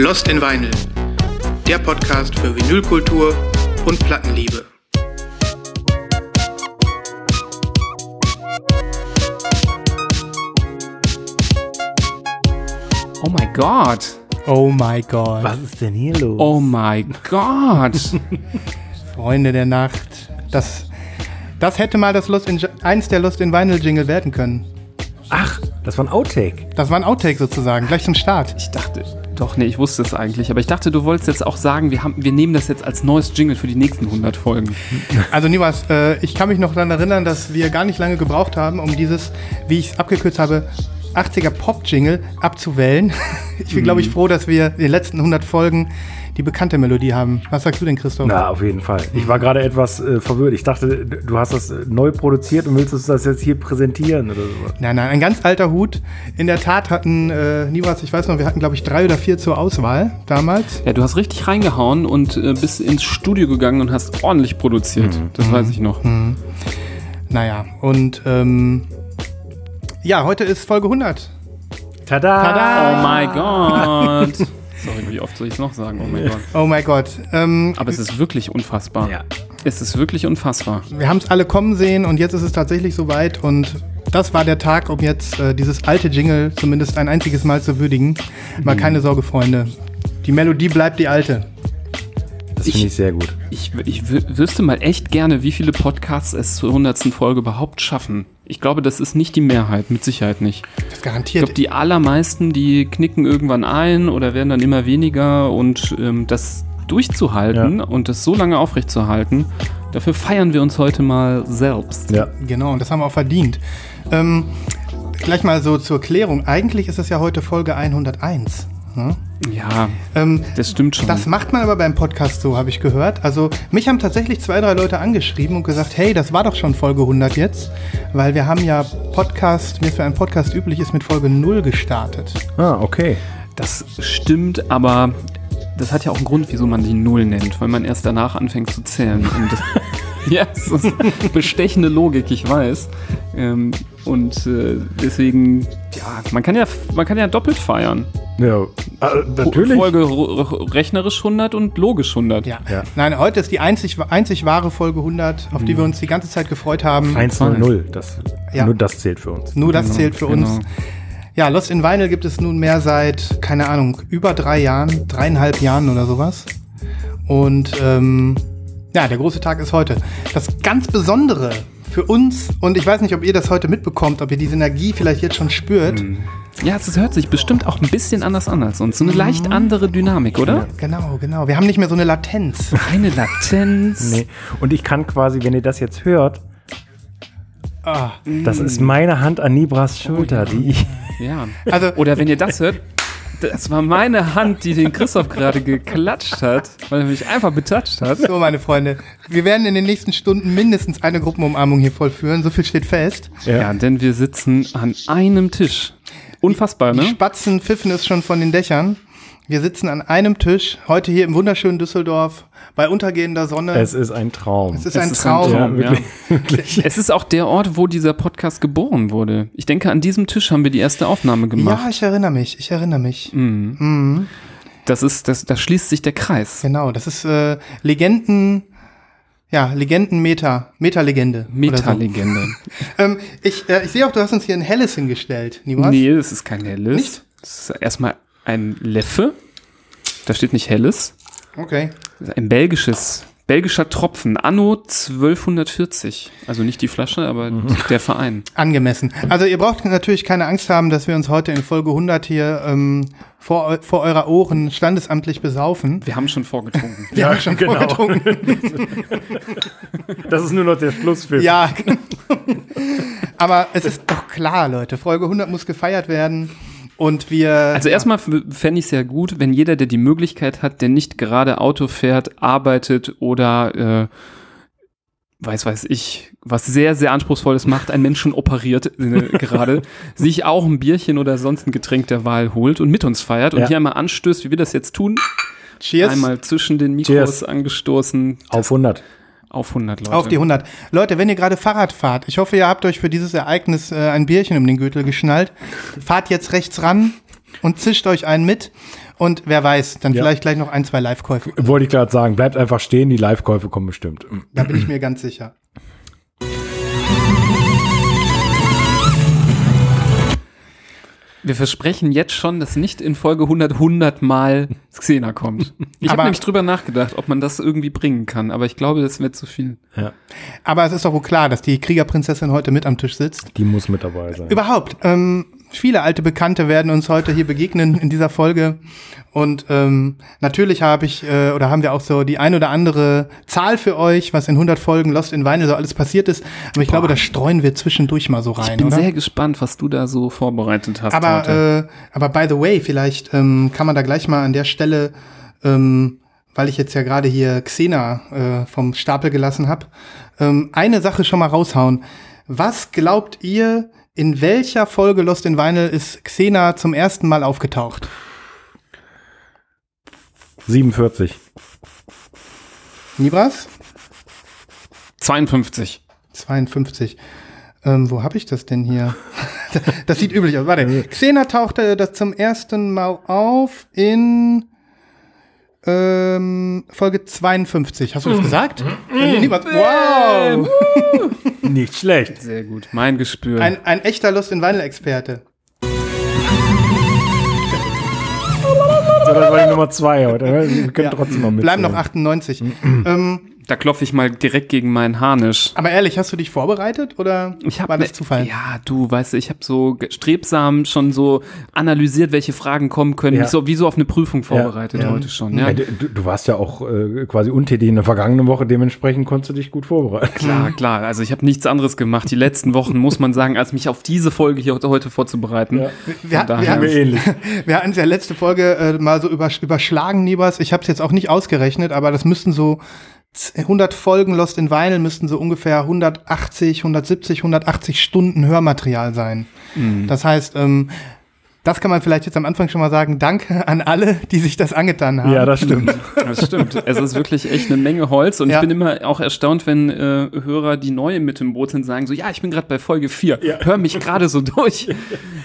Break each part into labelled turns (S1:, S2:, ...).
S1: Lost in Vinyl, der Podcast für Vinylkultur und Plattenliebe.
S2: Oh my God.
S3: Oh my God.
S4: Was ist denn hier los?
S2: Oh my God.
S3: Freunde der Nacht. Das, das hätte mal das Lost in, eins der Lost in Vinyl Jingle werden können.
S4: Ach, das war ein Outtake.
S3: Das war ein Outtake sozusagen, gleich zum Start.
S2: Ich dachte, doch, nee, ich wusste es eigentlich. Aber ich dachte, du wolltest jetzt auch sagen, wir, haben, wir nehmen das jetzt als neues Jingle für die nächsten 100 Folgen.
S3: Also Nivas, äh, ich kann mich noch daran erinnern, dass wir gar nicht lange gebraucht haben, um dieses, wie ich es abgekürzt habe, 80er Pop-Jingle abzuwählen. Ich bin, glaube ich, froh, dass wir in den letzten 100 Folgen die bekannte Melodie haben. Was sagst du denn, Christoph?
S4: Na, auf jeden Fall. Ich war gerade etwas äh, verwirrt. Ich dachte, du hast das äh, neu produziert und willst uns das jetzt hier präsentieren oder so.
S3: Nein, nein, ein ganz alter Hut. In der Tat hatten, äh, Nivas, ich weiß noch, wir hatten, glaube ich, drei oder vier zur Auswahl damals.
S2: Ja, du hast richtig reingehauen und äh, bist ins Studio gegangen und hast ordentlich produziert. Das weiß ich noch.
S3: Naja, und ähm, ja, heute ist Folge 100.
S4: Tada!
S3: Tada!
S2: Oh my God. Sorry, wie oft soll ich es noch sagen? Oh mein Gott.
S3: Oh mein Gott. Ähm,
S2: Aber es ist wirklich unfassbar.
S4: Ja.
S2: Es ist wirklich unfassbar.
S3: wir haben es alle kommen sehen und jetzt ist es tatsächlich soweit und das war der Tag, um jetzt äh, dieses alte Jingle zumindest ein einziges Mal zu würdigen. Mal keine Sorge, Freunde. Die Melodie bleibt die alte.
S4: Das finde ich sehr gut.
S2: Ich, ich wü- wüsste mal echt gerne, wie viele Podcasts es zur 100. Folge überhaupt schaffen. Ich glaube, das ist nicht die Mehrheit, mit Sicherheit nicht.
S3: Das
S2: Ich
S3: garantiert.
S2: glaube, die allermeisten, die knicken irgendwann ein oder werden dann immer weniger und ähm, das durchzuhalten
S4: Ja.
S2: und das so lange aufrechtzuerhalten, dafür feiern wir uns heute mal selbst.
S4: Ja.
S3: Genau, und das haben wir auch verdient. Ähm, gleich mal so zur Klärung. Eigentlich ist es ja heute Folge 101. Ne?
S2: Ja,
S3: Ähm,
S2: das stimmt schon.
S3: Das macht man aber beim Podcast so, habe ich gehört. Also mich haben tatsächlich zwei, drei Leute angeschrieben und gesagt, hey, das war doch schon Folge 100 jetzt, weil wir haben ja Podcast, wie es für einen Podcast üblich ist, mit Folge 0 gestartet.
S4: Ah, okay.
S2: Das stimmt, aber das hat ja auch einen Grund, wieso man die Null nennt, weil man erst danach anfängt zu zählen. Ja, es ist bestechende Logik, ich weiß. Ähm, und äh, deswegen, ja, man kann ja, man kann ja doppelt feiern.
S4: Ja, äh, natürlich.
S2: Folge rechnerisch 100 und logisch 100.
S3: Ja.
S4: Ja.
S3: Nein, heute ist die einzig, einzig wahre Folge 100, auf die wir uns die ganze Zeit gefreut haben.
S4: 1-0, das,
S3: Ja.
S4: nur das zählt für uns.
S3: Nur das
S2: Genau,
S3: zählt für
S2: genau.
S3: uns. Ja, Lost in Vinyl gibt es nunmehr seit, keine Ahnung, über drei Jahren, dreieinhalb Jahren oder sowas. Und ähm, ja, der große Tag ist heute. Das ganz Besondere für uns, und ich weiß nicht, ob ihr das heute mitbekommt, ob ihr diese Energie vielleicht jetzt schon spürt.
S2: Ja, es hört sich bestimmt auch ein bisschen anders an als uns. So eine leicht andere Dynamik, oder?
S3: Genau, genau. Wir haben nicht mehr so eine Latenz.
S2: Keine Latenz.
S4: Nee. Und ich kann quasi, wenn ihr das jetzt hört,
S3: Ah,
S4: das ist meine Hand an Nibras Schulter, die ich.
S2: Ja.
S3: Also-
S2: Oder wenn ihr das hört, das war meine Hand, die den Christoph gerade geklatscht hat, weil er mich einfach betatscht hat.
S3: so, meine Freunde. Wir werden in den nächsten Stunden mindestens eine Gruppenumarmung hier vollführen. So viel steht fest.
S2: Ja, denn wir sitzen an einem Tisch. Unfassbar,
S3: Die
S2: ne?
S3: Spatzen pfiffen es schon von den Dächern. Wir sitzen an einem Tisch, heute hier im wunderschönen Düsseldorf, bei untergehender Sonne.
S4: Es ist ein Traum.
S3: Es ist
S2: Es
S3: ein
S2: ist
S3: Traum.
S2: ein Traum.
S4: ja, wirklich. wirklich.
S2: Es ist auch der Ort, wo dieser Podcast geboren wurde. Ich denke, an diesem Tisch haben wir die erste Aufnahme
S3: Ja,
S2: gemacht.
S3: ich erinnere mich, ich erinnere mich.
S2: Mhm. Das ist, das, da schließt sich der Kreis.
S3: Genau, das ist äh, Legenden, ja, Legenden-Meta, Meta-Legende.
S2: Metalegende.
S3: So. Ähm, ich äh, ich sehe auch, du hast uns hier ein Helles hingestellt, Nibras.
S2: Nee, das ist kein helles.
S3: Nicht?
S2: Das ist erstmal ein Leffe. Da steht nicht helles.
S3: Okay.
S2: Ein belgisches, belgischer Tropfen. Anno 1240. Also nicht die Flasche, aber der Verein.
S3: Angemessen. Also ihr braucht natürlich keine Angst haben, dass wir uns heute in Folge 100 hier ähm, vor, vor eurer Ohren standesamtlich besaufen.
S2: Wir haben schon vorgetrunken.
S3: Wir haben schon
S4: genau.
S3: vorgetrunken.
S4: Das ist nur noch der Schlussfilm.
S3: Ja, aber es ist doch klar, Leute. Folge 100 muss gefeiert werden. Und wir.
S2: Also erstmal fände ich es ja gut, wenn jeder, der die Möglichkeit hat, der nicht gerade Auto fährt, arbeitet oder äh, weiß weiß ich, was sehr, sehr anspruchsvolles macht, ein Menschen operiert äh, gerade, sich auch ein Bierchen oder sonst ein Getränk der Wahl holt und mit uns feiert und
S4: Ja.
S2: hier einmal anstößt, wie wir das jetzt tun.
S3: Cheers
S2: Einmal zwischen den Mikros
S4: Cheers.
S2: angestoßen
S4: Auf 100.
S2: auf 100 Leute.
S3: auf die 100. Leute, wenn ihr gerade Fahrrad fahrt, ich hoffe, ihr habt euch für dieses Ereignis äh, ein Bierchen um den Gürtel geschnallt. Fahrt jetzt rechts ran und zischt euch einen mit. Und wer weiß, dann
S4: Ja.
S3: vielleicht gleich noch ein, zwei Live-Käufe.
S4: Wollte ich gerade sagen, bleibt einfach stehen, die Live-Käufe kommen bestimmt.
S3: Da bin ich mir ganz sicher.
S2: Wir versprechen jetzt schon, dass nicht in Folge 100 100 Mal Xena kommt. Ich habe nämlich drüber nachgedacht, ob man das irgendwie bringen kann, aber ich glaube, das wird zu viel.
S4: Ja,
S3: Aber es ist doch wohl klar, dass die Kriegerprinzessin heute mit am Tisch sitzt.
S4: die muss mit dabei sein.
S3: Überhaupt, ähm, viele alte Bekannte werden uns heute hier begegnen in dieser Folge. Und ähm, natürlich habe ich äh, oder haben wir auch so die ein oder andere Zahl für euch, was in 100 Folgen Lost in Vinyl so alles passiert ist. Aber ich glaube, das streuen wir zwischendurch mal so rein,
S2: Ich bin
S3: oder?
S2: sehr gespannt, was du da so vorbereitet hast
S3: aber,
S2: heute.
S3: äh, aber by the way, vielleicht ähm, kann man da gleich mal an der Stelle, ähm, weil ich jetzt ja gerade hier Xena äh, vom Stapel gelassen habe, ähm, eine Sache schon mal raushauen. Was glaubt ihr, in welcher Folge Lost in Vinyl ist Xena zum ersten Mal aufgetaucht?
S4: 47.
S3: Nibras?
S2: 52.
S3: 52. Ähm, wo habe ich das denn hier? das sieht üblich aus. Warte. Xena tauchte das zum ersten Mal auf in ähm, Folge 52. Hast du das gesagt? Äh, Nibras. Wow!
S4: Nicht schlecht.
S2: Sehr gut. Mein Gespür.
S3: Ein, ein echter Lust in Vinyl-Experte.
S4: So, das war die Nummer zwei heute. Wir können
S3: Ja.
S4: trotzdem noch mit.
S3: Bleiben noch 98. ähm,
S2: da klopfe ich mal direkt gegen meinen Harnisch.
S3: aber ehrlich, hast du dich vorbereitet oder
S2: Ich hab
S3: war das
S2: ne-
S3: Zufall?
S2: Ja, du weißt, ich habe so strebsam schon so analysiert, welche Fragen kommen können.
S4: Ja.
S2: Mich so wie so auf eine Prüfung vorbereitet
S4: ja.
S2: heute schon. Ja,
S4: Ja, du, du warst ja auch äh, quasi untätig in der vergangenen Woche, dementsprechend konntest du dich gut vorbereiten.
S2: klar, klar. Also ich habe nichts anderes gemacht. Die letzten Wochen muss man sagen, als mich auf diese Folge hier heute vorzubereiten.
S4: Ja.
S3: Wir,
S2: daher-
S3: wir,
S4: ähnlich.
S3: Wir hatten es ja letzte Folge äh, mal so übersch überschlagen, Nibas. Ich habe es jetzt auch nicht ausgerechnet, aber das müssten so 100 Folgen Lost in Vinyl müssten so ungefähr 180, 170, 180 Stunden Hörmaterial sein. Das heißt, ähm, das kann man vielleicht jetzt am Anfang schon mal sagen. Danke an alle, die sich das angetan haben.
S4: Ja, das stimmt.
S2: Das stimmt. Es ist wirklich echt eine Menge Holz und
S3: Ja.
S2: ich bin immer auch erstaunt, wenn äh, Hörer, die neu mit im Boot sind, sagen so, ja, ich bin gerade bei Folge 4,
S4: Ja.
S2: hör mich gerade so durch.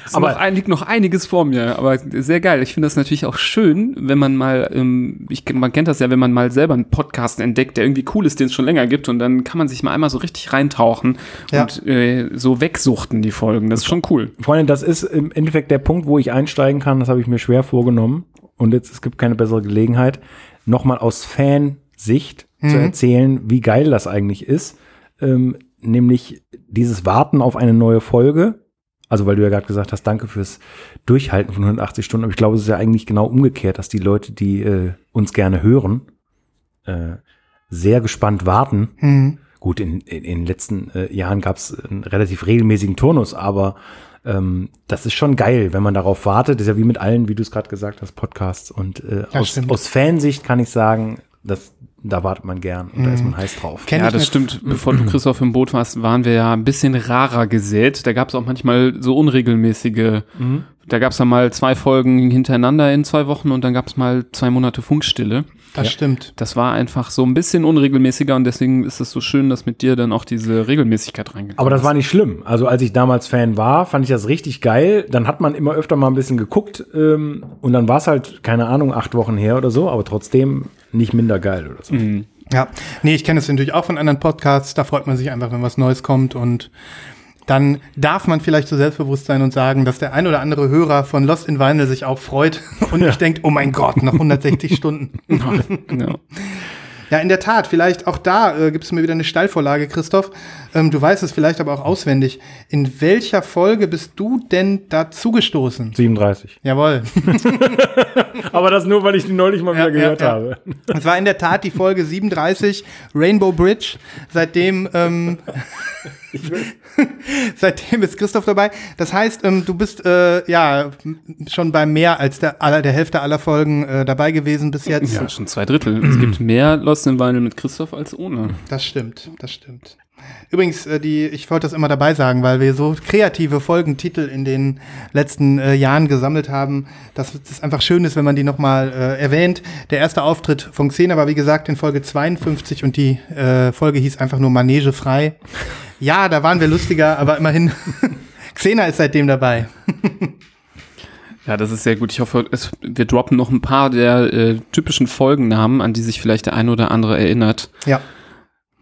S2: Es
S4: Aber-
S2: noch ein, liegt noch einiges vor mir, aber sehr geil. Ich finde das natürlich auch schön, wenn man mal, ähm, ich, man kennt das ja, wenn man mal selber einen Podcast entdeckt, der irgendwie cool ist, den es schon länger gibt und dann kann man sich mal einmal so richtig reintauchen
S3: Ja.
S2: und äh, so wegsuchten die Folgen. Das ist schon cool.
S4: Freunde, das ist im Endeffekt der Punkt, wo ich einsteigen kann. Das habe ich mir schwer vorgenommen. Und jetzt, es gibt keine bessere Gelegenheit, nochmal aus Fansicht zu erzählen, wie geil das eigentlich ist. Ähm, nämlich dieses Warten auf eine neue Folge. Also, weil du ja gerade gesagt hast, danke fürs Durchhalten von 180 Stunden. Aber ich glaube, es ist ja eigentlich genau umgekehrt, dass die Leute, die äh, uns gerne hören, äh, sehr gespannt warten,
S3: Mhm.
S4: Gut, in, in, in den letzten äh, Jahren gab es einen relativ regelmäßigen Turnus, aber ähm, das ist schon geil, wenn man darauf wartet. Das ist ja wie mit allen, wie du es gerade gesagt hast, Podcasts. Und äh, aus,
S3: stimmt.
S4: aus Fansicht kann ich sagen, dass, da wartet man gern und da
S3: Mhm.
S4: ist man heiß drauf.
S3: Kenn
S2: ja, das stimmt. Bevor du Christoph im Boot warst, waren wir ja ein bisschen rarer gesät. Da gab es auch manchmal so unregelmäßige. Da gab es dann mal zwei Folgen hintereinander in zwei Wochen und dann gab es mal zwei Monate Funkstille.
S3: Das
S4: Ja.
S3: stimmt.
S2: Das war einfach so ein bisschen unregelmäßiger und deswegen ist es so schön, dass mit dir dann auch diese Regelmäßigkeit reingekommen
S4: Aber das
S2: ist.
S4: war nicht schlimm. Also als ich damals Fan war, fand ich das richtig geil. Dann hat man immer öfter mal ein bisschen geguckt ähm, und dann war es halt, keine Ahnung, acht Wochen her oder so, aber trotzdem nicht minder geil oder so.
S2: Mhm.
S3: Ja, nee, ich kenne es natürlich auch von anderen Podcasts. Da freut man sich einfach, wenn was Neues kommt und dann darf man vielleicht so selbstbewusst sein und sagen, dass der ein oder andere Hörer von Lost in Vinyl sich auch freut und nicht denkt, oh mein Gott, noch 160 Stunden.
S2: ja.
S3: Ja, in der Tat, vielleicht auch da äh, gibt es mir wieder eine Steilvorlage, Christoph. Ähm, du weißt es vielleicht aber auch auswendig. In welcher Folge bist du denn dazugestoßen?
S4: 37.
S3: Jawohl.
S4: Aber das nur, weil ich die neulich mal
S3: Ja,
S4: wieder
S3: ja,
S4: gehört
S3: ja.
S4: habe.
S3: Es war in der Tat die Folge 37, Rainbow Bridge. Seitdem, ähm, seitdem ist Christoph dabei. Das heißt, ähm, du bist äh, ja schon bei mehr als der, aller, der Hälfte aller Folgen äh, dabei gewesen bis jetzt.
S2: ja, schon zwei Drittel. Es gibt mehr Lost in Vinyl mit Christoph als ohne.
S3: Das stimmt, das stimmt. Übrigens, äh, die, ich wollte das immer dabei sagen, weil wir so kreative Folgentitel in den letzten äh, Jahren gesammelt haben, dass es einfach schön ist, wenn man die nochmal äh, erwähnt. Der erste Auftritt von Xena war, wie gesagt, in Folge 52 und die äh, Folge hieß einfach nur Manege frei. Ja, da waren wir lustiger, aber immerhin, Xena ist seitdem dabei.
S2: Ja, das ist sehr gut. Ich hoffe, es, wir droppen noch ein paar der äh, typischen Folgennamen, an die sich vielleicht der ein oder andere erinnert.
S3: Ja.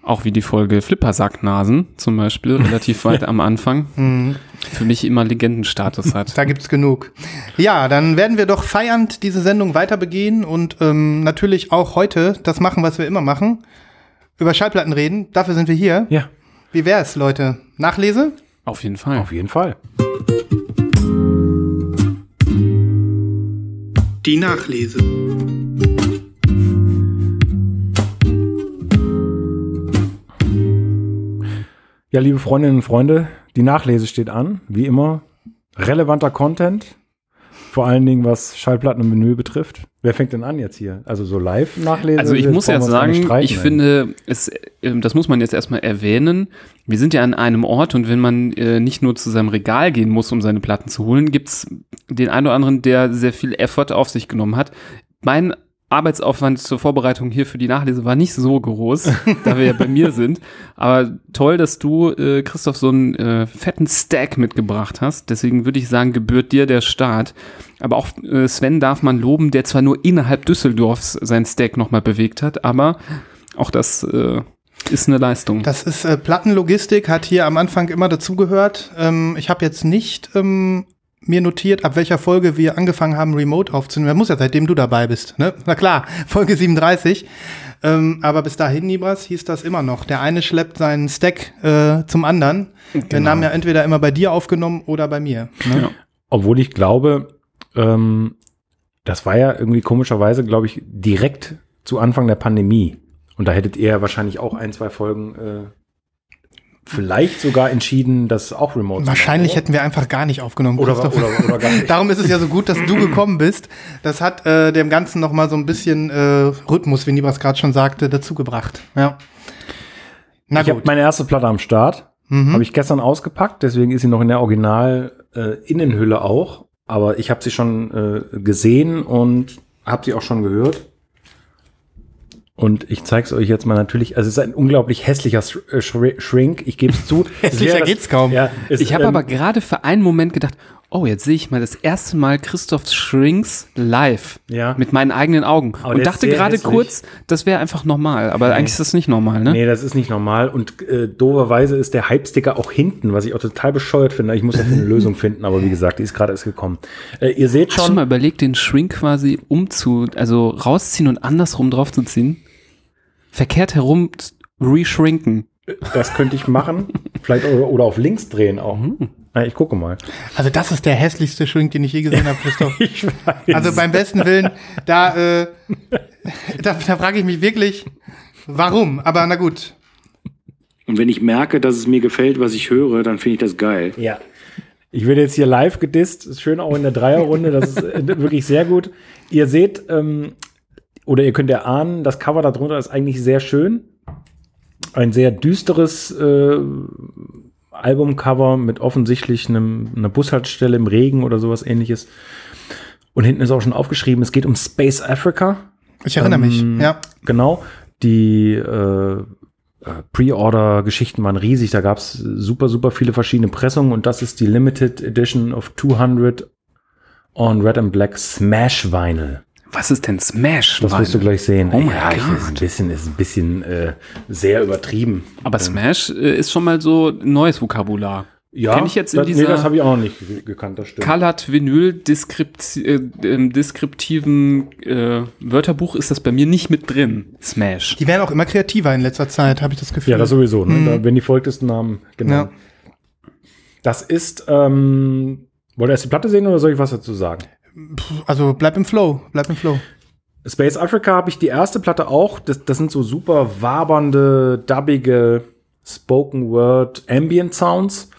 S2: Auch wie die Folge Flippersacknasen zum Beispiel, relativ weit am Anfang.
S3: Mhm.
S2: Für mich immer Legendenstatus hat.
S3: Da gibt's genug. Ja, dann werden wir doch feiernd diese Sendung weiter begehen und ähm, natürlich auch heute das machen, was wir immer machen. Über Schallplatten reden. Dafür sind wir hier.
S4: Ja,
S3: Wie wär's, Leute? Nachlese?
S2: Auf jeden Fall.
S4: auf jeden Fall.
S1: Die Nachlese.
S4: Ja, liebe Freundinnen und Freunde, die Nachlese steht an. Wie immer, relevanter Content. Vor allen Dingen, was Schallplatten und Vinyl betrifft. Wer fängt denn an jetzt hier? Also so Live-Nachlese?
S2: Also ich
S4: Jetzt
S2: muss
S4: nicht
S2: sagen, ich finde, es, ähm, das muss man jetzt erstmal erwähnen. Wir sind ja an einem Ort und wenn man äh, nicht nur zu seinem Regal gehen muss, um seine Platten zu holen, gibt's den einen oder anderen, der sehr viel Effort auf sich genommen hat. Mein Arbeitsaufwand zur Vorbereitung hier für die Nachlese war nicht so groß, da wir ja bei mir sind. Aber toll, dass du, äh, Christoph, so einen äh, fetten Stack mitgebracht hast. Deswegen würde ich sagen, gebührt dir der Start. Aber auch äh, Sven darf man loben, der zwar nur innerhalb Düsseldorfs sein Stack nochmal bewegt hat, aber auch das äh, ist eine Leistung.
S3: Das ist äh, Plattenlogistik, hat hier am Anfang immer dazugehört. Ähm, ich habe jetzt nicht ähm, mir notiert, ab welcher Folge wir angefangen haben, Remote aufzunehmen. Das muss ja seitdem du dabei bist. Ne? Na klar, Folge 37. Ähm, aber bis dahin, Nibras, hieß das immer noch. Der eine schleppt seinen Stack äh, zum anderen. Wir
S2: Genau.
S3: haben ja entweder immer bei dir aufgenommen oder bei mir. Ne?
S2: Ja.
S4: Obwohl ich glaube, ähm, das war ja irgendwie komischerweise, glaube ich, direkt zu Anfang der Pandemie. Und da hättet ihr wahrscheinlich auch ein, zwei Folgen äh, vielleicht sogar entschieden, das auch remote
S3: Wahrscheinlich
S4: zu machen,
S3: hätten wir einfach gar nicht aufgenommen.
S4: oder? Oder, oder, gar nicht.
S3: Darum ist es ja so gut, dass du gekommen bist. Das hat äh, dem Ganzen noch mal so ein bisschen äh, Rhythmus, wie Nibras gerade schon sagte, dazugebracht. Ja. Na
S4: ich habe meine erste Platte am Start.
S3: Mhm.
S4: Habe ich gestern ausgepackt, deswegen ist sie noch in der Original äh, auch. Aber ich habe sie schon äh, gesehen und habe sie auch schon gehört. Und ich zeige es euch jetzt mal natürlich. Also es ist ein unglaublich hässlicher äh, Shri- Shrink. Ich gebe es zu. Es
S3: Hässlicher
S4: das-
S3: geht's kaum.
S4: Ja, es,
S2: Ich habe
S4: ähm,
S2: aber gerade für einen Moment gedacht, oh, jetzt sehe ich mal das erste Mal Christophs Shrinks live
S4: Ja.
S2: mit meinen eigenen Augen
S4: Aber
S2: und
S4: ist
S2: dachte gerade
S4: hässlich.
S2: kurz, das wäre einfach normal, aber eigentlich ist das nicht normal, ne?
S4: Nee, das ist nicht normal. Und äh, dooferweise ist der Hype-Sticker auch hinten, was ich auch total bescheuert finde. Ich muss dafür eine Lösung finden, aber wie gesagt, die ist gerade erst gekommen. Äh, ihr seht
S2: Hast du
S4: schon,
S2: mal überlegt, den Shrink quasi umzu, also rausziehen und andersrum draufzuziehen? Verkehrt herum reshrinken.
S4: das könnte ich machen. Vielleicht oder, oder auf links drehen auch. Ja, ich gucke mal.
S3: Also das ist der hässlichste Shrink, den ich je gesehen habe, Christoph.
S4: Ich weiß.
S3: Also beim besten Willen, da, äh, da, da frage ich mich wirklich, warum? Aber na gut.
S5: Und wenn ich merke, dass es mir gefällt, was ich höre, dann finde ich das geil.
S4: Ja. Ich werde jetzt hier live gedisst. Ist schön auch in der Dreierrunde. Das ist äh, wirklich sehr gut. Ihr seht, ähm, oder ihr könnt erahnen, das Cover darunter ist eigentlich sehr schön. Ein sehr düsteres äh, Albumcover mit offensichtlich einem, einer Bushaltestelle im Regen oder sowas ähnliches. Und hinten ist auch schon aufgeschrieben, es geht um Space Africa.
S3: Ich erinnere mich.
S4: Ähm,
S3: Ja.
S4: Genau. Die äh, äh, Pre-Order-Geschichten waren riesig. Da gab es super, super viele verschiedene Pressungen und das ist die Limited Edition of 200 on Red and Black Smash Vinyl.
S2: Was ist denn Smash?
S4: Das wirst du gleich sehen.
S2: Oh mein
S4: ja,
S2: Gott.
S4: ist ein bisschen, ist ein bisschen äh, sehr übertrieben.
S2: Aber Smash äh, ist schon mal so ein neues Vokabular.
S4: Ja,
S2: Kenn ich jetzt in
S4: das, nee,
S2: dieser-
S4: das habe ich auch noch nicht ge- gekannt, das stimmt.
S2: Colored Vinyl Diskript, äh, im deskriptiven äh, Wörterbuch ist das bei mir nicht mit drin. Smash.
S3: Die werden auch immer kreativer in letzter Zeit, habe ich das Gefühl.
S4: Ja, das sowieso. Ne? Da werden die verrücktesten Namen genannt.
S3: Ja.
S4: Das ist, ähm, wollt ihr erst die Platte sehen oder soll ich was dazu sagen?
S3: Also bleib im Flow, bleib im Flow.
S4: Space Africa habe ich die erste Platte auch. Das, das sind so super wabernde, dubbige Spoken Word Ambient Sounds.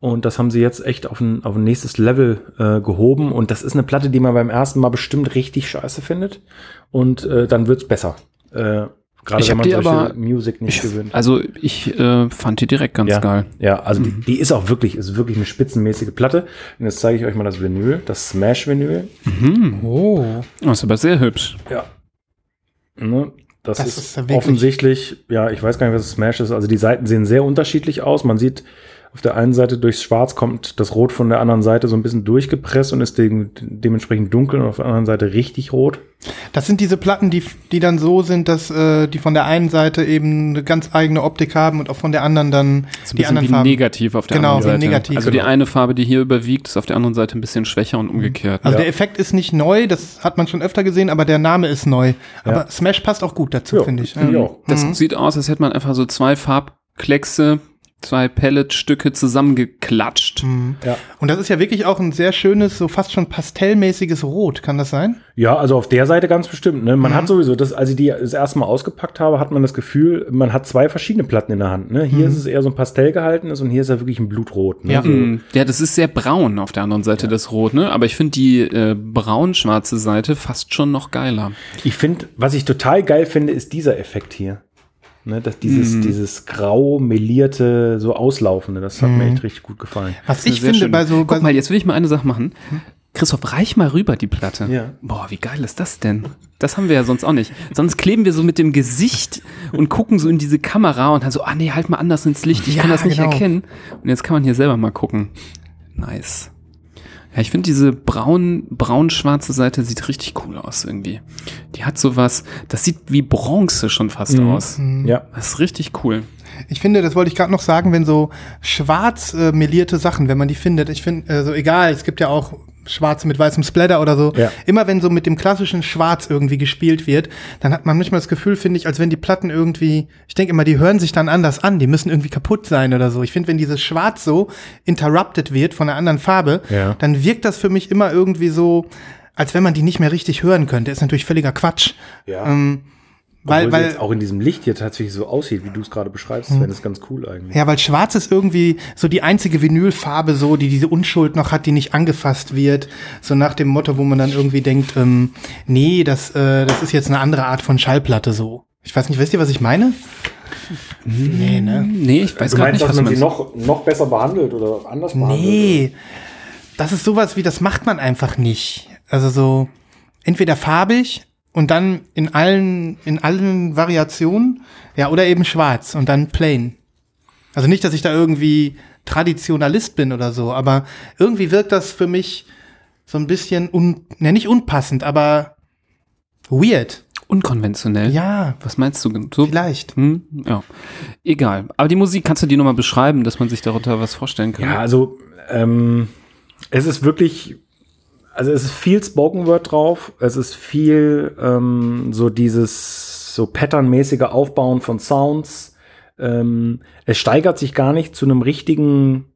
S4: Und das haben sie jetzt echt auf ein, auf ein nächstes Level äh, gehoben. Und das ist eine Platte, die man beim ersten Mal bestimmt richtig scheiße findet. Und äh, dann wird's besser. Äh, Gerade
S2: Ich
S4: wenn man
S2: die aber-
S4: Musik nicht
S2: Ich,
S4: gewöhnt.
S2: also ich äh, fand die direkt ganz
S4: ja,
S2: geil.
S4: ja, also die, die ist auch wirklich, ist wirklich eine spitzenmäßige Platte. Und jetzt zeige ich euch mal das Vinyl, das Smash-Vinyl.
S3: Oh.
S2: Das ist aber sehr hübsch.
S4: Ja. Ne? Das,
S3: Das
S4: ist,
S3: ist ja
S4: offensichtlich, ja, ich weiß gar nicht, was Smash ist. Also die Seiten sehen sehr unterschiedlich aus. Man sieht auf der einen Seite durchs Schwarz kommt das Rot von der anderen Seite so ein bisschen durchgepresst und ist de dementsprechend dunkel und auf der anderen Seite richtig rot.
S3: Das sind diese Platten, die, die dann so sind, dass äh, die von der einen Seite eben eine ganz eigene Optik haben und auch von der anderen dann
S2: ein
S3: die anderen
S2: wie
S3: Farben.
S2: negativ auf der
S3: Genau,
S2: anderen
S3: wie
S2: Seite.
S3: negativ,
S2: also die eine Farbe, die hier überwiegt, ist auf der anderen Seite ein bisschen schwächer und umgekehrt.
S3: Also
S4: Ja.
S3: der Effekt ist nicht neu, das hat man schon öfter gesehen, aber der Name ist neu. Aber Smash passt auch gut dazu,
S4: Ja,
S3: finde ich.
S4: finde ich auch.
S2: Das
S3: Mhm.
S2: sieht aus, als hätte man einfach so zwei Farbkleckse, zwei Pelletstücke zusammengeklatscht.
S3: Mhm.
S4: Ja.
S3: Und das ist ja wirklich auch ein sehr schönes, so fast schon pastellmäßiges Rot, kann das sein?
S4: Ja, also auf der Seite ganz bestimmt. Ne? Man
S3: Mhm.
S4: hat sowieso, das, als ich die das erste Mal ausgepackt habe, hat man das Gefühl, man hat zwei verschiedene Platten in der Hand. Ne? Hier ist es eher so ein Pastell gehaltenes und hier ist ja wirklich ein Blutrot. Ne?
S3: Ja.
S4: So.
S2: Mm, Ja, das ist sehr braun auf der anderen Seite, das Rot, ne? Aber ich finde die äh, braun-schwarze Seite fast schon noch geiler.
S4: Ich finde, was ich total geil finde, ist dieser Effekt hier. Ne, dass dieses,
S2: Mhm.
S4: dieses grau melierte, so auslaufende, das hat mir echt richtig gut gefallen.
S3: Was ich finde
S2: schön.
S3: bei so,
S2: Guck mal, jetzt will ich mal eine Sache machen. Christoph, reich mal rüber die Platte.
S4: Ja.
S2: Boah, wie geil ist das denn? Das haben wir ja sonst auch nicht. Sonst kleben wir so mit dem Gesicht und gucken so in diese Kamera und dann so, ah nee, halt mal anders ins Licht, ich
S3: Ja,
S2: kann das nicht
S3: genau.
S2: erkennen. Und jetzt kann man hier selber mal gucken. Nice. Ja, ich finde diese braun, braun-schwarze Seite sieht richtig cool aus irgendwie. Die hat sowas, das sieht wie Bronze schon fast
S4: Mhm.
S2: aus.
S4: Ja.
S2: Das ist richtig cool.
S3: Ich finde, das wollte ich gerade noch sagen, wenn so schwarz äh, melierte Sachen, wenn man die findet, ich finde, äh, so egal, es gibt ja auch schwarze mit weißem Splatter oder so.
S4: Ja.
S3: Immer wenn so mit dem klassischen Schwarz irgendwie gespielt wird, dann hat man manchmal das Gefühl, finde ich, als wenn die Platten irgendwie, ich denke immer, die hören sich dann anders an, die müssen irgendwie kaputt sein oder so. Ich finde, wenn dieses Schwarz so interrupted wird von einer anderen Farbe,
S4: Ja.
S3: dann wirkt das für mich immer irgendwie so, als wenn man die nicht mehr richtig hören könnte. Ist natürlich völliger Quatsch.
S4: Ja.
S3: Ähm, weil,
S4: Obwohl
S3: weil,
S4: jetzt auch in diesem Licht hier tatsächlich so aussieht, wie du es gerade beschreibst,
S3: Mhm.
S4: Sven, ist ganz cool eigentlich.
S3: Ja, weil schwarz ist irgendwie so die einzige Vinylfarbe so, die diese Unschuld noch hat, die nicht angefasst wird. So nach dem Motto, wo man dann irgendwie denkt, ähm, nee, das, äh, das ist jetzt eine andere Art von Schallplatte so. Ich weiß nicht, wisst ihr, was ich meine? Nee, ne?
S2: Nee, ich weiß
S4: meinst,
S2: nicht, was
S4: dass
S2: du
S4: man sie noch, noch besser behandelt oder anders behandelt?
S3: Nee. Das ist sowas wie, das macht man einfach nicht. Also so, entweder farbig und dann in allen, in allen Variationen, ja, oder eben schwarz und dann plain. Also nicht, dass ich da irgendwie Traditionalist bin oder so, aber irgendwie wirkt das für mich so ein bisschen un, ne, nicht unpassend, aber weird.
S2: Unkonventionell.
S3: Ja,
S2: Was meinst du? So?
S3: vielleicht.
S2: Hm, ja. Egal. Aber die Musik kannst du dir nochmal beschreiben, dass man sich darunter was vorstellen kann.
S4: Ja, also ähm, es ist wirklich, also es ist viel Spoken Word drauf, es ist viel ähm, so dieses so patternmäßige Aufbauen von Sounds. Ähm, es steigert sich gar nicht zu einem richtigen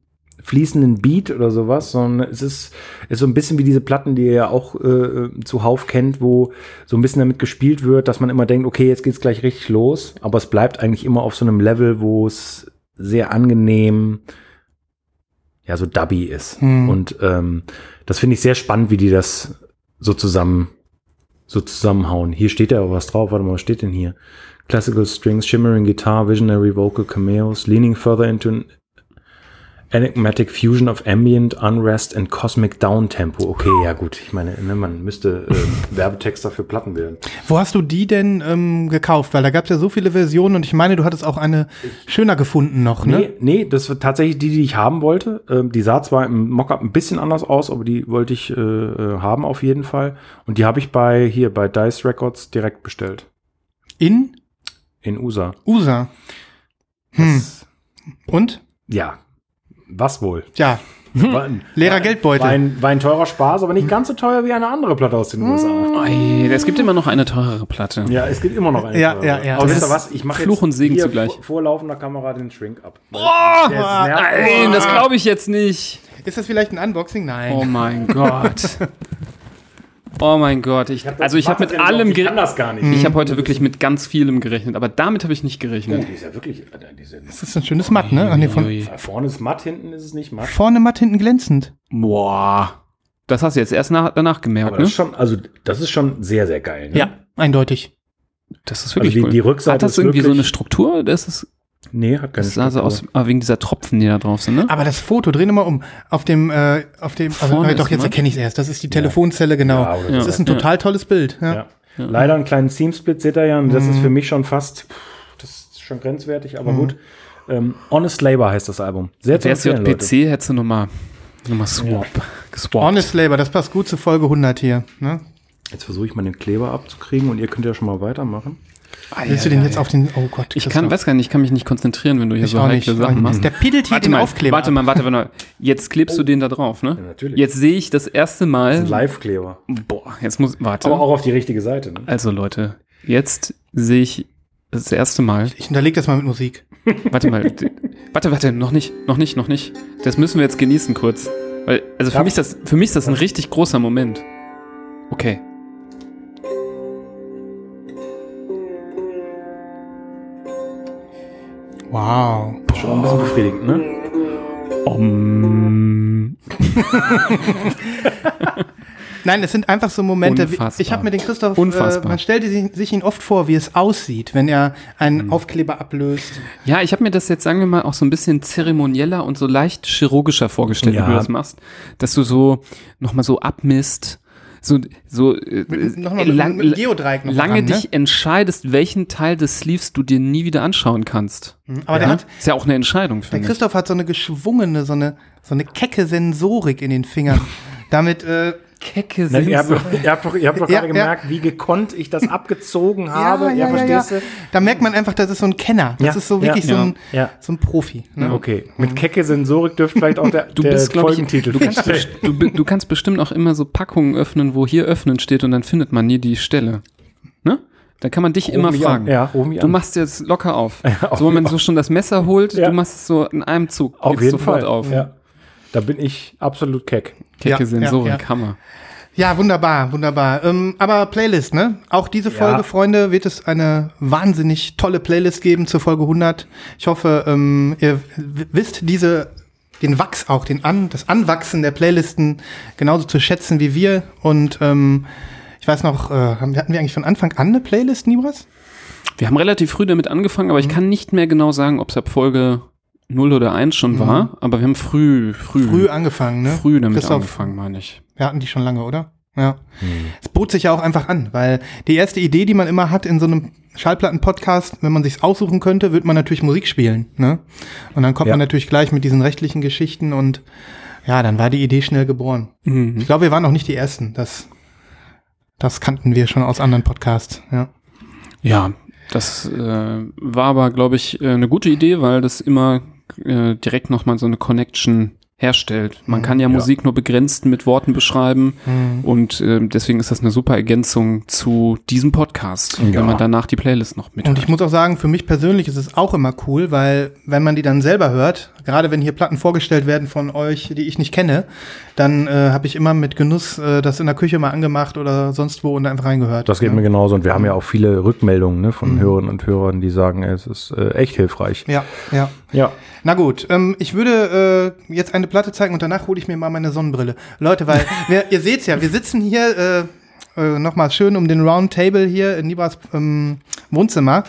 S4: fließenden Beat oder sowas, sondern es ist, ist so ein bisschen wie diese Platten, die ihr ja auch äh, zuhauf kennt, wo so ein bisschen damit gespielt wird, dass man immer denkt, okay, jetzt geht's gleich richtig los, aber es bleibt eigentlich immer auf so einem Level, wo es sehr angenehm ja, so dubby ist.
S3: Hm.
S4: Und ähm, das finde ich sehr spannend, wie die das so zusammen so zusammenhauen. Hier steht ja was drauf. Warte mal, was steht denn hier? Classical strings, shimmering guitar, visionary vocal cameos, leaning further into an enigmatic fusion of ambient, unrest and cosmic downtempo. Okay, ja gut. Ich meine, ne, man müsste ähm, Werbetexter für Platten werden.
S3: Wo hast du die denn ähm, gekauft? Weil da gab es ja so viele Versionen und ich meine, du hattest auch eine schöner gefunden noch, ne?
S4: Nee, nee, das war tatsächlich die, die ich haben wollte. Ähm, die sah zwar im Mockup ein bisschen anders aus, aber die wollte ich äh, äh, haben auf jeden Fall. Und die habe ich bei hier bei Dice Records direkt bestellt.
S3: In
S4: In USA.
S3: USA. Hm.
S4: Das,
S3: Und?
S4: ja. Was wohl?
S3: Ja,
S4: War ein,
S3: leerer Geldbeutel.
S4: war, ein, war ein teurer Spaß, aber nicht ganz so teuer wie eine andere Platte aus den USA.
S2: Ey, es gibt immer noch eine teurere Platte.
S4: Ja, es gibt immer noch eine.
S3: Ja,
S4: teure.
S3: ja, ja.
S4: Aber wisst ihr was? Ich mache
S2: Fluch und Segen
S4: hier
S2: zugleich.
S4: Vor, vor laufender Kamera den Shrink ab. Nervig.
S2: Nein, das glaube ich jetzt nicht.
S3: Ist das vielleicht ein Unboxing? Nein.
S2: Oh mein Gott. Oh mein Gott. Ich, also ich habe mit allem
S4: Ich
S2: gerechnet.
S4: das gar nicht.
S2: Ich habe heute wirklich mit ganz vielem gerechnet, aber damit habe ich nicht gerechnet.
S4: Die ist ja wirklich. Alter, diese,
S3: Das ist ein schönes Matt, ne? Ach, nee, von,
S4: vorne ist matt, hinten ist es nicht matt.
S3: vorne matt, hinten glänzend.
S2: Boah. Das hast du jetzt erst nach, danach gemerkt,
S4: Aber
S2: ne?
S4: das ist schon, also das ist schon sehr, sehr geil. Ne?
S3: Ja, eindeutig.
S2: Das ist wirklich
S4: Also die-
S2: cool.
S4: die Rückseite
S2: Hat das
S4: ist
S2: irgendwie so eine Struktur? Das ist,
S4: Nee, hat keine
S2: das sah so aus, ah, wegen dieser Tropfen, die da drauf sind, ne?
S3: Aber das Foto, dreh mal um. Auf dem, äh, auf dem, also,
S2: Vorne
S3: äh, doch,
S2: ist
S3: jetzt
S2: Matt.
S3: erkenne ich es erst. Das ist die Telefonzelle, genau.
S4: Ja, oder
S3: das
S2: so.
S3: ist ein
S2: Ja.
S3: total tolles Bild. Ja.
S4: Ja. Leider einen kleinen Seam-Split seht ihr ja, und das
S3: Mhm.
S4: ist für mich schon fast, pff, das ist schon grenzwertig,
S3: Mhm.
S4: aber gut. Ähm, Honest Labor heißt das Album. Sehr zu
S2: Wär's
S4: empfehlen, Leute.
S2: JPC, hättest du nochmal noch mal swap, geswappt.
S3: Honest Labor, das passt gut zu Folge 100 hier. Ne?
S4: Jetzt versuche ich mal den Kleber abzukriegen und ihr könnt ja schon mal weitermachen.
S3: Willst du den jetzt auf den, oh Gott.
S2: Ich kann, weiß gar nicht, ich kann mich nicht konzentrieren, wenn du hier
S3: Ich
S2: so heikle Sachen machst.
S3: Der piddelt hier
S2: Warte
S3: den
S2: mal,
S3: Aufkleber.
S2: warte mal, warte mal. Jetzt klebst du den da drauf, ne?
S4: Ja, natürlich.
S2: Jetzt sehe ich das erste
S4: Das
S2: Mal.
S4: ist ein Live-Kleber.
S2: Boah, jetzt muss, warte.
S4: Aber auch auf die richtige Seite. Ne?
S2: Also Leute, jetzt sehe ich das erste Mal.
S3: Ich unterleg das mal mit Musik.
S2: Warte mal. warte, warte, noch nicht, noch nicht, noch nicht. Das müssen wir jetzt genießen kurz. Weil, also für
S4: Darf-
S2: mich, ist das, für mich ist das ein richtig großer Moment. Okay.
S3: Wow.
S4: Schon ein bisschen befriedigend, ne?
S2: Um,
S3: Nein, es sind einfach so Momente. wie-
S2: Unfassbar.
S3: Ich habe mir den Christoph, äh,
S2: Unfassbar.
S3: man stellte sich, sich ihn oft vor, wie es aussieht, wenn er einen
S2: Hm.
S3: Aufkleber ablöst.
S2: ja, ich habe mir das jetzt, sagen wir mal, auch so ein bisschen zeremonieller und so leicht chirurgischer vorgestellt,
S4: Ja.
S2: wie du das machst. Dass du so nochmal so abmisst, so, so äh,
S3: Mit,
S2: äh,
S3: mit,
S2: lang-
S3: mit Geodreieck noch
S2: lange
S3: dran, ne?
S2: dich entscheidest, welchen Teil des Sleeves du dir nie wieder anschauen kannst.
S3: Mhm. Aber der
S2: ja?
S3: hat,
S2: ist ja auch eine Entscheidung,
S3: der
S2: finde ich.
S3: Christoph hat so eine geschwungene, so eine, so eine kecke Sensorik in den Fingern. Damit, äh,
S2: Kecke
S4: Na, ihr, habt doch, ihr habt doch, ihr habt doch
S3: Ja,
S4: gerade
S3: ja.
S4: gemerkt, wie gekonnt ich das abgezogen habe.
S3: ja, ja, ja,
S4: verstehst
S3: Da merkt man einfach, das ist so ein Kenner. Das
S4: Ja,
S3: ist so
S4: ja,
S3: wirklich so,
S2: ja.
S3: ein,
S4: du? Ja.
S3: so ein Profi. Ne?
S4: Okay. Mit kecke Sensorik dürfte vielleicht auch der,
S2: Du
S4: der
S2: bist, glaube ich,
S4: Folgentitel
S2: du kannst, du, du kannst bestimmt auch immer so Packungen öffnen, wo hier öffnen steht und dann findet man nie die Stelle. Ne? Da kann man dich
S4: Ruf
S2: immer fragen.
S4: An. Ja,
S2: Du
S4: an.
S2: machst jetzt locker auf.
S4: auf-
S2: so, wenn man so schon das Messer holt,
S4: Ja.
S2: du machst es so in einem Zug.
S4: Auf jeden
S2: sofort
S4: Fall.
S2: auf.
S4: Ja. Da bin ich absolut keck.
S2: Kecke
S3: Ja,
S2: Sensorik,
S3: ja, ja.
S2: Hammer.
S3: Ja, wunderbar, wunderbar. Ähm, aber Playlist, ne? Auch diese Folge,
S4: Ja.
S3: Freunde, wird es eine wahnsinnig tolle Playlist geben zur Folge 100. Ich hoffe, ähm, ihr wisst diese, den Wachs auch, den An, das Anwachsen der Playlisten genauso zu schätzen wie wir. Und ähm, ich weiß noch, äh, hatten wir eigentlich von Anfang an eine Playlist, Nibras?
S2: Wir haben relativ früh damit angefangen, aber ich kann nicht mehr genau sagen, ob es ab Folge 0 oder 1 schon war, aber wir haben früh, früh,
S3: Früh angefangen, ne?
S2: früh damit
S3: Christoph,
S2: angefangen, meine ich.
S3: Wir hatten die schon lange, oder? Ja. Es bot sich ja auch einfach an, weil die erste Idee, die man immer hat in so einem Schallplatten-Podcast, wenn man sich's aussuchen könnte, wird man natürlich Musik spielen. Ne? Und dann kommt
S4: Ja.
S3: man natürlich gleich mit diesen rechtlichen Geschichten und ja, dann war die Idee schnell geboren.
S2: Mhm.
S3: Ich glaube, wir waren auch nicht die Ersten. Das, das kannten wir schon aus anderen Podcasts. Ja.
S2: Ja, das äh, war aber, glaube ich, äh, eine gute Idee, weil das immer äh, direkt nochmal so eine Connection herstellt. Man kann ja, Musik nur begrenzt mit Worten beschreiben und äh, deswegen ist das eine super Ergänzung zu diesem Podcast,
S4: Ja.
S2: wenn man danach die Playlist noch mit
S3: Und ich muss auch sagen, für mich persönlich ist es auch immer cool, weil wenn man die dann selber hört, gerade wenn hier Platten vorgestellt werden von euch, die ich nicht kenne, dann äh, habe ich immer mit Genuss äh, das in der Küche mal angemacht oder sonst wo und einfach reingehört.
S4: Das geht
S3: ne?
S4: mir genauso. Und wir haben ja auch viele Rückmeldungen ne, von Hörerinnen und Hörern, die sagen, es ist äh, echt hilfreich.
S3: Ja, ja.
S4: Ja.
S3: Na gut, ähm, ich würde äh, jetzt eine Platte zeigen und danach hole ich mir mal meine Sonnenbrille. Leute, weil wir, ihr seht's ja, wir sitzen hier äh, äh, nochmal schön um den Round Table hier in Nibras ähm, Wohnzimmer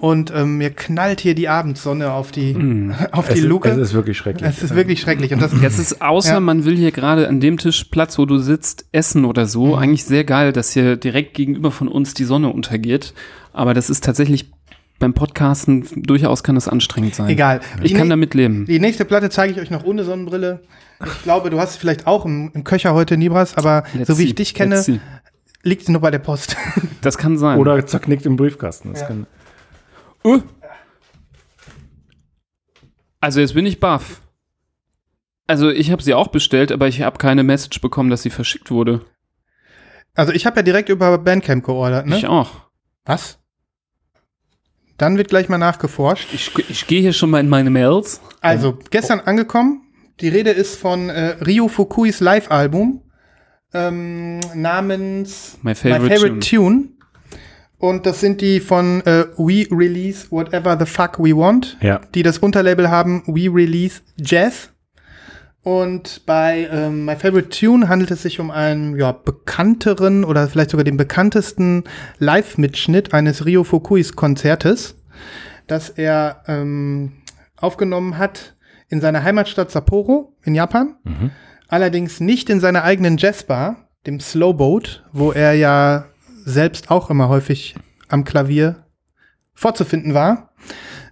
S3: und ähm, mir knallt hier die Abendsonne auf die, auf die
S4: Es,
S3: Luke.
S4: es ist wirklich schrecklich.
S3: Es ist wirklich schrecklich. Und das,
S2: Jetzt ist außer
S3: Ja.
S2: man will hier gerade an dem Tischplatz, wo du sitzt, essen oder so,
S3: Mhm.
S2: eigentlich sehr geil, dass hier direkt gegenüber von uns die Sonne untergeht. Aber das ist tatsächlich beim Podcasten durchaus kann es anstrengend sein.
S3: egal.
S2: Ich
S3: Die
S2: kann damit leben.
S3: Die nächste Platte zeige ich euch noch ohne Sonnenbrille. Ich glaube, du hast es vielleicht auch im, im Köcher heute, Nibras, aber
S2: Let's
S3: so wie
S2: see.
S3: ich dich kenne, liegt sie nur bei der Post.
S2: Das kann sein.
S4: Oder zerknickt im Briefkasten. Das
S3: Ja.
S4: kann,
S2: Uh. Also jetzt bin ich baff. Also ich habe sie auch bestellt, aber ich habe keine Message bekommen, dass sie verschickt wurde.
S3: Also ich habe ja direkt über Bandcamp geordert, ne?
S2: Ich auch.
S3: Was? Dann wird gleich mal nachgeforscht.
S2: Ich, ich gehe hier schon mal in meine Mails.
S3: Also, gestern angekommen. Die Rede ist von äh, Ryo Fukuis Live-Album ähm, namens
S2: My Favorite
S3: Tune. Und das sind die von äh, We Release Whatever the Fuck We Want,
S4: ja.
S3: die das Unterlabel haben We Release Jazz. Und bei ähm, My Favorite Tune handelt es sich um einen ja, bekannteren oder vielleicht sogar den bekanntesten Live-Mitschnitt eines Ryo Fukuis Konzertes, das er ähm, aufgenommen hat in seiner Heimatstadt Sapporo in Japan.
S4: Mhm.
S3: Allerdings nicht in seiner eigenen Jazzbar, dem Slowboat, wo er ja selbst auch immer häufig am Klavier vorzufinden war,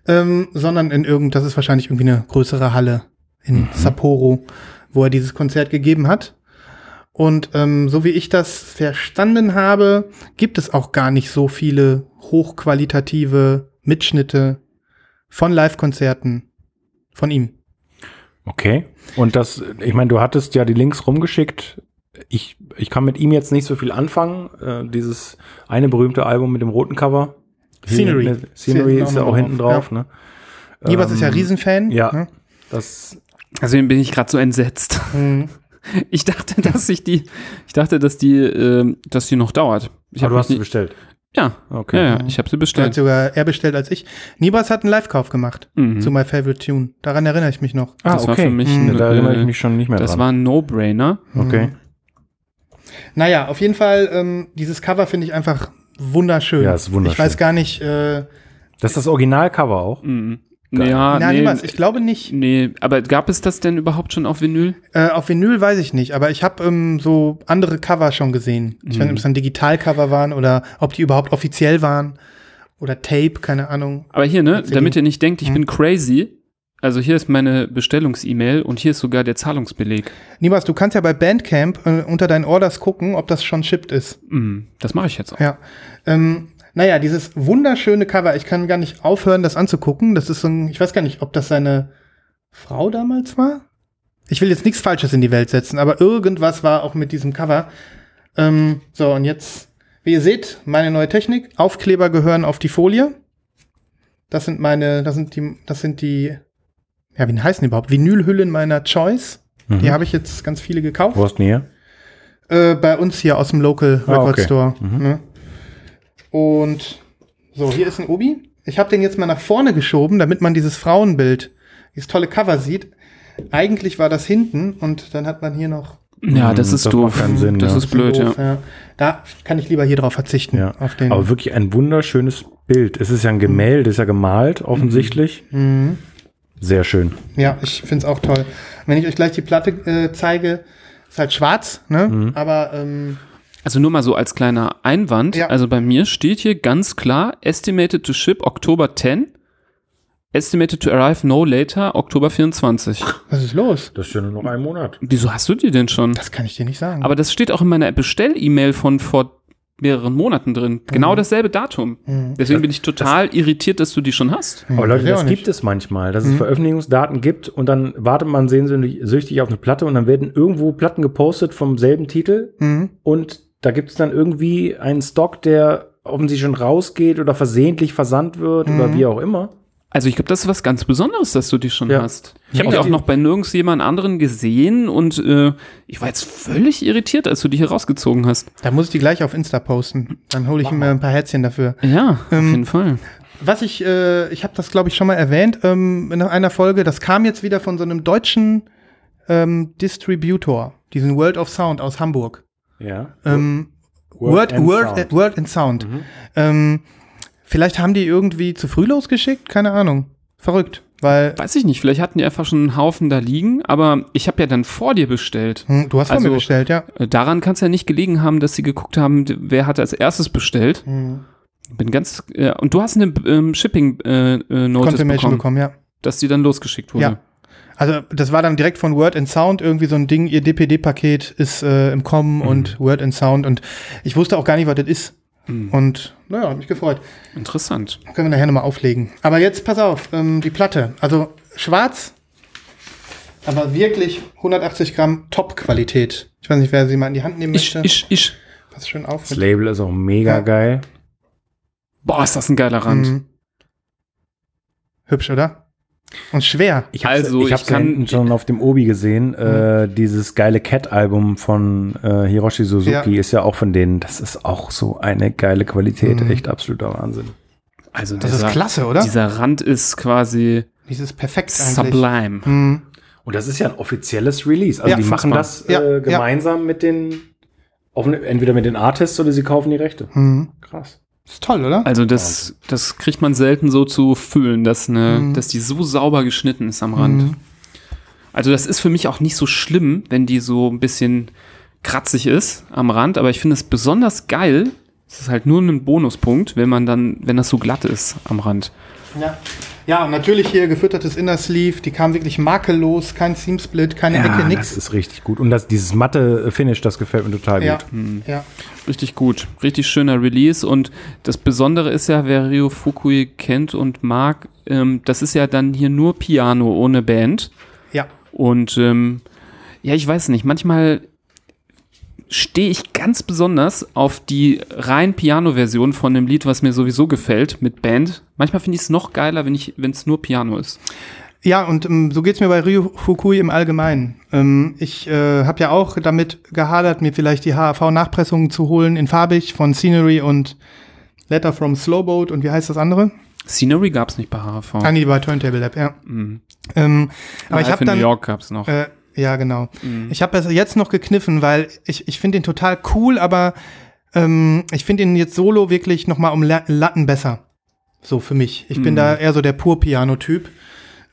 S3: ähm, sondern in irgend, das ist wahrscheinlich irgendwie eine größere Halle in Sapporo, wo er dieses Konzert gegeben hat. Und ähm, so wie ich das verstanden habe, gibt es auch gar nicht so viele hochqualitative Mitschnitte von Live-Konzerten von ihm.
S4: Okay. Und das, ich meine, du hattest ja die Links rumgeschickt. Ich, ich kann mit ihm jetzt nicht so viel anfangen. Äh, dieses eine berühmte Album mit dem roten Cover.
S3: Scenery.
S4: Hier, ne, Scenery
S3: Steht
S4: ist ja auch hinten drauf, ne?
S3: Niebers ist ja
S4: Ähm,
S3: Riesenfan.
S4: ja.
S3: Ne?
S4: Das,
S2: Also bin ich gerade so entsetzt.
S3: Mhm.
S2: Ich dachte, dass ich die, ich dachte, dass die, ähm, dass die noch dauert. Ich
S4: aber
S2: hab
S4: du hast sie bestellt.
S2: ja,
S4: Okay.
S2: ja, ja, ich habe sie
S3: Der hat
S2: bestellt.
S3: sogar er bestellt als ich. Niebers hat einen Live-Kauf gemacht
S2: Mhm.
S3: zu My Favorite Tune. Daran erinnere ich mich noch.
S4: Ah,
S2: das war
S4: okay.
S2: für mich,
S3: Mhm.
S2: ein,
S4: da erinnere ich
S2: äh,
S4: mich schon nicht mehr
S2: das
S4: dran.
S2: war ein No-Brainer.
S4: okay.
S3: Naja, auf jeden Fall, ähm, dieses Cover finde ich einfach wunderschön.
S4: Ja, ist wunderschön.
S3: Ich weiß gar nicht, äh,
S4: Das ist das Originalcover auch.
S2: Mhm.
S4: Geil.
S2: Ja,
S3: na,
S2: nee,
S3: niemals. Ich glaube nicht.
S2: nee, aber gab es das denn überhaupt schon auf Vinyl?
S3: Äh, auf Vinyl weiß ich nicht, aber ich habe ähm, so andere Cover schon gesehen. Ich weiß nicht, ob es dann Digitalcover waren oder ob die überhaupt offiziell waren. Oder Tape, keine Ahnung.
S2: Aber hier, ne, damit ihr nicht denkt, ich
S3: Mhm.
S2: bin crazy. Also hier ist meine Bestellungs-E-Mail und hier ist sogar der Zahlungsbeleg.
S3: Niemals, du kannst ja bei Bandcamp äh, unter deinen Orders gucken, ob das schon shipped ist.
S2: Mhm, das mache ich jetzt auch.
S3: Ja. Ähm, naja, dieses wunderschöne Cover, ich kann gar nicht aufhören, das anzugucken. Das ist so ein, ich weiß gar nicht, ob das seine Frau damals war. Ich will jetzt nichts Falsches in die Welt setzen, aber irgendwas war auch mit diesem Cover. Ähm, so, und jetzt, wie ihr seht, meine neue Technik. Aufkleber gehören auf die Folie. Das sind meine, das sind die, das sind die, ja, wie heißen die überhaupt? Vinylhüllen meiner Choice.
S4: Mhm.
S3: Die habe ich jetzt ganz viele gekauft.
S4: Wo hast du denn hier?
S3: Äh, bei uns hier aus dem Local
S4: Ah,
S3: Record
S4: okay.
S3: Store.
S4: Mhm.
S3: Ne? Und so, hier ist ein Obi. Ich habe den jetzt mal nach vorne geschoben, damit man dieses Frauenbild, dieses tolle Cover sieht. Eigentlich war das hinten und dann hat man hier noch.
S2: Ja, das
S4: Mhm,
S2: ist
S4: das
S2: doof.
S4: Sinn,
S2: das
S4: ja.
S2: ist blöd, ja.
S3: doof, ja. Da kann ich lieber hier drauf verzichten.
S4: Ja.
S3: Auf den.
S4: Aber wirklich ein wunderschönes Bild. Es ist ja ein Gemälde, ist ja gemalt, offensichtlich.
S3: Mhm.
S4: Sehr schön.
S3: Ja, ich find's auch toll. Wenn ich euch gleich die Platte äh, zeige, ist halt schwarz, ne?
S4: Mhm.
S3: Aber ähm,
S2: Also nur mal so als kleiner Einwand.
S3: Ja.
S2: Also bei mir steht hier ganz klar, estimated to ship Oktober 10, estimated to arrive no later Oktober 24.
S3: was ist los?
S4: Das ist ja nur noch ein Monat.
S2: Wieso hast du die denn schon?
S3: Das kann ich dir nicht sagen.
S2: Aber das steht auch in meiner Bestell-E-Mail von vor mehreren Monaten drin. Genau dasselbe Datum.
S3: Mhm.
S2: Deswegen bin ich total irritiert, dass du die schon hast.
S4: Aber Leute, das gibt es manchmal, dass es Veröffentlichungsdaten gibt und dann wartet man sehnsüchtig auf eine Platte und dann werden irgendwo Platten gepostet vom selben Titel
S3: Mhm.
S4: und da gibt es dann irgendwie einen Stock, der offensichtlich schon rausgeht oder versehentlich versandt wird oder wie auch immer.
S2: Also ich glaube, das ist was ganz Besonderes, dass du die schon
S4: Ja.
S2: hast. Ich habe die auch noch bei nirgends jemand anderen gesehen und äh, ich war jetzt völlig irritiert, als du die hier rausgezogen hast.
S3: Da muss ich die gleich auf Insta posten. Dann hole ich mir ein paar Herzchen dafür.
S2: Ja,
S3: Ähm,
S2: auf jeden Fall.
S3: Was ich, äh, ich habe das glaube ich schon mal erwähnt ähm, in einer Folge. Das kam jetzt wieder von so einem deutschen ähm, Distributor, diesen World of Sound aus Hamburg.
S4: Ja.
S3: Ähm,
S4: Word
S3: Word,
S4: and
S3: Word,
S4: Sound.
S3: äh, Word and Sound. Ähm, vielleicht haben die irgendwie zu früh losgeschickt, keine Ahnung. Verrückt, weil
S2: Weiß ich nicht, vielleicht hatten die einfach schon einen Haufen da liegen, aber ich habe ja dann vor dir bestellt.
S3: hm, du hast
S2: Also-
S3: mir bestellt, ja.
S2: Äh, Daran kann es ja nicht gelegen haben, dass sie geguckt haben, wer hat als erstes bestellt.
S3: Hm.
S2: Bin ganz äh, und du hast eine ähm, Shipping äh, äh, Notice
S3: Confirmation
S2: bekommen,
S3: bekommen, ja.
S2: dass die dann losgeschickt wurde.
S3: Ja. Also das war dann direkt von Word and Sound irgendwie so ein Ding, ihr DPD-Paket ist äh, im Kommen und Word and Sound und ich wusste auch gar nicht, was das ist. Und naja, hat mich gefreut.
S2: Interessant.
S3: Können wir nachher nochmal auflegen. Aber jetzt pass auf, ähm, die Platte. Also schwarz, aber wirklich 180 Gramm Top-Qualität. Ich weiß nicht, wer sie mal in die Hand nehmen
S2: Ich,
S3: möchte.
S2: ich, ich.
S3: Pass schön auf.
S4: Das Label ist auch mega
S3: Ja.
S4: geil.
S2: Boah, ist das ein geiler Rand.
S3: Mhm. Hübsch, oder? Und schwer.
S4: Ich hab's,
S2: Also,
S4: ich
S2: kann-
S4: ja hinten schon auf dem Obi gesehen. Äh, dieses geile Cat-Album von äh, Hiroshi Suzuki
S3: Ja.
S4: ist ja auch von denen. Das ist auch so eine geile Qualität. Echt absoluter Wahnsinn.
S2: Also
S3: Das ist klasse, oder?
S2: Dieser Rand ist quasi
S3: Dieses perfekt
S2: sublime.
S3: Mhm.
S4: Und das ist ja ein offizielles Release. Also
S3: Ja,
S4: die machen das
S3: Ja,
S4: äh,
S3: ja.
S4: gemeinsam mit den, entweder mit den Artists oder sie kaufen die Rechte.
S3: Mhm.
S4: Krass.
S3: Ist toll, oder?
S2: Also das, das kriegt man selten so zu fühlen, dass, eine,
S3: Mhm.
S2: dass die so sauber geschnitten ist am Rand.
S3: Mhm.
S2: Also das ist für mich auch nicht so schlimm, wenn die so ein bisschen kratzig ist am Rand, aber ich finde es besonders geil, Es ist halt nur ein Bonuspunkt, wenn man dann, wenn das so glatt ist am Rand.
S3: Ja. ja, und natürlich hier gefüttertes Inner Sleeve, die kam wirklich makellos, kein Seam-Split, keine Ecke,
S4: das
S3: nix.
S4: ist richtig gut. Und das, dieses matte Finish, das gefällt mir total
S3: Ja,
S4: gut.
S3: ja.
S2: Richtig gut. Richtig schöner Release. Und das Besondere ist ja, wer Ryo Fukui kennt und mag, ähm, das ist ja dann hier nur Piano ohne Band.
S3: Ja.
S2: Und ähm, ja, ich weiß nicht, manchmal stehe ich ganz besonders auf die rein Piano-Version von dem Lied, was mir sowieso gefällt, mit Band. Manchmal finde ich es noch geiler, wenn ich, wenn es nur Piano ist.
S3: Ja, und ähm, so geht's mir bei Ryu Fukui im Allgemeinen. Ähm, ich äh, habe ja auch damit gehadert, mir vielleicht die HAV-Nachpressungen zu holen in farbig von Scenery und Letter from Slowboat und wie heißt das andere?
S2: Scenery gab es nicht bei HV.
S3: Ah, nee, bei Turntable Lab, ja.
S2: Mhm.
S3: Ähm, aber ich
S2: Live
S3: habe
S2: in
S3: dann
S2: New York gab es noch.
S3: Äh, ja, genau.
S2: Mhm.
S3: Ich habe das jetzt noch gekniffen, weil ich, ich finde den total cool, aber ähm, ich finde ihn jetzt solo wirklich noch mal um La Latten besser. So für mich. Ich bin
S2: Mhm.
S3: da eher so der Pur-Piano-Typ.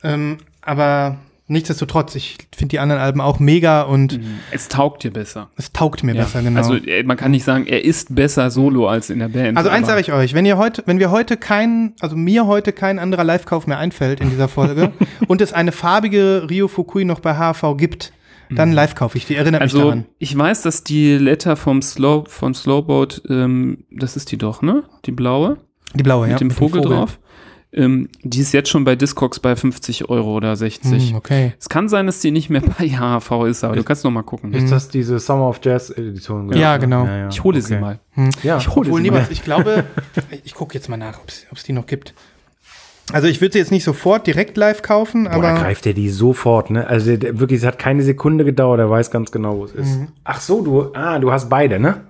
S3: Ähm, aber nichtsdestotrotz, ich finde die anderen Alben auch mega und
S2: es taugt dir besser.
S3: es taugt mir
S2: Ja.
S3: besser, genau.
S2: Also äh, man kann nicht sagen, er ist besser solo als in der Band.
S3: Also eins sage ich euch, wenn ihr heute, wenn wir heute kein, also mir heute kein anderer Live-Kauf mehr einfällt in dieser Folge und es eine farbige Rio Fukui noch bei HV gibt, dann live kaufe ich die. Erinnert mich
S2: Also
S3: daran.
S2: ich weiß, dass die Letter vom Slow, von Slowboat, ähm, das ist die doch, ne? Die blaue
S3: Die blaue,
S2: mit
S3: ja.
S2: dem Vogel, drauf. Ähm, die ist jetzt schon bei Discogs bei 50 Euro oder 60.
S3: Hm, okay.
S2: Es kann sein, dass die nicht mehr bei HV ist, aber du kannst noch mal gucken.
S4: Ist das diese Summer of Jazz Edition?
S3: Ja, genau.
S2: Ich hole sie
S4: Okay.
S2: mal.
S4: Ja,
S3: Ich hole wohl niemals. Ich glaube, ich gucke jetzt mal nach, ob es die noch gibt. Also ich würde sie jetzt nicht sofort direkt live kaufen,
S4: Boah, da
S3: aber
S4: greift er die sofort, ne? Also der, der, wirklich, es hat keine Sekunde gedauert, er weiß ganz genau, wo es ist. Ach so, du, ah, du hast beide, ne?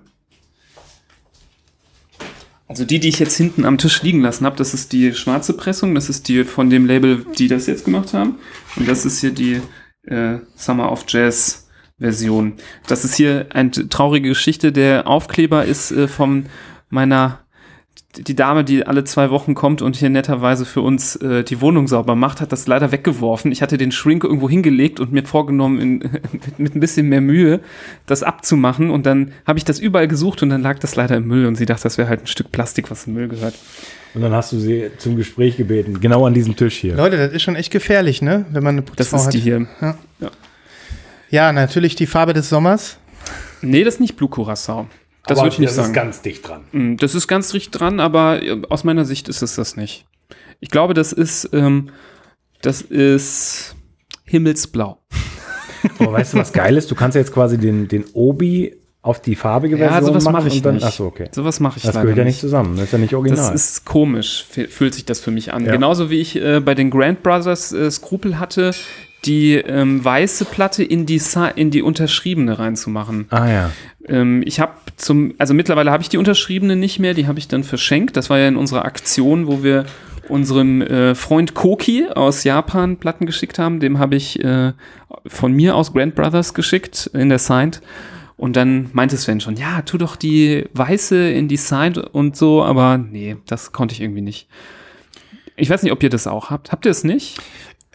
S2: Also die, die ich jetzt hinten am Tisch liegen lassen habe, das ist die schwarze Pressung, das ist die von dem Label, die das jetzt gemacht haben. Und das ist hier die äh, Summer of Jazz Version. Das ist hier eine traurige Geschichte. Der Aufkleber ist äh, von meiner die Dame, die alle zwei Wochen kommt und hier netterweise für uns äh, die Wohnung sauber macht, hat das leider weggeworfen. Ich hatte den Shrink irgendwo hingelegt und mir vorgenommen, in, mit, mit ein bisschen mehr Mühe das abzumachen. Und dann habe ich das überall gesucht und dann lag das leider im Müll und sie dachte, das wäre halt ein Stück Plastik, was im Müll gehört.
S4: Und dann hast du sie zum Gespräch gebeten, genau an diesem Tisch hier.
S3: Leute, das ist schon echt gefährlich, ne? Wenn man eine
S2: Das
S3: Putzfrau
S2: ist
S3: hat.
S2: die hier.
S3: Ja, natürlich die Farbe des Sommers.
S2: Nee, das ist nicht Blue Curacao. Das würde ich nicht
S4: das
S2: sagen.
S4: ist ganz dicht dran.
S2: Mm, Das ist ganz dicht dran, aber äh, aus meiner Sicht ist es das nicht. Ich glaube, das ist, ähm, das ist Himmelsblau.
S4: Aber weißt du, was geil ist? Du kannst jetzt quasi den, den Obi auf die farbige
S2: Ja,
S4: Version
S2: sowas
S4: machen
S2: mache ich
S4: dann,
S2: nicht.
S4: Achso, okay.
S2: Sowas mache ich
S4: Das gehört ja nicht zusammen, das ist ja nicht original.
S2: Das ist komisch, fü- fühlt sich das für mich an.
S4: Ja.
S2: Genauso wie ich äh, bei den Grand Brothers äh, Skrupel hatte, die ähm, weiße Platte in die, Sa in die unterschriebene reinzumachen.
S4: ah ja.
S2: Ähm, ich habe zum, also mittlerweile habe ich die unterschriebene nicht mehr, die habe ich dann verschenkt. Das war ja in unserer Aktion, wo wir unserem äh, Freund Koki aus Japan Platten geschickt haben. Dem habe ich äh, von mir aus Grand Brothers geschickt in der Signed. Und dann meinte Sven schon, ja, tu doch die weiße in die Signed und so, aber nee, das konnte ich irgendwie nicht. Ich weiß nicht, ob ihr das auch habt. Habt ihr es nicht?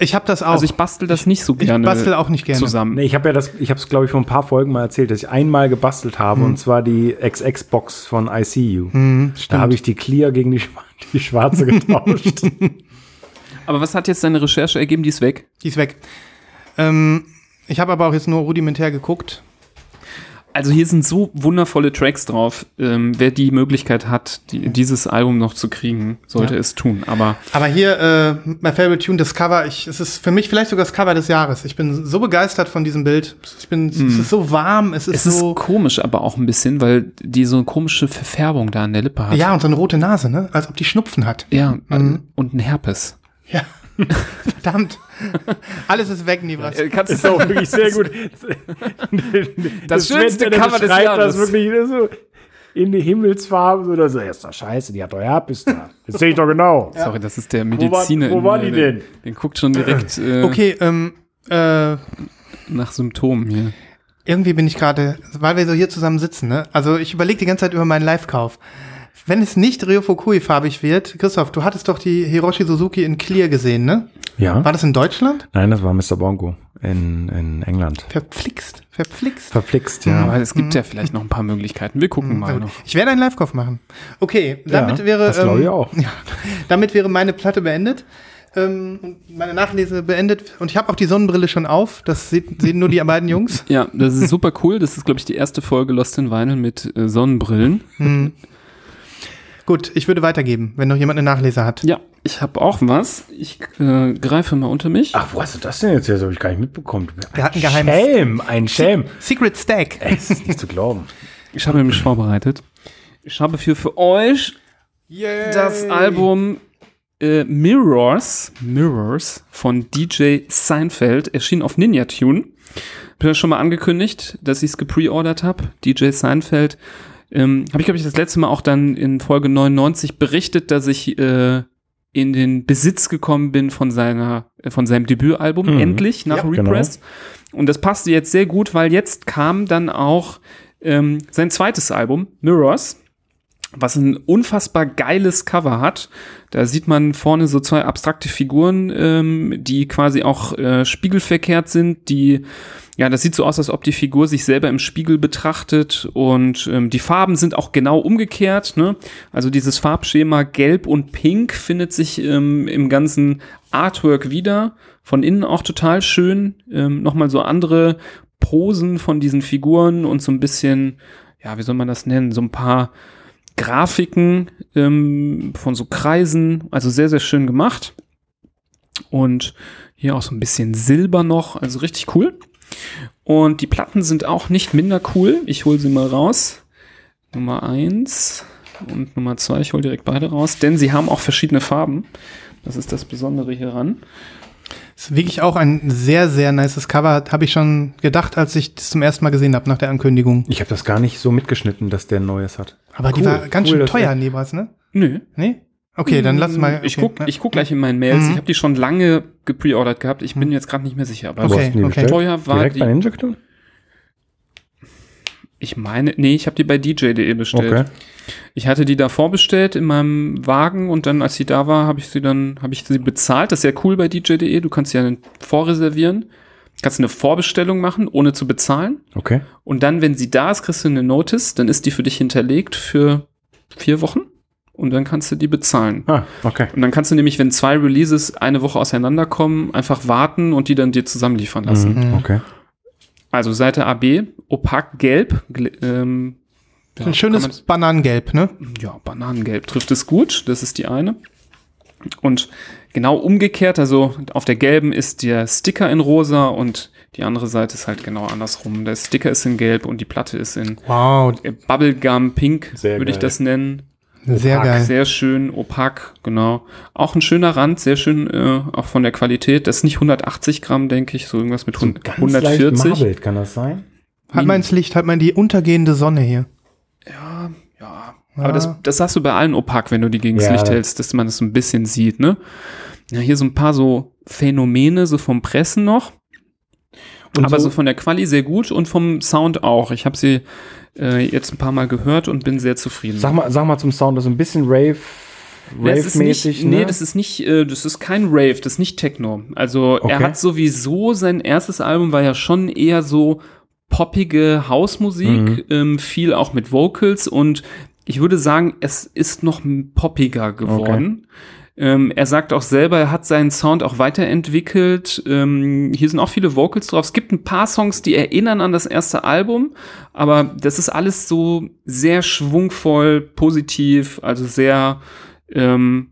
S3: Ich habe das auch.
S2: Also ich bastel das nicht so
S3: ich
S2: gerne
S3: bastel auch nicht gerne.
S2: zusammen.
S4: Nee, ich habe ja das, ich habe es glaube ich vor ein paar Folgen mal erzählt, dass ich einmal gebastelt habe und zwar die XX-Box von ICU.
S3: Hm,
S4: Da habe ich die Clear gegen die, die schwarze getauscht.
S2: Aber was hat jetzt deine Recherche ergeben? Die ist weg.
S3: Die ist weg. Ähm, ich habe aber auch jetzt nur rudimentär geguckt.
S2: Also hier sind so wundervolle Tracks drauf. Ähm, wer die Möglichkeit hat, die, dieses Album noch zu kriegen, sollte
S3: Ja.
S2: es tun. Aber
S3: Aber hier, äh, My Favorite Tune, das Cover, ich, es ist für mich vielleicht sogar das Cover des Jahres. Ich bin so begeistert von diesem Bild. Ich bin, es ist so warm, es ist
S2: es ist
S3: so.
S2: komisch, aber auch ein bisschen, weil die so eine komische Verfärbung da an der Lippe hat.
S3: Ja, und so eine rote Nase, ne? Als ob die Schnupfen hat.
S2: Ja,
S3: Mhm.
S2: und ein Herpes.
S3: Ja. Verdammt. Alles ist weg, Nivras.
S2: kannst
S4: ist auch wirklich sehr gut.
S2: Das
S4: Sven,
S2: schönste
S4: der
S2: Cover des Jahres.
S4: Das wirklich so in die Himmelsfarben oder so. Ja, ist doch scheiße, die hat doch Herpes da. Das sehe ich doch genau.
S2: Sorry, das ist der
S4: war-
S2: Mediziner.
S4: wo war
S2: mir,
S4: die
S2: der-
S4: denn?
S2: Den guckt schon direkt äh,
S3: Okay, ähm, äh,
S2: nach Symptomen hier.
S3: irgendwie bin ich gerade, weil wir so hier zusammen sitzen, ne? Also ich überlege die ganze Zeit über meinen Live-Kauf. Wenn es nicht Ryo Fukui farbig wird, Christoph, du hattest doch die Hiroshi Suzuki in Clear gesehen, ne?
S4: Ja.
S3: War das in Deutschland?
S4: Nein, das war Mr. Bongo in, in England.
S3: Verflixt, verflixt.
S4: Verflixt,
S3: Mhm.
S4: ja.
S2: Aber es gibt ja vielleicht noch ein paar Möglichkeiten. Wir gucken mal
S3: Sehr gut.
S2: noch.
S3: Ich werde einen Live-Kauf machen. Okay, damit
S4: Ja,
S3: wäre.
S4: das glaube ich
S3: ähm,
S4: auch.
S3: Ja, damit wäre meine Platte beendet. Ähm, und meine Nachlese beendet. Und ich habe auch die Sonnenbrille schon auf. Das sieht, sehen nur die beiden Jungs.
S2: Ja, das ist super cool. Das ist, glaube ich, die erste Folge Lost in Vinyl mit äh, Sonnenbrillen.
S3: Hm. Gut, ich würde weitergeben, wenn noch jemand eine Nachlese hat.
S2: Ja, ich habe auch was. Ich äh, greife mal unter mich.
S4: Ach, wo hast du das denn jetzt? Das habe ich gar nicht mitbekommen.
S3: Wir hatten geheimes-
S4: Schelm, ein Schelm.
S3: Secret Stack.
S4: Ey, das ist nicht zu glauben.
S2: Ich habe mich vorbereitet. Ich habe für, für euch das Album äh, Mirrors, Mirrors von DJ Seinfeld erschien auf Ninja Tune. Bin ja schon mal angekündigt, dass ich es gepreordert habe. DJ Seinfeld. Ähm, habe ich, glaube ich, das letzte Mal auch dann in Folge 99 berichtet, dass ich äh, in den Besitz gekommen bin von seiner, äh, von seinem Debütalbum,
S4: Mhm.
S2: endlich, nach
S3: Ja,
S2: Repress. Und das passte jetzt sehr gut, weil jetzt kam dann auch ähm, sein zweites Album, Mirrors was ein unfassbar geiles Cover hat. Da sieht man vorne so zwei abstrakte Figuren, ähm, die quasi auch äh, spiegelverkehrt sind, die ja, das sieht so aus, als ob die Figur sich selber im Spiegel betrachtet und ähm, die Farben sind auch genau umgekehrt. Ne? Also dieses Farbschema Gelb und Pink findet sich ähm, im ganzen Artwork wieder. Von innen auch total schön. Ähm, Nochmal so andere Posen von diesen Figuren und so ein bisschen, ja, wie soll man das nennen? So ein paar Grafiken ähm, von so Kreisen, also sehr, sehr schön gemacht. Und hier auch so ein bisschen Silber noch, also richtig cool. Und die Platten sind auch nicht minder cool. Ich hole sie mal raus. Nummer eins und Nummer zwei, ich hole direkt beide raus, denn sie haben auch verschiedene Farben. Das ist das Besondere hieran.
S3: Ist wirklich auch ein sehr, sehr nices Cover. Habe ich schon gedacht, als ich das zum ersten Mal gesehen habe nach der Ankündigung.
S4: Ich habe das gar nicht so mitgeschnitten, dass der ein neues hat.
S3: Aber die
S4: Cool,
S3: war ganz
S4: cool,
S3: schön teuer,
S4: er-
S3: Nebras, ne?
S2: Nö.
S3: Nee? Okay, dann lass mal.
S2: Ich
S3: okay,
S2: guck,
S3: ja.
S2: ich guck gleich in meinen Mails.
S3: Mhm.
S2: Ich habe die schon lange gepreordert gehabt. Ich bin jetzt gerade nicht mehr sicher. Aber
S3: Okay, okay.
S4: bestellt?
S2: Teuer war
S4: Direkt
S2: die-
S4: bei Ninja
S2: ich meine, nee, ich habe die bei DJ.de bestellt.
S4: Okay.
S2: Ich hatte die da vorbestellt in meinem Wagen und dann, als sie da war, habe ich sie dann, habe ich sie bezahlt. Das ist ja cool bei DJ.de. Du kannst sie ja vorreservieren. Kannst eine Vorbestellung machen, ohne zu bezahlen.
S4: Okay.
S2: Und dann, wenn sie da ist, kriegst du eine Notice. Dann ist die für dich hinterlegt für vier Wochen. Und dann kannst du die bezahlen.
S4: Ah, okay.
S2: Und dann kannst du nämlich, wenn zwei Releases eine Woche auseinanderkommen, einfach warten und die dann dir zusammenliefern lassen.
S4: Mhm. Okay.
S2: Also Seite AB, opak gelb. Ähm, ja,
S3: ein schönes Bananengelb, ne?
S2: ja, Bananengelb trifft es gut. Das ist die eine. Und genau umgekehrt, also auf der gelben ist der Sticker in rosa und die andere Seite ist halt genau andersrum. Der Sticker ist in gelb und die Platte ist in
S3: Wow,
S2: Bubblegum Pink, würde ich das nennen.
S3: Sehr
S2: Opak,
S3: geil.
S2: Sehr schön, opak, genau. Auch ein schöner Rand, sehr schön, äh, auch von der Qualität. Das ist nicht 180 Gramm, denke ich, so irgendwas mit hun-
S4: Ganz leicht
S2: 140.
S4: marbelt, kann das sein?
S3: Halt mal ins Licht, halt mal in die untergehende Sonne hier.
S2: Ja, ja. Aber das, das hast du bei allen Opak, wenn du die gegen das
S4: Ja.
S2: Licht hältst, dass man das so ein bisschen sieht, ne? Ja, hier so ein paar so Phänomene, so vom Pressen noch.
S4: Und
S2: aber so,
S4: so-
S2: von der Quali sehr gut und vom Sound auch. Ich habe sie äh, jetzt ein paar Mal gehört und bin sehr zufrieden.
S4: Sag mal, sag mal zum Sound, das ist ein bisschen Rave, Rave-mäßig,
S2: nee,
S4: ne?
S2: das ist nicht, äh, das ist kein Rave, das ist nicht Techno. Also er
S4: Okay.
S2: hat sowieso sein erstes Album war ja schon eher so poppige Hausmusik,
S4: Mhm.
S2: ähm, viel auch mit Vocals und ich würde sagen, es ist noch poppiger geworden. Ähm, er sagt auch selber, er hat seinen Sound auch weiterentwickelt. Ähm, hier sind auch viele Vocals drauf. Es gibt ein paar Songs, die erinnern an das erste Album, aber das ist alles so sehr schwungvoll, positiv, also sehr, ähm,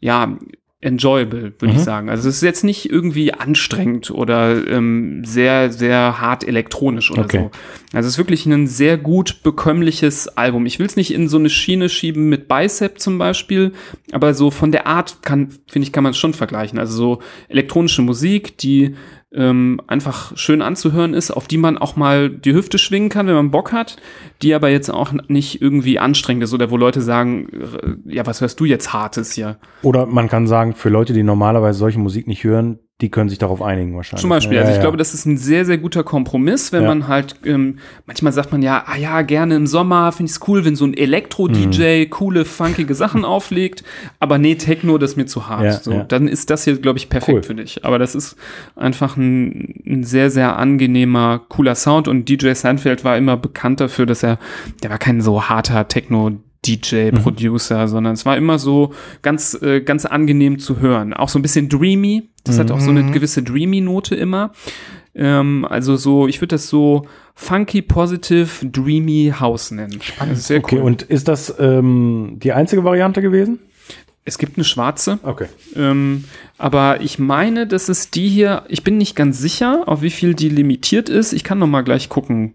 S2: ja, enjoyable, würde
S4: Mhm.
S2: ich sagen. Also es ist jetzt nicht irgendwie anstrengend oder ähm, sehr, sehr hart elektronisch oder
S4: Okay.
S2: so. Also es ist wirklich ein sehr gut bekömmliches Album. Ich will es nicht in so eine Schiene schieben mit Bicep zum Beispiel, aber so von der Art kann, finde ich, kann man es schon vergleichen. Also so elektronische Musik, die ähm, einfach schön anzuhören ist, auf die man auch mal die Hüfte schwingen kann, wenn man Bock hat, die aber jetzt auch nicht irgendwie anstrengend ist oder wo Leute sagen, äh, ja, was hörst du jetzt Hartes hier?
S4: Oder man kann sagen, für Leute, die normalerweise solche Musik nicht hören, die können sich darauf einigen wahrscheinlich.
S2: Zum Beispiel,
S4: Ja,
S2: also ich glaube, das ist ein sehr, sehr guter Kompromiss, wenn man halt, ähm, manchmal sagt man ja, ah ja, gerne im Sommer, finde ich es cool, wenn so ein Elektro-DJ coole, funkige Sachen auflegt, aber nee, Techno, das ist mir zu hart. So. Dann ist das hier, glaube ich, perfekt
S4: Cool.
S2: für dich. Aber das ist einfach ein, ein sehr, sehr angenehmer, cooler Sound und DJ Seinfeld war immer bekannt dafür, dass er, der war kein so harter Techno- DJ,
S4: Mhm.
S2: Producer, sondern es war immer so ganz, äh, ganz angenehm zu hören. Auch so ein bisschen dreamy. Das hat auch so eine gewisse dreamy-Note immer. Ähm, also so, ich würde das so funky, positive, dreamy House nennen. Das ist sehr
S4: Okay,
S2: cool.
S4: und ist das ähm, die einzige Variante gewesen?
S2: es gibt eine schwarze,
S4: Okay.
S2: ähm, aber ich meine, dass es die hier, ich bin nicht ganz sicher, auf wie viel die limitiert ist. Ich kann noch mal gleich gucken.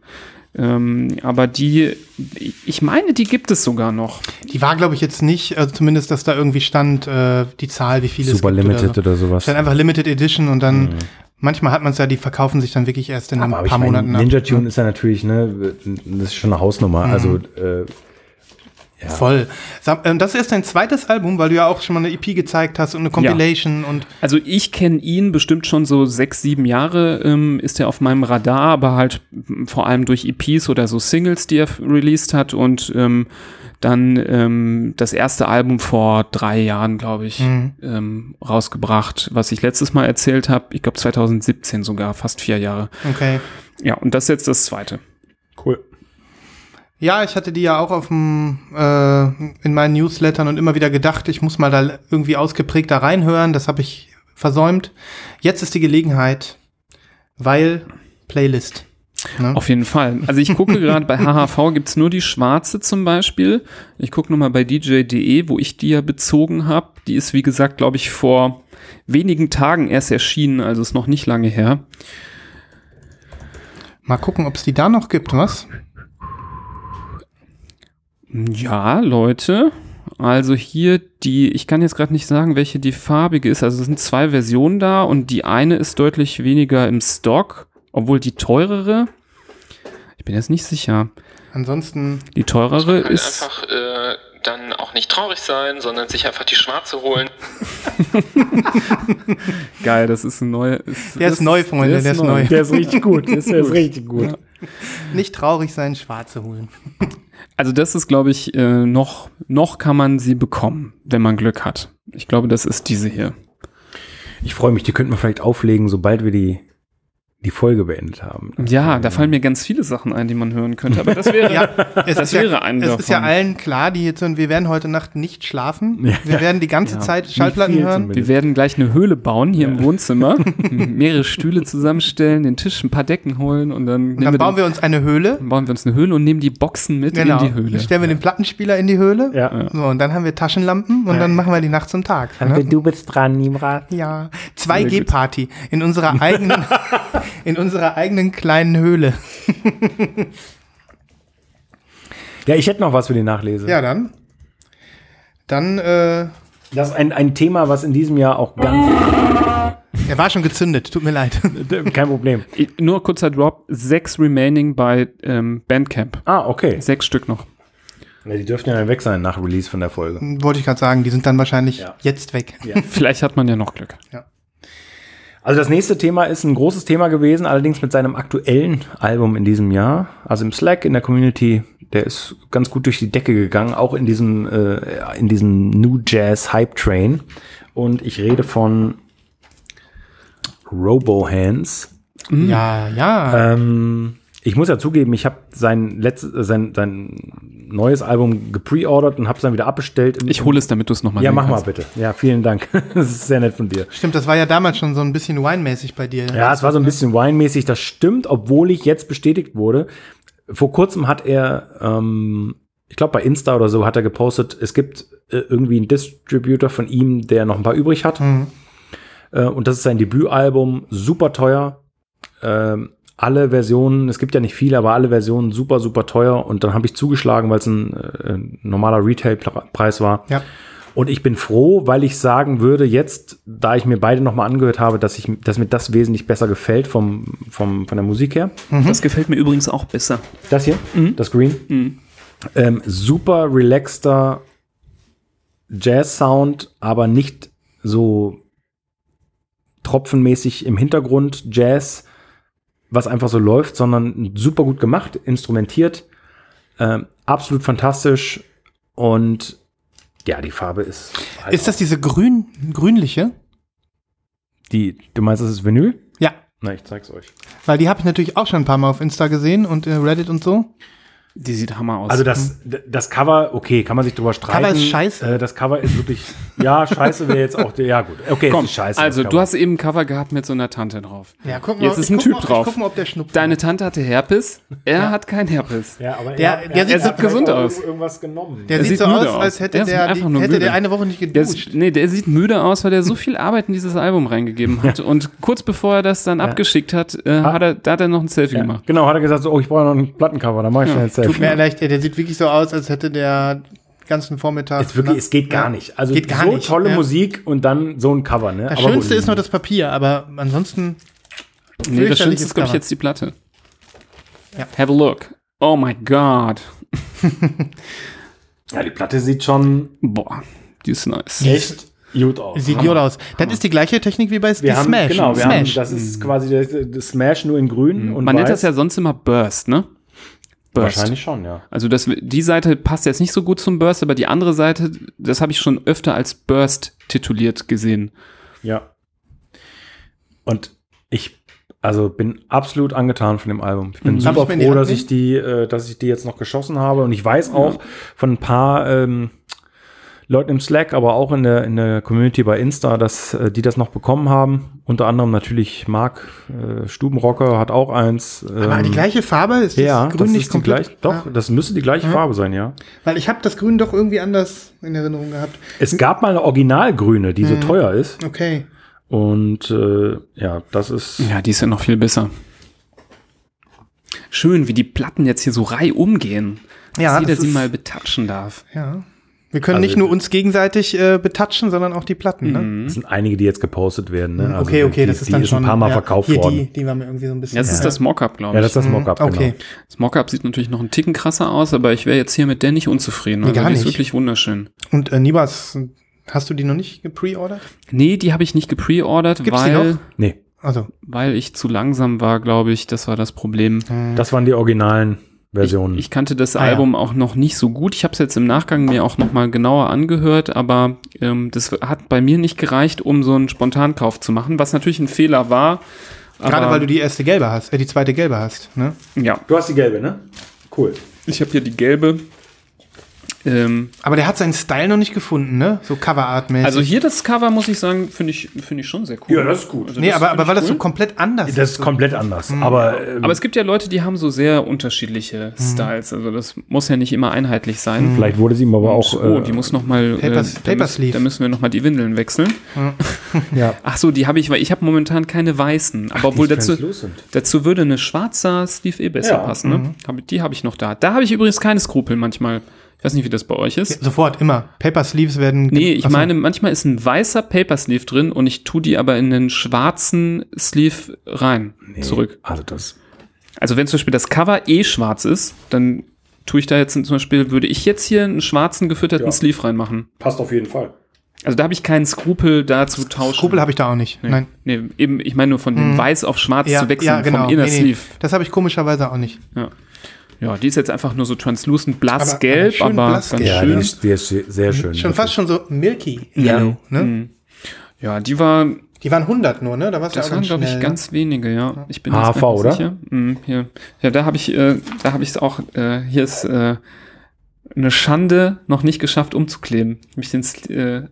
S2: Ähm, aber die, ich meine, die gibt es sogar noch.
S3: Die war, glaube ich, jetzt nicht, also zumindest, dass da irgendwie stand, äh, die Zahl, wie viele
S4: Super
S3: es gibt
S4: Limited
S3: oder,
S4: oder,
S3: so.
S4: sowas.
S3: Stand einfach Limited Edition und dann, manchmal hat man es ja, die verkaufen sich dann wirklich erst in ein
S4: Aber ich
S3: paar
S4: mein,
S3: Monaten ab.
S4: Ninja Tune ist ja natürlich, ne, das ist schon eine Hausnummer. Also, äh, ja.
S3: Voll. Ähm, Das ist dein zweites Album, weil du ja auch schon mal eine EP gezeigt hast und eine Compilation und
S2: Also ich kenne ihn bestimmt schon so sechs, sieben Jahre ähm, ist er auf meinem Radar, aber halt vor allem durch EPs oder so Singles, die er released hat und ähm, dann ähm, das erste Album vor drei Jahren, glaube ich, ähm, rausgebracht, was ich letztes Mal erzählt habe. Ich glaube 2017 sogar, fast vier Jahre.
S3: okay.
S2: Ja, und das ist jetzt das zweite.
S3: Ja, ich hatte die ja auch auf dem, äh, in meinen Newslettern und immer wieder gedacht, ich muss mal da irgendwie ausgeprägt da reinhören. Das habe ich versäumt. Jetzt ist die Gelegenheit, weil Playlist. Ne?
S2: Auf jeden Fall. Also ich gucke gerade bei HHV gibt's nur die schwarze zum Beispiel. Ich gucke nochmal bei DJ.de, wo ich die ja bezogen habe. Die ist, wie gesagt, glaube ich, vor wenigen Tagen erst erschienen, also ist noch nicht lange her.
S3: Mal gucken, ob es die da noch gibt, was?
S2: Ja, Leute. Also hier die, ich kann jetzt gerade nicht sagen, welche die farbige ist. Also es sind zwei Versionen da und die eine ist deutlich weniger im Stock, obwohl die teurere, ich bin jetzt nicht sicher.
S3: Ansonsten,
S2: Die teurere
S6: halt
S2: ist
S6: einfach äh, dann auch nicht traurig sein, sondern sich einfach die schwarze holen.
S2: geil, das ist ein neuer. Ist,
S3: Der ist neu, Freunde, der ist neu.
S4: Der ist richtig gut. Der ist, der ist richtig gut.
S3: nicht traurig sein, Schwarze holen.
S2: Also das ist, glaube ich, äh, noch, noch kann man sie bekommen, wenn man Glück hat. Ich glaube, das ist diese hier.
S4: Ich freue mich, die könnten wir vielleicht auflegen, sobald wir die, die Folge beendet haben.
S2: Ja, da fallen mir ganz viele Sachen ein, die man hören könnte. Aber das wäre,
S3: Ja, es
S2: das
S3: ist ja,
S2: wäre ein
S3: Es ist ja
S2: davon.
S3: allen klar, die jetzt hören, wir werden heute Nacht nicht schlafen.
S4: Ja.
S3: Wir werden die ganze
S2: Ja.
S3: Zeit Schallplatten hören.
S4: zumindest.
S2: Wir werden gleich eine Höhle bauen hier im Wohnzimmer, mehrere Stühle zusammenstellen, den Tisch, ein paar Decken holen und dann,
S3: Und dann bauen wir uns eine Höhle.
S2: den, bauen wir uns eine Höhle und nehmen die Boxen mit
S3: Genau.
S2: in die Höhle.
S3: Dann stellen wir den Plattenspieler in die Höhle.
S4: Ja.
S3: So, und dann haben wir Taschenlampen und dann machen wir die Nacht zum Tag. Ne?
S4: Du bist dran, Nimrat.
S3: Ja, 2G-Party in unserer eigenen, in unserer eigenen kleinen Höhle.
S4: Ja, ich hätte noch was für die Nachlese.
S3: Ja, dann. Dann, äh,
S4: Das ist ein, ein Thema, was in diesem Jahr auch ganz.
S3: er war schon gezündet, tut mir leid.
S4: Kein Problem.
S2: Nur kurzer Drop, sechs remaining bei ähm, Bandcamp.
S4: Ah, okay.
S2: Sechs Stück noch.
S4: Ja, die dürften ja dann weg sein nach Release von der Folge.
S3: Wollte ich gerade sagen, die sind dann wahrscheinlich
S4: Ja.
S3: jetzt weg.
S2: Vielleicht hat man ja noch Glück.
S4: Also das nächste Thema ist ein großes Thema gewesen, allerdings mit seinem aktuellen Album in diesem Jahr. Also im Slack, in der Community, der ist ganz gut durch die Decke gegangen, auch in diesem, äh, in diesem New Jazz Hype Train. Und ich rede von Robo Hands.
S3: Ja, ja.
S4: Ähm, ich muss ja zugeben, ich habe sein letztes, äh, sein, sein neues Album gepreordert und habe es dann wieder abbestellt.
S2: Ich hole es, damit du es nochmal
S4: Ja, mach mal bitte. Ja, vielen Dank. das ist sehr nett von dir.
S3: Stimmt, das war ja damals schon so ein bisschen Wine-mäßig bei dir.
S4: Ja, es war so ein bisschen Wine-mäßig, das stimmt, obwohl ich jetzt bestätigt wurde. Vor kurzem hat er, ähm, ich glaube bei Insta oder so, hat er gepostet, es gibt äh, irgendwie einen Distributor von ihm, der noch ein paar übrig hat.
S3: Mhm.
S4: Äh, und das ist sein Debütalbum, super teuer. Ähm, alle Versionen, es gibt ja nicht viele, aber alle Versionen super, super teuer. Und dann habe ich zugeschlagen, weil es ein äh, normaler Retail-Preis war.
S3: Ja.
S4: Und ich bin froh, weil ich sagen würde, jetzt, da ich mir beide nochmal angehört habe, dass, ich, dass mir das wesentlich besser gefällt vom, vom, von der Musik her.
S2: Das gefällt mir übrigens auch besser.
S4: Das hier, das Green. Ähm, super relaxter Jazz-Sound, aber nicht so tropfenmäßig im Hintergrund Jazz, was einfach so läuft, sondern super gut gemacht, instrumentiert, ähm, absolut fantastisch und ja, die Farbe ist. halt
S3: Ist das diese grün, grünliche?
S4: die? Du meinst, das ist Vinyl?
S3: Ja.
S4: Na, ich zeig's euch.
S3: Weil die habe ich natürlich auch schon ein paar Mal auf Insta gesehen und äh, Reddit und so.
S2: Die sieht hammer aus.
S4: Also das, das Cover, okay, kann man sich drüber streiten.
S3: Cover ist scheiße.
S4: Äh, das Cover ist wirklich, ja, scheiße wäre jetzt auch, der- ja gut, okay,
S2: Komm,
S4: scheiße.
S2: also du hast eben ein Cover gehabt mit so einer Tante drauf.
S3: Ja, guck
S2: Jetzt ist ein Typ
S3: mal,
S2: drauf.
S3: Guck mal, ob der Schnupfen
S2: Deine. Tante hatte Herpes, er hat kein Herpes.
S4: Ja, aber
S3: Der-
S4: er,
S3: der
S4: er,
S3: sieht
S4: er
S2: gesund aus.
S4: Irgendwas genommen.
S3: Der
S2: Er
S3: sieht
S2: sieht
S3: so aus,
S2: müde
S3: als
S2: aus.
S3: hätte
S2: Der
S3: der, die,
S2: nur
S3: hätte
S2: müde.
S3: der eine Woche nicht
S2: Der,
S3: geduscht.
S2: ist, nee, der sieht müde aus, weil er so viel Arbeit in dieses Album reingegeben hat. Und kurz bevor er das dann abgeschickt hat, äh, hat er, da hat er noch ein Selfie
S4: Ja,
S2: gemacht.
S4: genau, hat er gesagt, so, oh, ich brauche noch ein Plattencover, dann mache ich schnell ein
S3: Tut mir leid, der sieht wirklich so aus, als hätte der den ganzen Vormittag.
S4: Es, wirklich, es geht gar
S3: Ja,
S4: nicht. Also
S3: geht gar
S4: so
S3: nicht,
S4: tolle
S3: ja.
S4: Musik und dann so ein Cover, ne?
S3: Das
S4: Aber
S3: Schönste ist noch das Papier, aber ansonsten.
S2: Nee, das Schönste ist, glaube ich, jetzt die Platte.
S3: Ja.
S2: Have a look. Oh my God.
S4: Ja, die Platte sieht schon
S2: Boah, die ist nice.
S4: echt gut aus.
S3: Sieht gut aus. Das ist die gleiche Technik wie bei
S4: wir haben,
S3: Smash.
S4: Genau, wir haben,
S3: Smash.
S4: das ist quasi der, der Smash nur in grün und
S2: Man nennt
S4: weiß.
S2: das ja sonst immer Burst, ne? Burst.
S4: Wahrscheinlich schon, ja.
S2: Also das, die Seite passt jetzt nicht so gut zum Burst, aber die andere Seite, das habe ich schon öfter als Burst tituliert gesehen.
S4: Ja. Und ich also bin absolut angetan von dem Album. Ich bin
S3: Mhm.
S4: Super
S3: ich
S4: froh, dass ich die, äh, dass ich die jetzt noch geschossen habe. Und ich weiß auch von ein paar ähm, Leuten im Slack, aber auch in der, in der Community bei Insta, dass äh, die das noch bekommen haben. Unter anderem natürlich Marc äh, Stubenrocker hat auch eins.
S3: aber
S4: ähm,
S3: die gleiche Farbe ist das
S4: ja,
S3: Grün
S4: das
S3: nicht
S4: ist die
S3: komplett.
S4: gleich, doch,
S3: Ja.
S4: das müsste die gleiche Farbe sein, ja.
S3: Weil ich habe das Grün doch irgendwie anders in Erinnerung gehabt.
S4: Es gab mal eine Originalgrüne, die so
S3: Mhm.
S4: teuer ist.
S3: Okay.
S4: Und äh, ja, das ist.
S2: Ja, die ist ja noch viel besser. Schön, wie die Platten jetzt hier so reihum gehen. Dass
S3: Ja,
S2: jeder
S3: das
S2: sie mal betatschen darf.
S3: Ja. Wir können
S4: Also-
S3: nicht nur uns gegenseitig äh, betatschen, sondern auch die Platten. Ne?
S4: Es sind einige, die jetzt gepostet werden. Ne? Also
S3: okay, okay,
S4: die,
S3: das ist
S4: die
S3: dann
S4: ist
S3: schon
S4: ein paar Mal
S3: ja,
S4: verkauft
S3: hier,
S4: worden.
S3: Die, die war mir irgendwie so ein bisschen.
S2: Ja, das ist das Mockup, glaube
S4: ja,
S2: ich.
S4: das ist das Mockup,
S3: okay.
S4: genau.
S2: Das Mockup sieht natürlich noch einen Ticken krasser aus, aber ich wäre jetzt hier mit der nicht unzufrieden.
S3: Nee,
S2: Also
S3: gar
S2: die ist
S3: nicht.
S2: wirklich wunderschön.
S3: Und äh, Nibas, hast du die noch nicht gepreordert?
S2: Nee, die habe ich nicht gepreordert,
S3: Gibt's die
S2: weil,
S3: noch?
S4: Nee,
S3: Also,
S2: weil ich zu langsam war, glaube ich. Das war das Problem.
S4: das waren die originalen Versionen.
S2: Ich kannte das
S3: Ah, ja.
S2: Album auch noch nicht so gut. Ich habe es jetzt im Nachgang mir auch noch mal genauer angehört, aber ähm, das hat bei mir nicht gereicht, um so einen Spontankauf zu machen, was natürlich ein Fehler war.
S3: gerade
S2: aber-
S3: weil du die erste gelbe hast, äh, die zweite gelbe hast. Ne?
S2: Ja,
S4: du hast die gelbe, ne? Cool.
S2: ich habe hier die gelbe. Ähm,
S3: Aber der hat seinen Style noch nicht gefunden, ne? So Coverart-mäßig.
S2: also hier das Cover, muss ich sagen, finde ich, finde ich schon sehr cool.
S4: Ja, das ist gut.
S2: Also
S3: nee, aber, aber weil das so
S2: cool.
S3: komplett anders
S4: Das ist komplett anders. Aber, ähm,
S2: Aber es gibt ja Leute, die haben so sehr unterschiedliche
S3: Mhm.
S2: Styles. Also das muss ja nicht immer einheitlich sein.
S4: vielleicht wurde sie ihm aber auch.
S2: oh,
S4: äh,
S2: die muss noch mal.
S3: Paper-
S2: äh, da,
S3: Paper
S2: müssen,
S3: Sleeve.
S2: da müssen wir noch mal die Windeln wechseln.
S4: ja.
S2: Ach so, die habe ich, weil ich habe momentan keine weißen. Aber obwohl dazu, dazu würde eine schwarzer Sleeve eh besser
S4: Ja,
S2: passen. Ne? Hab, die habe ich noch da. Da habe ich übrigens keine Skrupel manchmal. Ich weiß nicht, wie das bei euch ist.
S3: Sofort, immer. Paper Sleeves werden.
S2: Nee, ich
S3: Achso.
S2: meine, manchmal ist ein weißer Paper Sleeve drin und ich tue die aber in den schwarzen Sleeve rein, zurück.
S4: Also das.
S2: Also wenn zum Beispiel das Cover eh schwarz ist, dann tue ich da jetzt zum Beispiel, würde ich jetzt hier einen schwarzen gefütterten
S4: Ja.
S2: Sleeve reinmachen.
S4: Passt auf jeden Fall.
S2: Also da habe ich keinen Skrupel, da zu tauschen.
S3: Skrupel habe ich da auch nicht.
S2: Nee.
S3: Nein.
S2: Nee, eben, ich meine nur von dem Weiß auf Schwarz
S3: Ja,
S2: zu wechseln,
S3: ja, genau.
S2: vom Inner
S3: Nee, nee.
S2: Sleeve.
S3: Das habe ich komischerweise auch nicht.
S2: Ja. Ja, die ist jetzt einfach nur so translucent blassgelb,
S3: aber schön
S2: aber,
S3: blassgelb.
S2: ganz
S4: Ja,
S2: schön.
S4: die ist, die ist sehr schön.
S3: Schon fast schon so milky
S2: Ja.
S3: yellow. Ne?
S2: Mhm. Ja, die war,
S3: Die waren 100 nur, ne? Da war's ja
S2: das
S3: auch
S2: waren
S3: ganz
S2: glaube ich
S3: schnell,
S2: ganz wenige, ja. Ich bin
S4: HV, oder?
S2: sicher. Mhm, hier. Ja, da habe ich, äh, da habe ich es auch, äh, hier ist äh, eine Schande, noch nicht geschafft umzukleben. Hab Ich den, äh,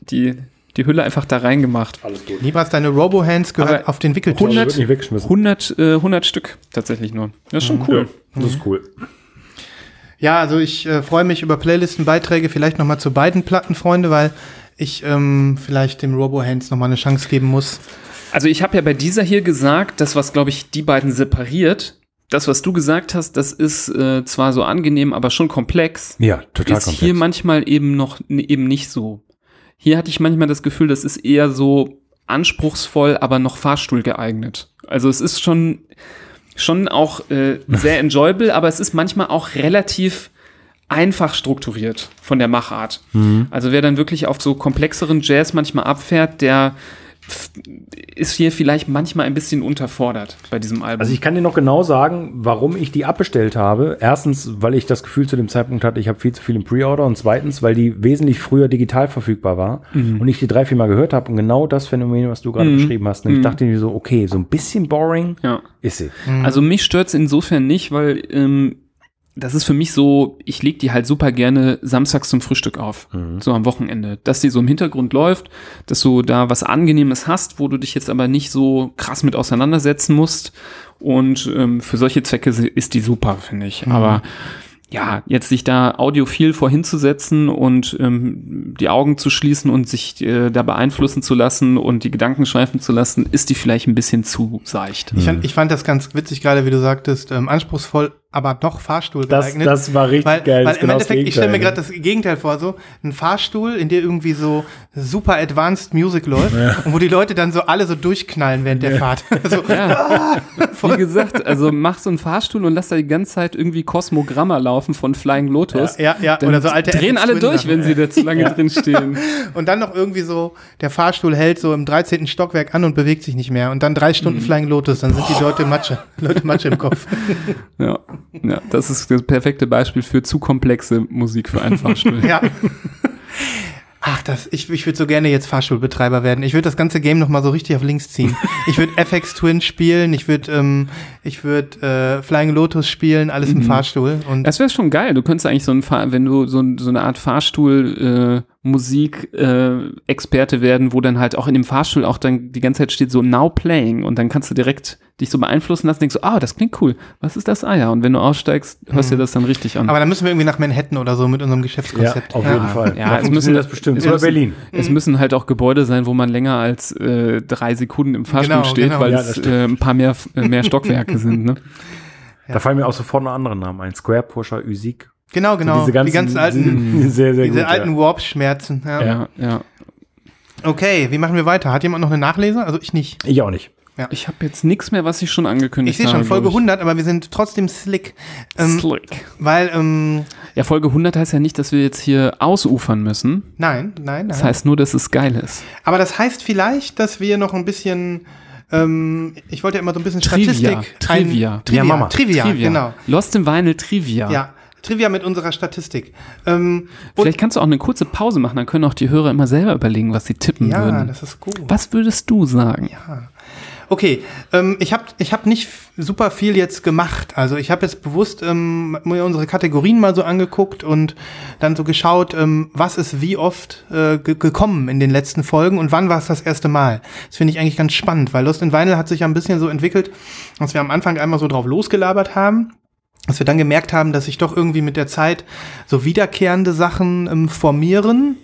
S2: die, die Hülle einfach da reingemacht.
S4: Alles gut.
S3: Nibas, deine Robo-Hands gehört
S2: Aber
S3: auf den Wickeltisch.
S2: 100
S4: wird nicht weggeschmissen.
S2: 100, äh, 100 Stück tatsächlich nur. Das ist schon cool.
S4: Ja, das ist cool.
S3: Ja, also ich äh, freue mich über Playlistenbeiträge, vielleicht nochmal zu beiden Platten, Freunde, weil ich ähm, vielleicht dem Robo-Hands nochmal eine Chance geben muss.
S2: Also ich habe ja bei dieser hier gesagt, das, was, glaube ich, die beiden separiert, das, was du gesagt hast, das ist äh, zwar so angenehm, aber schon komplex.
S4: Ja, total
S2: ist
S4: komplex.
S2: hier manchmal eben noch eben nicht so. Hier hatte ich manchmal das Gefühl, das ist eher so anspruchsvoll, aber noch Fahrstuhl geeignet. Also es ist schon schon auch äh, sehr enjoyable, aber es ist manchmal auch relativ einfach strukturiert von der Machart. Also wer dann wirklich auf so komplexeren Jazz manchmal abfährt, der ist hier vielleicht manchmal ein bisschen unterfordert bei diesem Album.
S4: Also ich kann dir noch genau sagen, warum ich die abbestellt habe. Erstens, weil ich das Gefühl zu dem Zeitpunkt hatte, ich habe viel zu viel im Pre-Order und zweitens, weil die wesentlich früher digital verfügbar war und ich die drei, vier Mal gehört habe und genau das Phänomen, was du gerade beschrieben hast. Und ich dachte mir so, okay, so ein bisschen boring
S2: ja.
S4: ist sie.
S2: Also mich stört's insofern nicht, weil ähm, das ist für mich so, ich leg die halt super gerne samstags zum Frühstück auf, so am Wochenende. Dass die so im Hintergrund läuft, dass du da was Angenehmes hast, wo du dich jetzt aber nicht so krass mit auseinandersetzen musst. Und ähm, für solche Zwecke ist die super, finde ich. Aber ja, jetzt sich da audiophil vorhinzusetzen und ähm, die Augen zu schließen und sich äh, da beeinflussen zu lassen und die Gedanken schweifen zu lassen, ist die vielleicht ein bisschen zu seicht.
S3: Ich, fand, ich fand das ganz witzig gerade, wie du sagtest, ähm, anspruchsvoll, aber doch Fahrstuhl
S4: Das,
S3: geeignet.
S4: das war richtig
S3: weil,
S4: geil.
S3: weil im
S4: genau
S3: Endeffekt, ich stelle mir gerade das Gegenteil vor, so ein Fahrstuhl, in der irgendwie so super advanced Music läuft und wo die Leute dann so alle so durchknallen während der Fahrt. so,
S2: Ja. Wie gesagt, also mach so einen Fahrstuhl und lass da die ganze Zeit irgendwie Kosmogramma laufen von Flying Lotus.
S3: Ja, ja,
S2: Dann
S3: oder so alte
S2: drehen alle durch, wenn sie da zu lange drin stehen.
S3: Und dann noch irgendwie so, der Fahrstuhl hält so im 13. Stockwerk an und bewegt sich nicht mehr. Und dann drei
S2: Mhm.
S3: Stunden Flying Lotus, dann sind die Leute Matsche, Leute Matsche im Kopf.
S2: Ja. Ja, das ist das perfekte Beispiel für zu komplexe Musik für einen Fahrstuhl.
S3: Ja. Ach, das, ich, ich würde so gerne jetzt Fahrstuhlbetreiber werden. Ich würde das ganze Game noch mal so richtig auf links ziehen. Ich würde FX Twin spielen, ich würde ähm, ich würde äh, Flying Lotus spielen, alles im Fahrstuhl. Und
S2: Das wäre schon geil. Du könntest eigentlich so ein Fahr wenn du so, so eine Art Fahrstuhl äh, Musik äh, Experte werden, wo dann halt auch in dem Fahrstuhl auch dann die ganze Zeit steht so Now Playing und dann kannst du direkt dich so beeinflussen lassen, denkst so, ah, das klingt cool. Was ist das? Ah ja, und wenn du aussteigst, hörst du dir das dann richtig an.
S3: aber dann müssen wir irgendwie nach Manhattan oder so mit unserem
S4: Ja,
S3: Geschäftskonzept.
S4: auf jeden Fall.
S2: Ja,
S4: Da
S2: es müssen-
S4: das bestimmt.
S2: es
S4: Oder
S2: müssen-
S4: Berlin.
S2: Es müssen halt auch Gebäude sein, wo man länger als äh, drei Sekunden im Fahrstuhl
S3: Genau,
S2: steht,
S3: genau.
S2: weil
S4: Ja,
S2: es äh, ein paar mehr, äh, mehr Stockwerke sind. Ne?
S4: Da fallen mir auch sofort noch andere Namen ein. Square Pusher, Usik.
S3: Genau, genau.
S4: diese ganzen,
S3: die ganzen alten,
S4: sehr, sehr
S3: diese
S4: gut,
S3: alten Warp-Schmerzen. Ja.
S2: Ja, ja.
S3: Okay, wie machen wir weiter? Hat jemand noch eine Nachlese? Also ich nicht.
S4: Ja. Ich auch nicht.
S2: Ich habe jetzt nichts mehr, was ich schon angekündigt
S3: Ich sehe
S2: habe.
S3: schon Folge
S2: glaub ich.
S3: 100, aber wir sind trotzdem slick. Ähm,
S2: Slick.
S3: weil, ähm,
S2: Ja, Folge 100 heißt ja nicht, dass wir jetzt hier ausufern müssen.
S3: nein, nein, nein.
S2: Das heißt nur, dass es geil ist.
S3: Aber das heißt vielleicht, dass wir noch ein bisschen, ähm, ich wollte ja immer so ein bisschen
S2: Trivia.
S3: Statistik.
S2: Trivia.
S3: Ein, Trivia,
S4: Ja, Mama.
S3: Trivia, genau.
S2: Lost in Vinyl Trivia.
S3: Ja, Trivia mit unserer Statistik. Ähm,
S2: Vielleicht kannst du auch eine kurze Pause machen, dann können auch die Hörer immer selber überlegen, was sie tippen
S3: ja,
S2: würden.
S3: das ist gut.
S2: Was würdest du sagen?
S3: Okay, ähm, ich habe ich hab nicht super viel jetzt gemacht. Also ich habe jetzt bewusst ähm, mir unsere Kategorien mal so angeguckt und dann so geschaut, ähm, was ist wie oft äh, ge gekommen in den letzten Folgen und wann war es das erste Mal. Das finde ich eigentlich ganz spannend, weil Lost in Vinyl hat sich ja ein bisschen so entwickelt, dass wir am Anfang einmal so drauf losgelabert haben. Dass wir dann gemerkt haben, dass sich doch irgendwie mit der Zeit so wiederkehrende Sachen ähm, formieren.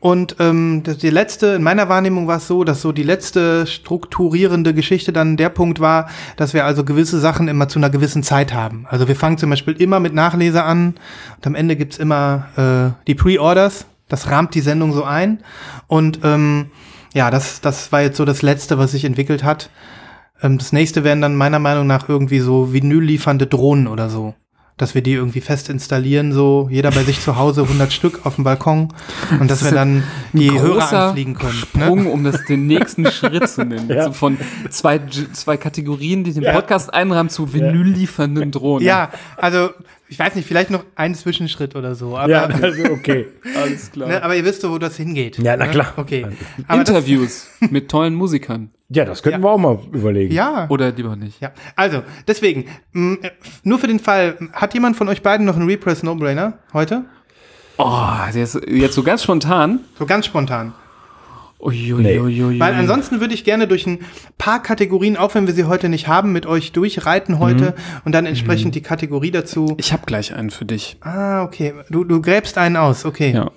S3: Und ähm, die letzte, in meiner Wahrnehmung war es so, dass so die letzte strukturierende Geschichte dann der Punkt war, dass wir also gewisse Sachen immer zu einer gewissen Zeit haben. Also wir fangen zum Beispiel immer mit Nachleser an und am Ende gibt's immer äh, die Pre-Orders. Das rahmt die Sendung so ein. Und ähm, ja, das, das war jetzt so das Letzte, was sich entwickelt hat. Ähm, das nächste wären dann meiner Meinung nach irgendwie so Vinyl liefernde Drohnen oder so. Dass wir die irgendwie fest installieren, so jeder bei sich zu Hause 100 Stück auf dem Balkon und dass wir dann die Hörer anfliegen können.
S2: Sprung,
S3: Ne?
S2: um das den nächsten Schritt zu nennen.
S4: Ja.
S2: So von zwei, zwei Kategorien, die den Podcast einrahmen, zu Vinyl liefernden Drohnen.
S3: Ja, also ich weiß nicht, vielleicht noch ein Zwischenschritt oder so. Aber,
S4: Ja, also okay.
S2: alles klar.
S3: ne, aber ihr wisst so, wo das hingeht.
S4: Ja, na
S3: ne?
S4: klar.
S3: Okay. Aber das,
S2: Interviews mit tollen Musikern.
S4: Ja, das könnten
S3: Ja.
S4: wir auch mal überlegen.
S3: ja.
S2: Oder lieber nicht.
S3: Ja, also, deswegen, mh, äh, nur für den Fall, hat jemand von euch beiden noch einen Repress No-Brainer heute?
S2: Oh, der ist jetzt so ganz spontan.
S3: So ganz spontan.
S2: Uiuiuiui.
S3: Weil ansonsten würde ich gerne durch ein paar Kategorien, auch wenn wir sie heute nicht haben, mit euch durchreiten heute und dann entsprechend die Kategorie dazu.
S2: Ich habe gleich einen für dich.
S3: Ah, okay. Du, du gräbst einen aus, okay.
S2: Ja.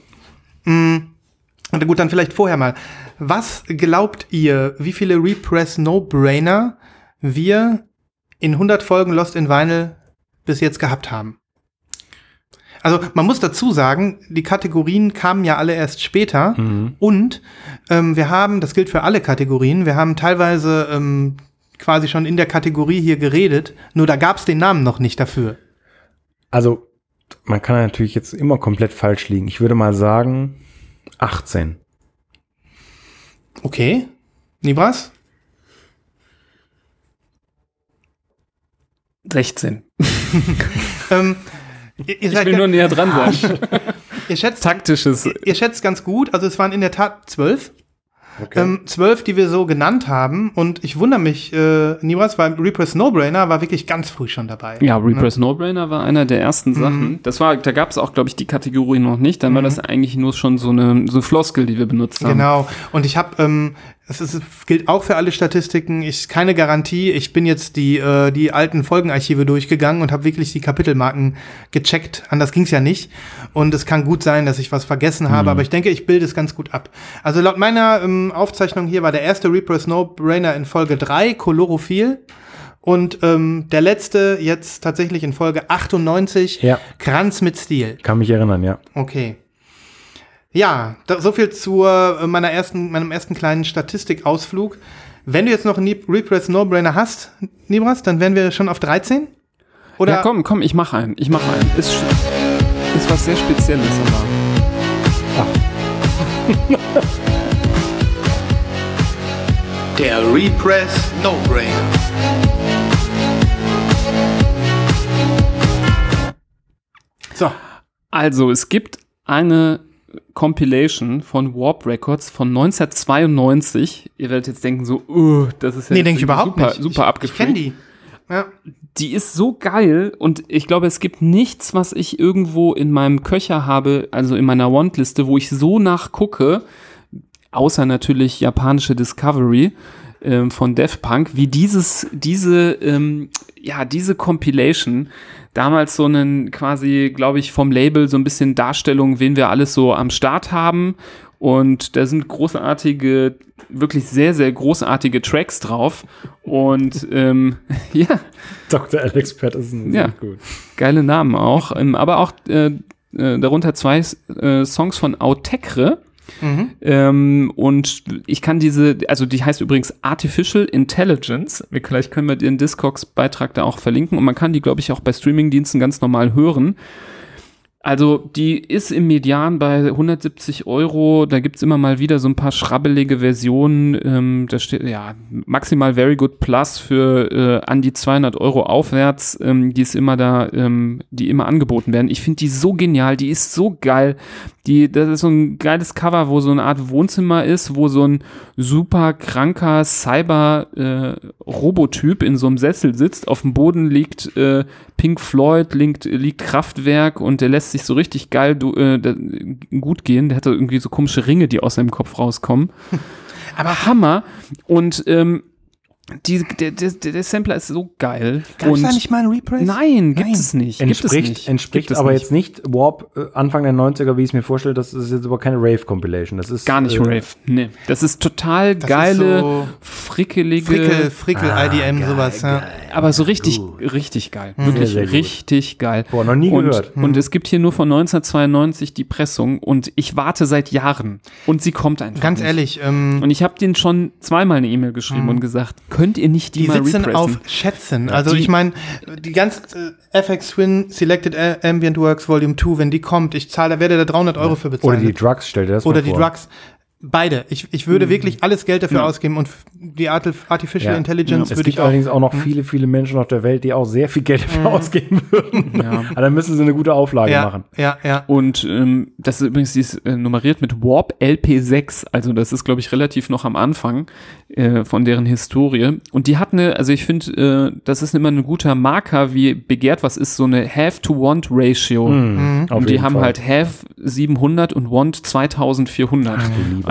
S3: Und gut, dann vielleicht vorher mal. Was glaubt ihr, wie viele Repress No-Brainer wir in 100 Folgen Lost in Vinyl bis jetzt gehabt haben? Also man muss dazu sagen, die Kategorien kamen ja alle erst später und ähm, wir haben, das gilt für alle Kategorien, wir haben teilweise ähm, quasi schon in der Kategorie hier geredet, nur da gab es den Namen noch nicht dafür.
S4: Also, man kann natürlich jetzt immer komplett falsch liegen. Ich würde mal sagen 18.
S3: Okay. Nibras?
S2: 16.
S3: Ähm, ihr, ihr
S2: Ich will nur näher dran sein.
S3: ihr schätzt,
S2: Taktisches.
S3: ihr schätzt ganz gut. Also es waren in der Tat zwölf.
S4: Okay.
S3: Ähm, zwölf, die wir so genannt haben. Und ich wundere mich, äh, Nibras, weil Reaper's No-Brainer war wirklich ganz früh schon dabei.
S2: Ja, Reaper's No-Brainer war einer der ersten Sachen. Das war, da gab es auch, glaube ich, die Kategorie noch nicht. Dann war das eigentlich nur schon so eine so Floskel, die wir benutzt haben.
S3: Genau. Und ich habe, ähm, es ist, gilt auch für alle Statistiken. Ich keine Garantie. Ich bin jetzt die äh, die alten Folgenarchive durchgegangen und habe wirklich die Kapitelmarken gecheckt. Anders ging's ja nicht. Und es kann gut sein, dass ich was vergessen habe, aber ich denke, ich bilde es ganz gut ab. Also laut meiner ähm, Aufzeichnung hier war der erste Reaper's No-Brainer in Folge 3 Chlorophil. Und ähm, der letzte jetzt tatsächlich in Folge 98
S4: Ja.
S3: Kranz mit Stil.
S4: Kann mich erinnern, ja.
S3: Okay. Ja, da, so viel zu äh, meiner ersten, meinem ersten kleinen Statistikausflug. Wenn du jetzt noch einen Repress No-Brainer hast, Nibras, dann wären wir schon auf 13? Oder?
S2: ja, komm, komm, ich mach einen. Ich mach einen. Ist, ist was sehr Spezielles, aber.
S1: Der Repress No-Brainer.
S3: So.
S2: Also, es gibt eine Compilation von Warp Records von 1992. Ihr werdet jetzt denken so, uh, das ist ja
S3: Nee, denke ich überhaupt
S2: super,
S3: nicht.
S2: super
S3: ich, ich kenne die. Ja.
S2: die ist so geil und ich glaube, es gibt nichts, was ich irgendwo in meinem Köcher habe, also in meiner Want-Liste, wo ich so nachgucke, außer natürlich japanische Discovery ähm, von Def Punk, wie dieses, diese, ähm, ja, diese Compilation, damals so einen quasi, glaube ich, vom Label so ein bisschen Darstellung, wen wir alles so am Start haben. Und da sind großartige, wirklich sehr, sehr großartige Tracks drauf. Und ähm, ja,
S4: Dr. Alex Patterson.
S2: Ja.
S4: gut.
S2: geile Namen auch. Ähm, aber auch äh, äh, darunter zwei äh, Songs von Autekre. Ähm, und ich kann diese, also die heißt übrigens Artificial Intelligence. Vielleicht können wir den Discogs-Beitrag da auch verlinken. Und man kann die, glaube ich, auch bei Streamingdiensten ganz normal hören. Also die ist im Median bei 170 Euro. Da gibt's immer mal wieder so ein paar schrabbelige Versionen. Ähm, da steht ja maximal Very Good Plus für äh, an die 200 Euro aufwärts. Ähm, die ist immer da, ähm, die immer angeboten werden. Ich finde die so genial. Die ist so geil. Die, das ist so ein geiles Cover, wo so eine Art Wohnzimmer ist, wo so ein super kranker Cyber-Robotyp in so einem Sessel sitzt. Auf dem Boden liegt äh, Pink Floyd, liegt, liegt Kraftwerk und der lässt sich so richtig geil du, äh, gut gehen. Der hat so irgendwie so komische Ringe, die aus seinem Kopf rauskommen. Aber Hammer. Und ähm, die, der, der, der Sampler ist so geil.
S3: Gab es da nicht mal einen Repress?
S2: Nein, gibt
S3: Nein.
S2: es nicht. Gibt es
S4: Entspricht,
S2: nicht.
S4: entspricht
S2: Gibt es
S4: aber
S2: nicht.
S4: jetzt nicht Warp äh, Anfang der 90er, wie ich es mir vorstelle. Das ist jetzt aber keine Rave-Compilation. Das ist
S2: Gar nicht
S4: äh,
S2: Rave. Nee. Das ist total
S3: Das
S2: geile,
S3: ist so
S2: frickelige,
S3: Frickel, Frickel, IDM, sowas. Ja.
S2: aber so richtig, richtig geil. Wirklich
S4: Sehr, sehr gut.
S2: richtig geil.
S4: Boah, noch nie
S2: und,
S4: gehört.
S2: Und es gibt hier nur von 1992 die Pressung und ich warte seit Jahren und sie kommt einfach
S3: Ganz
S2: nicht.
S3: ehrlich, ähm,
S2: Und ich habe denen schon zweimal eine E-Mail geschrieben und gesagt, könnt ihr nicht die,
S3: die
S2: mal
S3: sitzen
S2: repressen?
S3: auf Schätzen. Also
S2: die-
S3: ich meine, die ganze äh, FX Twin Selected Ambient Works Volume 2, wenn die kommt, ich zahle, da werde da 300 Euro für bezahlen.
S4: Oder die Drugs, stell dir das
S3: Oder
S4: mal
S3: die
S4: vor.
S3: Drugs. Beide. Ich, ich würde wirklich alles Geld dafür
S2: Ja.
S3: ausgeben und die Arti- Artificial
S4: Ja.
S3: Intelligence
S4: Es
S3: würde
S4: gibt
S3: ich auch.
S4: allerdings auch noch viele, viele Menschen auf der Welt, die auch sehr viel Geld dafür ausgeben würden.
S2: Ja.
S4: Aber dann müssen sie eine gute Auflage
S3: ja,
S4: machen.
S3: ja, ja.
S2: Und ähm, das ist übrigens die ist, äh, nummeriert mit Warp LP6, also das ist, glaube ich, relativ noch am Anfang äh, von deren Historie. Und die hat eine, also ich finde, äh, das ist immer ein guter Marker, wie begehrt was ist, so eine Have-to-Want-Ratio.
S3: Mhm.
S4: Auf
S2: Und die
S4: jeden
S2: haben
S4: Fall.
S2: halt Have 700 und Want 2400.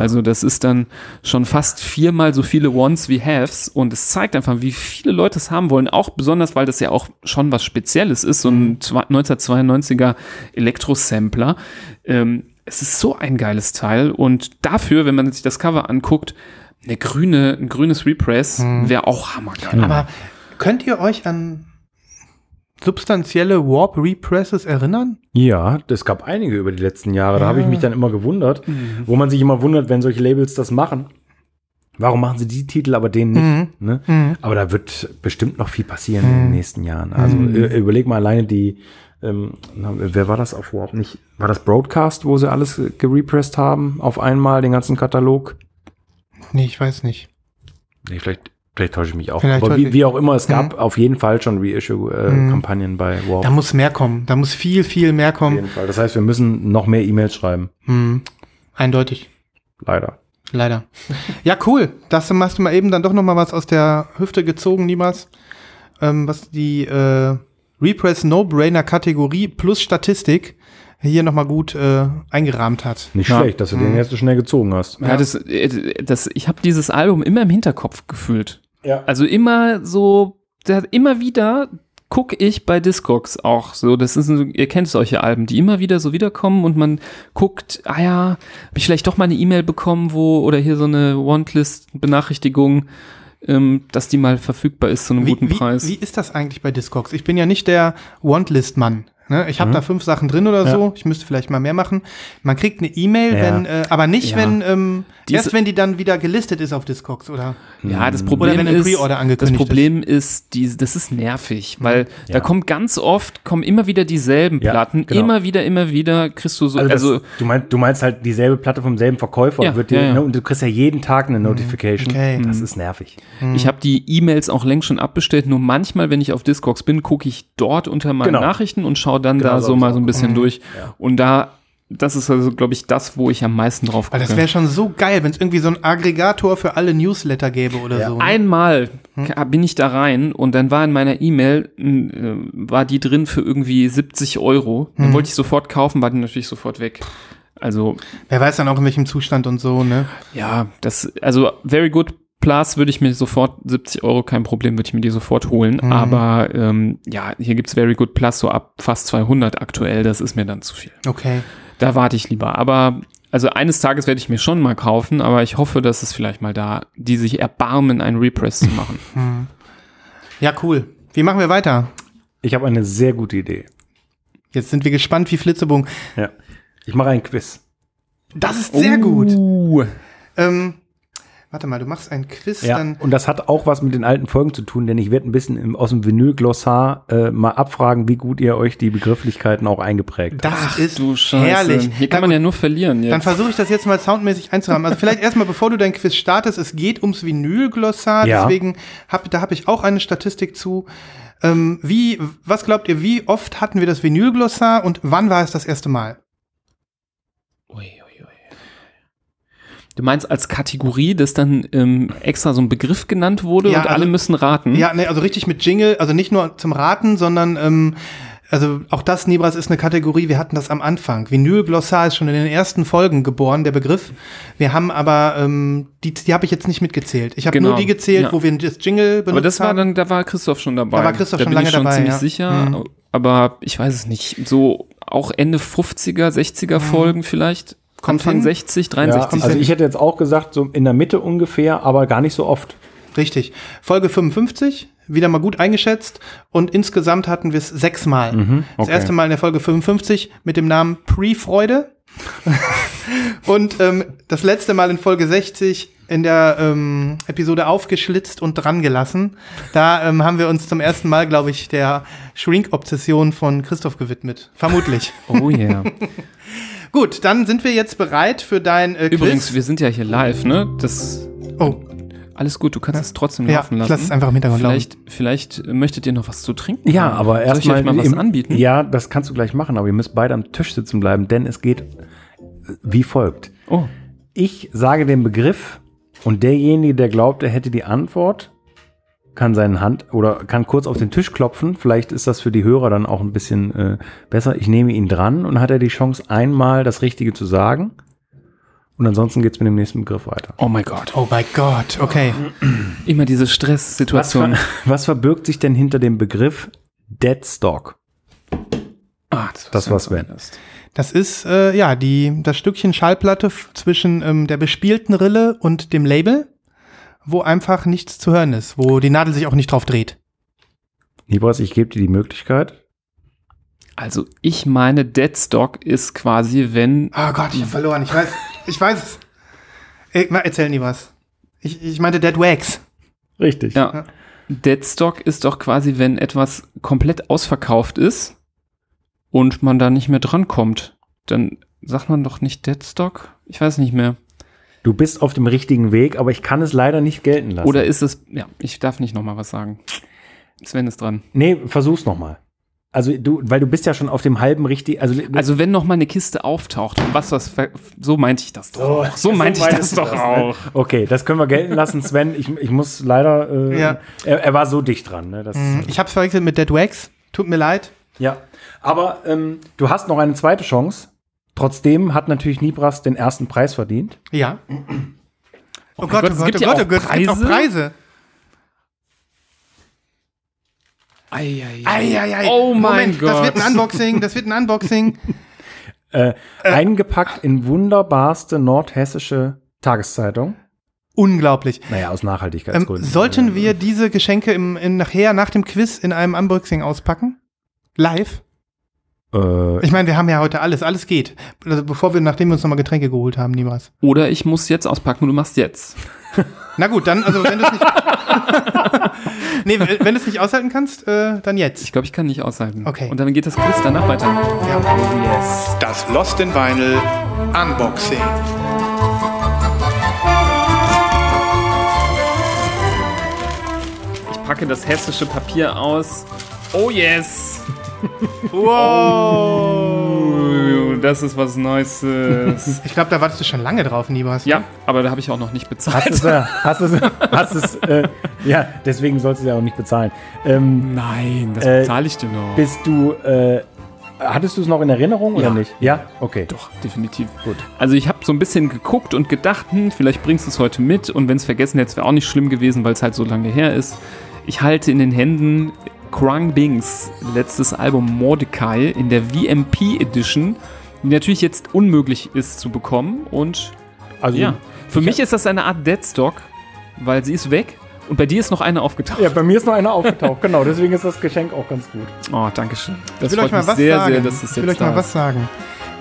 S2: Also das ist dann schon fast viermal so viele Wants wie Haves und es zeigt einfach, wie viele Leute es haben wollen, auch besonders, weil das ja auch schon was Spezielles ist, so ein zwei- 1992er Elektrosampler. Ähm, es ist so ein geiles Teil und dafür, wenn man sich das Cover anguckt, eine grüne, ein grünes Repress wäre auch hammergeil.
S3: Aber könnt ihr euch an substanzielle Warp Represses erinnern?
S4: Ja, es gab einige über die letzten Jahre. Da habe ich mich dann immer gewundert, wo man sich immer wundert, wenn solche Labels das machen. Warum machen sie die Titel, aber den nicht? Ne? Aber da wird bestimmt noch viel passieren in den nächsten Jahren. Also äh, überleg mal alleine die, ähm, wer war das auf Warp? Nicht, war das Broadcast, wo sie alles gerepressed haben auf einmal, den ganzen Katalog?
S3: Nee, ich weiß nicht.
S4: Nee, vielleicht, vielleicht täusche ich mich auch.
S3: Vielleicht
S4: Aber wie, wie auch immer, es gab auf jeden Fall schon Reissue-Kampagnen bei Warp.
S3: Da muss mehr kommen. Da muss viel, viel mehr
S4: auf
S3: kommen.
S4: jeden Fall. Das heißt, wir müssen noch mehr E-Mails schreiben.
S3: Hm. Eindeutig.
S4: Leider.
S3: Leider. Ja, cool. Das hast du mal eben dann doch noch mal was aus der Hüfte gezogen, niemals. Ähm, was die äh, Repress No-Brainer Kategorie plus Statistik hier noch mal gut äh, eingerahmt hat.
S4: Nicht
S2: Ja.
S4: schlecht, dass du den jetzt so schnell gezogen hast.
S2: Ja, das, äh, das, ich habe dieses Album immer im Hinterkopf gefühlt.
S4: Ja.
S2: Also immer so, immer wieder gucke ich bei Discogs auch so, das ist, so- ihr kennt solche Alben, die immer wieder so wiederkommen und man guckt, ah ja, habe ich vielleicht doch mal eine E-Mail bekommen, wo, oder hier so eine Wantlist-Benachrichtigung, ähm, dass die mal verfügbar ist zu einem
S3: Wie,
S2: guten
S3: wie,
S2: Preis.
S3: wie ist das eigentlich bei Discogs? Ich bin ja nicht der Wantlist-Mann. Ne? Ich habe da fünf Sachen drin oder
S4: Mhm. Ja.
S3: so. Ich müsste vielleicht mal mehr machen. Man kriegt eine E-Mail,
S4: Ja.
S3: wenn, äh, aber nicht,
S2: Ja.
S3: wenn ähm, erst wenn die dann wieder gelistet ist auf Discogs oder
S2: Ja, das
S3: Oder
S2: Problem
S3: wenn ein
S2: ist,
S3: Pre-Order
S2: das
S3: angekündigt
S2: Problem ist, die, das ist nervig, weil da
S4: Ja.
S2: kommt ganz oft, kommen immer wieder dieselben
S4: Ja,
S2: Platten,
S4: genau.
S2: immer wieder, immer wieder kriegst du so,
S4: Also,
S2: also,
S4: das, du, meinst, du meinst halt dieselbe Platte vom selben Verkäufer
S2: Ja,
S4: und, wird dir,
S2: ja, ja.
S4: Ne, und du kriegst ja jeden Tag eine Notification.
S3: Okay.
S4: Das ist nervig.
S2: ich habe die E-Mails auch längst schon abbestellt, nur manchmal, wenn ich auf Discogs bin, gucke ich dort unter meinen
S4: Genau.
S2: Nachrichten und schaue dann
S4: Genau
S2: da
S4: so
S2: so mal so ein bisschen durch und da, das ist also, glaube ich, das, wo ich am meisten drauf
S3: Weil
S2: gucke.
S3: das wäre schon so geil, wenn es irgendwie so ein Aggregator für alle Newsletter gäbe oder
S4: Ja.
S3: so. ne?
S2: Einmal
S3: Hm?
S2: bin ich da rein und dann war in meiner E-Mail, n- äh, war die drin für irgendwie 70 Euro.
S3: Hm.
S2: Dann wollte ich sofort kaufen, war die natürlich sofort weg. Also,
S3: Wer weiß dann auch in welchem Zustand und so, ne?
S2: ja, das, also Very Good Plus würde ich mir sofort, 70 Euro, kein Problem, würde ich mir die sofort holen.
S3: Mhm.
S2: Aber ähm, ja, hier gibt's Very Good Plus so ab fast 200 aktuell, das ist mir dann zu viel.
S3: Okay.
S2: Da warte ich lieber. Aber also eines Tages werde ich mir schon mal kaufen, aber ich hoffe, dass es vielleicht mal da, die sich erbarmen, einen Repress zu machen.
S3: Ja, cool. Wie machen wir weiter?
S4: Ich habe eine sehr gute Idee.
S3: Jetzt sind wir gespannt wie Flitzebogen.
S4: Ja. Ich mache ein Quiz.
S3: Das ist sehr gut.
S2: Uh.
S3: Ähm, warte mal, du machst ein Quiz,
S4: Ja,
S3: dann.
S4: und das hat auch was mit den alten Folgen zu tun, denn ich werde ein bisschen im, aus dem Vinyl-Glossar äh, mal abfragen, wie gut ihr euch die Begrifflichkeiten auch eingeprägt habt.
S3: Das ist
S2: Du Scheiße.
S3: herrlich.
S2: Hier kann
S3: Na
S2: man ja nur verlieren
S3: Dann
S2: jetzt.
S3: versuche ich das jetzt mal soundmäßig einzuhaben. Also vielleicht erstmal, bevor du dein Quiz startest, es geht ums Vinylglossar,
S4: Ja.
S3: deswegen hab, da habe ich auch eine Statistik zu. Ähm, wie, was glaubt ihr, wie oft hatten wir das Vinylglossar und wann war es das erste Mal?
S2: Ui. Du meinst als Kategorie, dass dann ähm, extra so ein Begriff genannt wurde
S3: Ja,
S2: und alle
S3: also-
S2: müssen raten?
S3: Ja, ne, also richtig mit Jingle, also nicht nur zum Raten, sondern ähm, also auch das, Nibras, ist eine Kategorie, wir hatten das am Anfang. Vinylglossar ist schon in den ersten Folgen geboren, der Begriff. Wir haben aber, ähm, die, die habe ich jetzt nicht mitgezählt. Ich habe
S2: Genau,
S3: nur die gezählt,
S2: ja.
S3: wo wir das Jingle benutzt
S2: Aber das war
S3: haben.
S2: dann, da war Christoph schon dabei.
S3: Da war Christoph
S2: da
S3: schon
S2: bin
S3: lange
S2: ich schon
S3: dabei,
S2: ziemlich
S3: ja.
S2: sicher.
S3: Mhm.
S2: Aber ich weiß es nicht. So auch Ende 50er, 60er Folgen vielleicht.
S3: Kommt
S2: Anfang
S3: hin.
S2: 60,
S4: Ja,
S2: 63.
S4: also ich hätte jetzt auch gesagt, so in der Mitte ungefähr, aber gar nicht so oft.
S3: Richtig. Folge 55, wieder mal gut eingeschätzt. Und insgesamt hatten wir es sechsmal. Das
S4: Mhm, okay.
S3: erste Mal in der Folge 55 mit dem Namen Pre-Freude. und ähm, das letzte Mal in Folge 60 in der ähm, Episode aufgeschlitzt und dran gelassen. Da ähm, haben wir uns zum ersten Mal, glaube ich, der Shrink-Obsession von Christoph gewidmet. Vermutlich.
S2: oh yeah.
S3: Gut, dann sind wir jetzt bereit für dein äh,
S2: Übrigens,
S3: Quiz.
S2: wir sind ja hier live, ne? Das
S3: Oh,
S2: alles gut, du kannst es trotzdem
S3: ja,
S2: laufen
S3: ich
S2: lassen.
S3: lasse es einfach im Hintergrund laufen.
S2: Vielleicht, vielleicht möchtet ihr noch was zu trinken.
S4: Ja,
S2: haben.
S4: aber erstmal
S2: mal was
S4: im-
S2: anbieten.
S4: Ja, das kannst du gleich machen, aber ihr müsst beide am Tisch sitzen bleiben, denn es geht äh, wie folgt.
S2: Oh,
S4: Ich sage den Begriff und derjenige, der glaubt, er hätte die Antwort, kann seine Hand oder kann kurz auf den Tisch klopfen. Vielleicht ist das für die Hörer dann auch ein bisschen äh, besser. Ich nehme ihn dran und hat er die Chance, einmal das Richtige zu sagen. Und ansonsten geht es mit dem nächsten Begriff weiter.
S2: oh mein Gott.
S3: Oh mein Gott, okay.
S2: Immer diese
S4: Was,
S2: Stresssituation.
S4: ver was verbirgt sich denn hinter dem Begriff Deadstock?
S2: Ah,
S4: Das
S2: war
S4: war Sven.
S3: Das ist äh, ja die das Stückchen Schallplatte zwischen ähm, der bespielten Rille und dem Label, wo einfach nichts zu hören ist, wo die Nadel sich auch nicht drauf dreht.
S4: Nibras, ich gebe dir die Möglichkeit.
S2: Also ich meine, Deadstock ist quasi, wenn
S3: Oh Gott, ich hab verloren. Ich weiß, ich weiß es. Erzähl nie was. Ich, ich meinte Dead Wax.
S4: Richtig.
S2: Ja. Deadstock ist doch quasi, wenn etwas komplett ausverkauft ist und man da nicht mehr drankommt. Dann sagt man doch nicht Deadstock? Ich weiß nicht mehr.
S4: Du bist auf dem richtigen Weg, aber ich kann es leider nicht gelten lassen.
S2: Oder ist es, ja, ich darf nicht nochmal was sagen. Sven ist dran.
S4: Nee, versuch's nochmal. Also du, weil du bist ja schon auf dem halben richtig, also,
S2: Also wenn noch mal eine Kiste auftaucht und was was so meinte ich das doch. auch. So meinte ich das doch
S4: das, ne?
S2: auch.
S4: Okay, das können wir gelten lassen, Sven. Ich, ich muss leider, äh,
S3: Ja.
S4: er, er war so dicht dran. Ne? Das,
S3: Ich hab's verwechselt mit Dead Wax. Tut mir leid.
S4: Ja, aber ähm, du hast noch eine zweite Chance. Trotzdem hat natürlich Nibras den ersten Preis verdient.
S3: Ja. Oh,
S2: Gott, es gibt ja auch
S3: es gibt auch
S2: Preise? Eieiei.
S3: Eieiei.
S2: Oh mein
S3: Moment, Das wird ein
S2: Gott.
S3: Unboxing, das wird ein Unboxing.
S4: Äh, Eingepackt in wunderbarste nordhessische Tageszeitung.
S3: Unglaublich.
S4: Naja, aus
S3: Ähm,
S4: Nachhaltigkeitsgründen.
S3: sollten wir diese Geschenke im, in, nachher nach dem Quiz in einem Unboxing auspacken? Live?
S4: Äh,
S3: Ich meine, wir haben ja heute alles, alles geht. Also bevor wir, nachdem wir uns nochmal Getränke geholt haben, niemals.
S2: Oder ich muss jetzt auspacken und du machst jetzt.
S3: Na gut, dann, also wenn du es nicht. nee, wenn du es nicht aushalten kannst, äh, dann jetzt.
S2: Ich glaube, ich kann nicht aushalten.
S3: Okay.
S2: Und dann geht das Quiz danach weiter.
S3: Ja.
S1: Das Lost in Vinyl Unboxing.
S2: Ich packe das hessische Papier aus. Oh yes!
S3: Wow.
S2: Uh, das ist was Neues.
S3: Ich glaube, da wartest du schon lange drauf, Nibas.
S2: ja, aber da habe ich auch noch nicht
S4: hast
S2: bezahlt.
S4: es, äh, hast es, hast es, äh, ja, deswegen sollst du ja auch nicht bezahlen. Ähm,
S2: Nein, das
S4: Äh,
S2: bezahle ich dir noch.
S4: bist du, äh, hattest du es noch in Erinnerung
S2: Ja.
S4: oder nicht? Ja, okay.
S2: Doch, definitiv.
S4: Gut.
S2: Also ich habe so ein bisschen geguckt und gedacht, hm, vielleicht bringst du es heute mit und wenn es vergessen hättest, wäre auch nicht schlimm gewesen, weil es halt so lange her ist. Ich halte in den Händen Krang Bings letztes Album Mordecai in der VMP Edition, die natürlich jetzt unmöglich ist zu bekommen und
S4: Also,
S2: ja, für mich ist das eine Art Deadstock, weil sie ist weg und bei dir ist noch eine aufgetaucht.
S4: ja, bei mir ist noch einer aufgetaucht, genau, deswegen ist das Geschenk auch ganz gut.
S2: Oh, danke schön. Das
S3: Ich will euch
S2: freut
S3: mal
S2: mich
S3: was
S2: sehr,
S3: sagen.
S2: sehr, dass es
S3: ich will
S2: jetzt
S3: euch mal was sagen.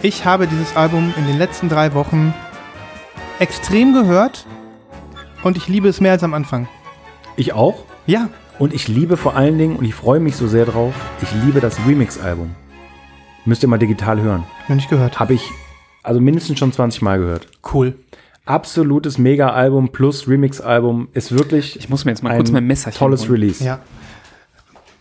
S3: Ich habe dieses Album in den letzten drei Wochen extrem gehört und ich liebe es mehr als am Anfang.
S4: Ich auch.
S3: Ja,
S4: Und ich liebe vor allen Dingen, und ich freue mich so sehr drauf, ich liebe das Remix-Album. Müsst ihr mal digital hören.
S3: noch nicht gehört.
S4: Habe ich also mindestens schon 20 Mal gehört.
S3: Cool.
S4: Absolutes Mega-Album plus Remix-Album ist wirklich
S2: Ich muss mir jetzt mal
S4: ein
S2: kurz mein Messer
S4: tolles Release.
S3: Ja.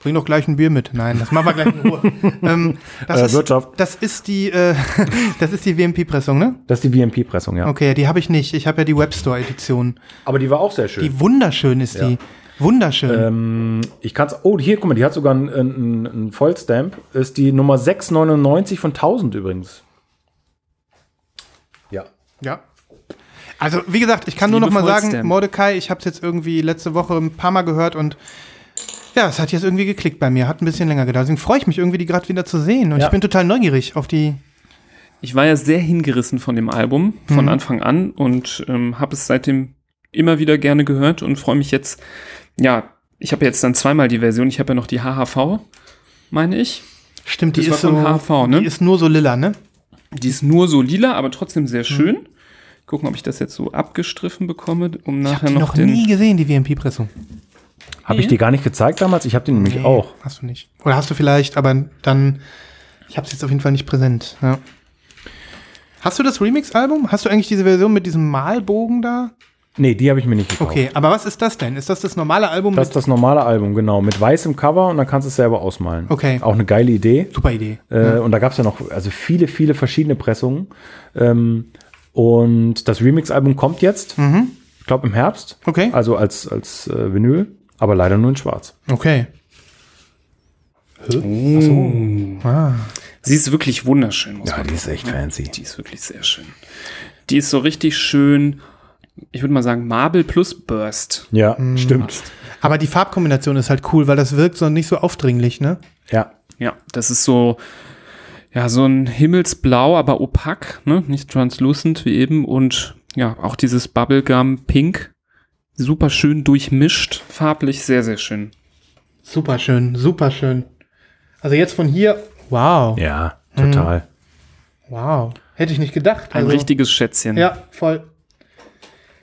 S3: Bring doch gleich ein Bier mit. Nein, das machen wir gleich in Ruhe. ähm, das,
S4: Äh,
S3: ist,
S4: Wirtschaft.
S3: das ist die, äh, das ist die WMP-Pressung, ne?
S4: Das ist die VMP-Pressung, ja.
S3: Okay, die habe ich nicht. Ich habe ja die Webstore-Edition.
S4: Aber die war auch sehr schön.
S3: Die wunderschön ist die. Wunderschön.
S4: ähm, ich kann's. Oh, hier, guck mal, die hat sogar einen, einen, einen Vollstamp. Ist die Nummer 699 von 1000 übrigens. Ja.
S3: Ja. Also, wie gesagt, ich kann nur noch
S2: liebe
S3: mal sagen,
S2: Vollstamp.
S3: Mordecai, ich habe es jetzt irgendwie letzte Woche ein paar Mal gehört und ja, es hat jetzt irgendwie geklickt bei mir. Hat ein bisschen länger gedauert. Deswegen freue ich mich irgendwie, die gerade wieder zu sehen. Und
S4: Ja.
S3: ich bin total neugierig auf die.
S2: Ich war ja sehr hingerissen von dem Album von
S3: Mhm.
S2: Anfang an und ähm, habe es seitdem immer wieder gerne gehört und freue mich jetzt. Ja, ich habe jetzt dann zweimal die Version. Ich habe ja noch die HHV, meine ich.
S3: Stimmt, die
S2: Das
S3: ist so.
S2: von HV, ne?
S3: Die ist nur so lila, ne?
S2: Die ist nur so lila, aber trotzdem sehr
S3: Mhm.
S2: schön. Gucken, ob ich das jetzt so abgestriffen bekomme, um
S3: Ich habe
S2: nachher
S3: die
S2: noch
S3: noch
S2: den.
S3: nie gesehen, die WMP-Pressung.
S4: Habe ich
S2: Nee.
S4: dir gar nicht gezeigt damals? Ich habe den nämlich auch.
S3: Hast du nicht. Oder hast du vielleicht, aber dann. Ich habe es jetzt auf jeden Fall nicht präsent. Ja. Hast du das Remix-Album? Hast du eigentlich diese Version mit diesem Malbogen da?
S4: Nee, die habe ich mir nicht gekauft.
S3: Okay, aber was ist das denn? Ist das das normale Album
S4: Das ist das normale Album, genau. Mit weißem Cover und dann kannst du es selber ausmalen.
S3: Okay.
S4: Auch eine geile Idee.
S3: Super Idee.
S4: Äh, Und da gab es ja noch also viele, viele verschiedene Pressungen. Ähm, und das Remix-Album kommt jetzt, ich glaube im Herbst.
S3: Mhm. Okay.
S4: Also als, als äh, Vinyl, aber leider nur in schwarz.
S3: Okay. Ah.
S2: Sie ist wirklich wunderschön, muss man
S4: die ist echt fancy.
S2: Die ist wirklich sehr schön. Die ist so richtig schön, ich würde mal sagen, Marble plus Burst.
S4: Ja,
S3: Mhm.
S4: stimmt.
S3: Aber die Farbkombination ist halt cool, weil das wirkt so nicht so aufdringlich, ne?
S4: Ja.
S2: Ja, das ist so, ja, so ein Himmelsblau, aber opak, ne? Nicht translucent wie eben. Und ja, auch dieses Bubblegum Pink. Super schön durchmischt, farblich sehr, sehr schön.
S3: Super schön, super schön. Also jetzt von hier, wow,
S4: Ja, total.
S3: wow. Hätte ich nicht gedacht.
S2: Ein
S3: Also,
S2: richtiges Schätzchen.
S3: Ja, voll.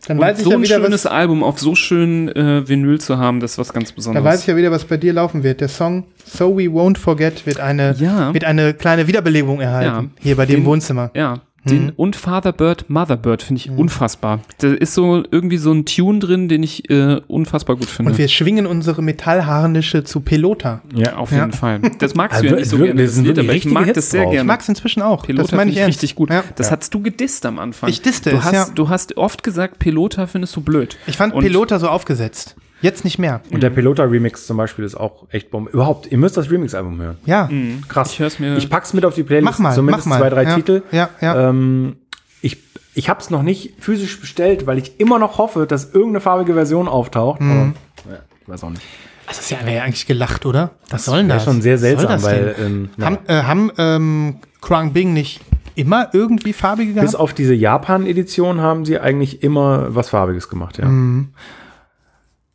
S3: Dann weiß ich
S2: so
S3: ja
S2: ein
S3: wieder,
S2: schönes
S3: was,
S2: Album auf so schön äh, Vinyl zu haben, das ist was ganz
S3: da
S2: Besonderes.
S3: weiß ich ja wieder, was bei dir laufen wird. Der Song So We Won't Forget wird eine,
S2: Ja.
S3: wird eine kleine Wiederbelebung erhalten.
S2: Ja.
S3: Hier bei dir im
S2: Den-
S3: Wohnzimmer.
S2: Ja, Den und Fatherbird, Motherbird finde ich unfassbar. Da ist so irgendwie so ein Tune drin, den ich äh, unfassbar gut finde.
S3: Und wir schwingen unsere Metallharnische zu Pelota.
S4: Ja,
S2: Auf
S3: Ja.
S2: jeden Fall. Das magst
S4: Also
S2: du ja nicht so
S4: wirklich,
S2: gerne,
S4: das sind
S2: Lied, aber ich mag
S4: Hits
S2: das sehr
S4: drauf.
S3: Ich
S2: gerne.
S3: mag es inzwischen auch.
S2: Pelota
S3: das meine
S2: finde
S3: ich
S2: ich richtig gut.
S3: Ja.
S2: Das hast du gedisst am Anfang.
S3: Ich disste
S2: du
S3: es,
S2: hast,
S3: ja.
S2: Du hast oft gesagt, Pelota findest du blöd.
S3: Ich fand
S2: Und-
S3: Pelota so aufgesetzt. Jetzt nicht mehr.
S4: Und der Pelota-Remix zum Beispiel ist auch echt Bombe. Überhaupt, ihr müsst das Remix-Album hören.
S3: Ja,
S4: Krass.
S2: Ich hör's mir-
S4: Ich pack's mit auf die Playlist.
S3: mach mal,
S4: Zumindest
S3: mach mal.
S4: zwei, drei
S3: ja,
S4: Titel.
S3: Ja, ja.
S4: Ähm, ich ich habe es noch nicht physisch bestellt, weil ich immer noch hoffe, dass irgendeine farbige Version auftaucht.
S3: Mhm.
S4: Aber, ja, ich weiß auch nicht.
S3: das ist ja, wäre ja eigentlich gelacht, oder? Was soll denn
S4: Wäre
S3: das?
S4: schon sehr seltsam,
S3: das
S4: weil ähm,
S3: haben, äh, haben ähm, Krang Bing nicht immer irgendwie farbige gehabt?
S4: bis auf diese Japan-Edition haben sie eigentlich immer was Farbiges gemacht, ja.
S3: Mhm.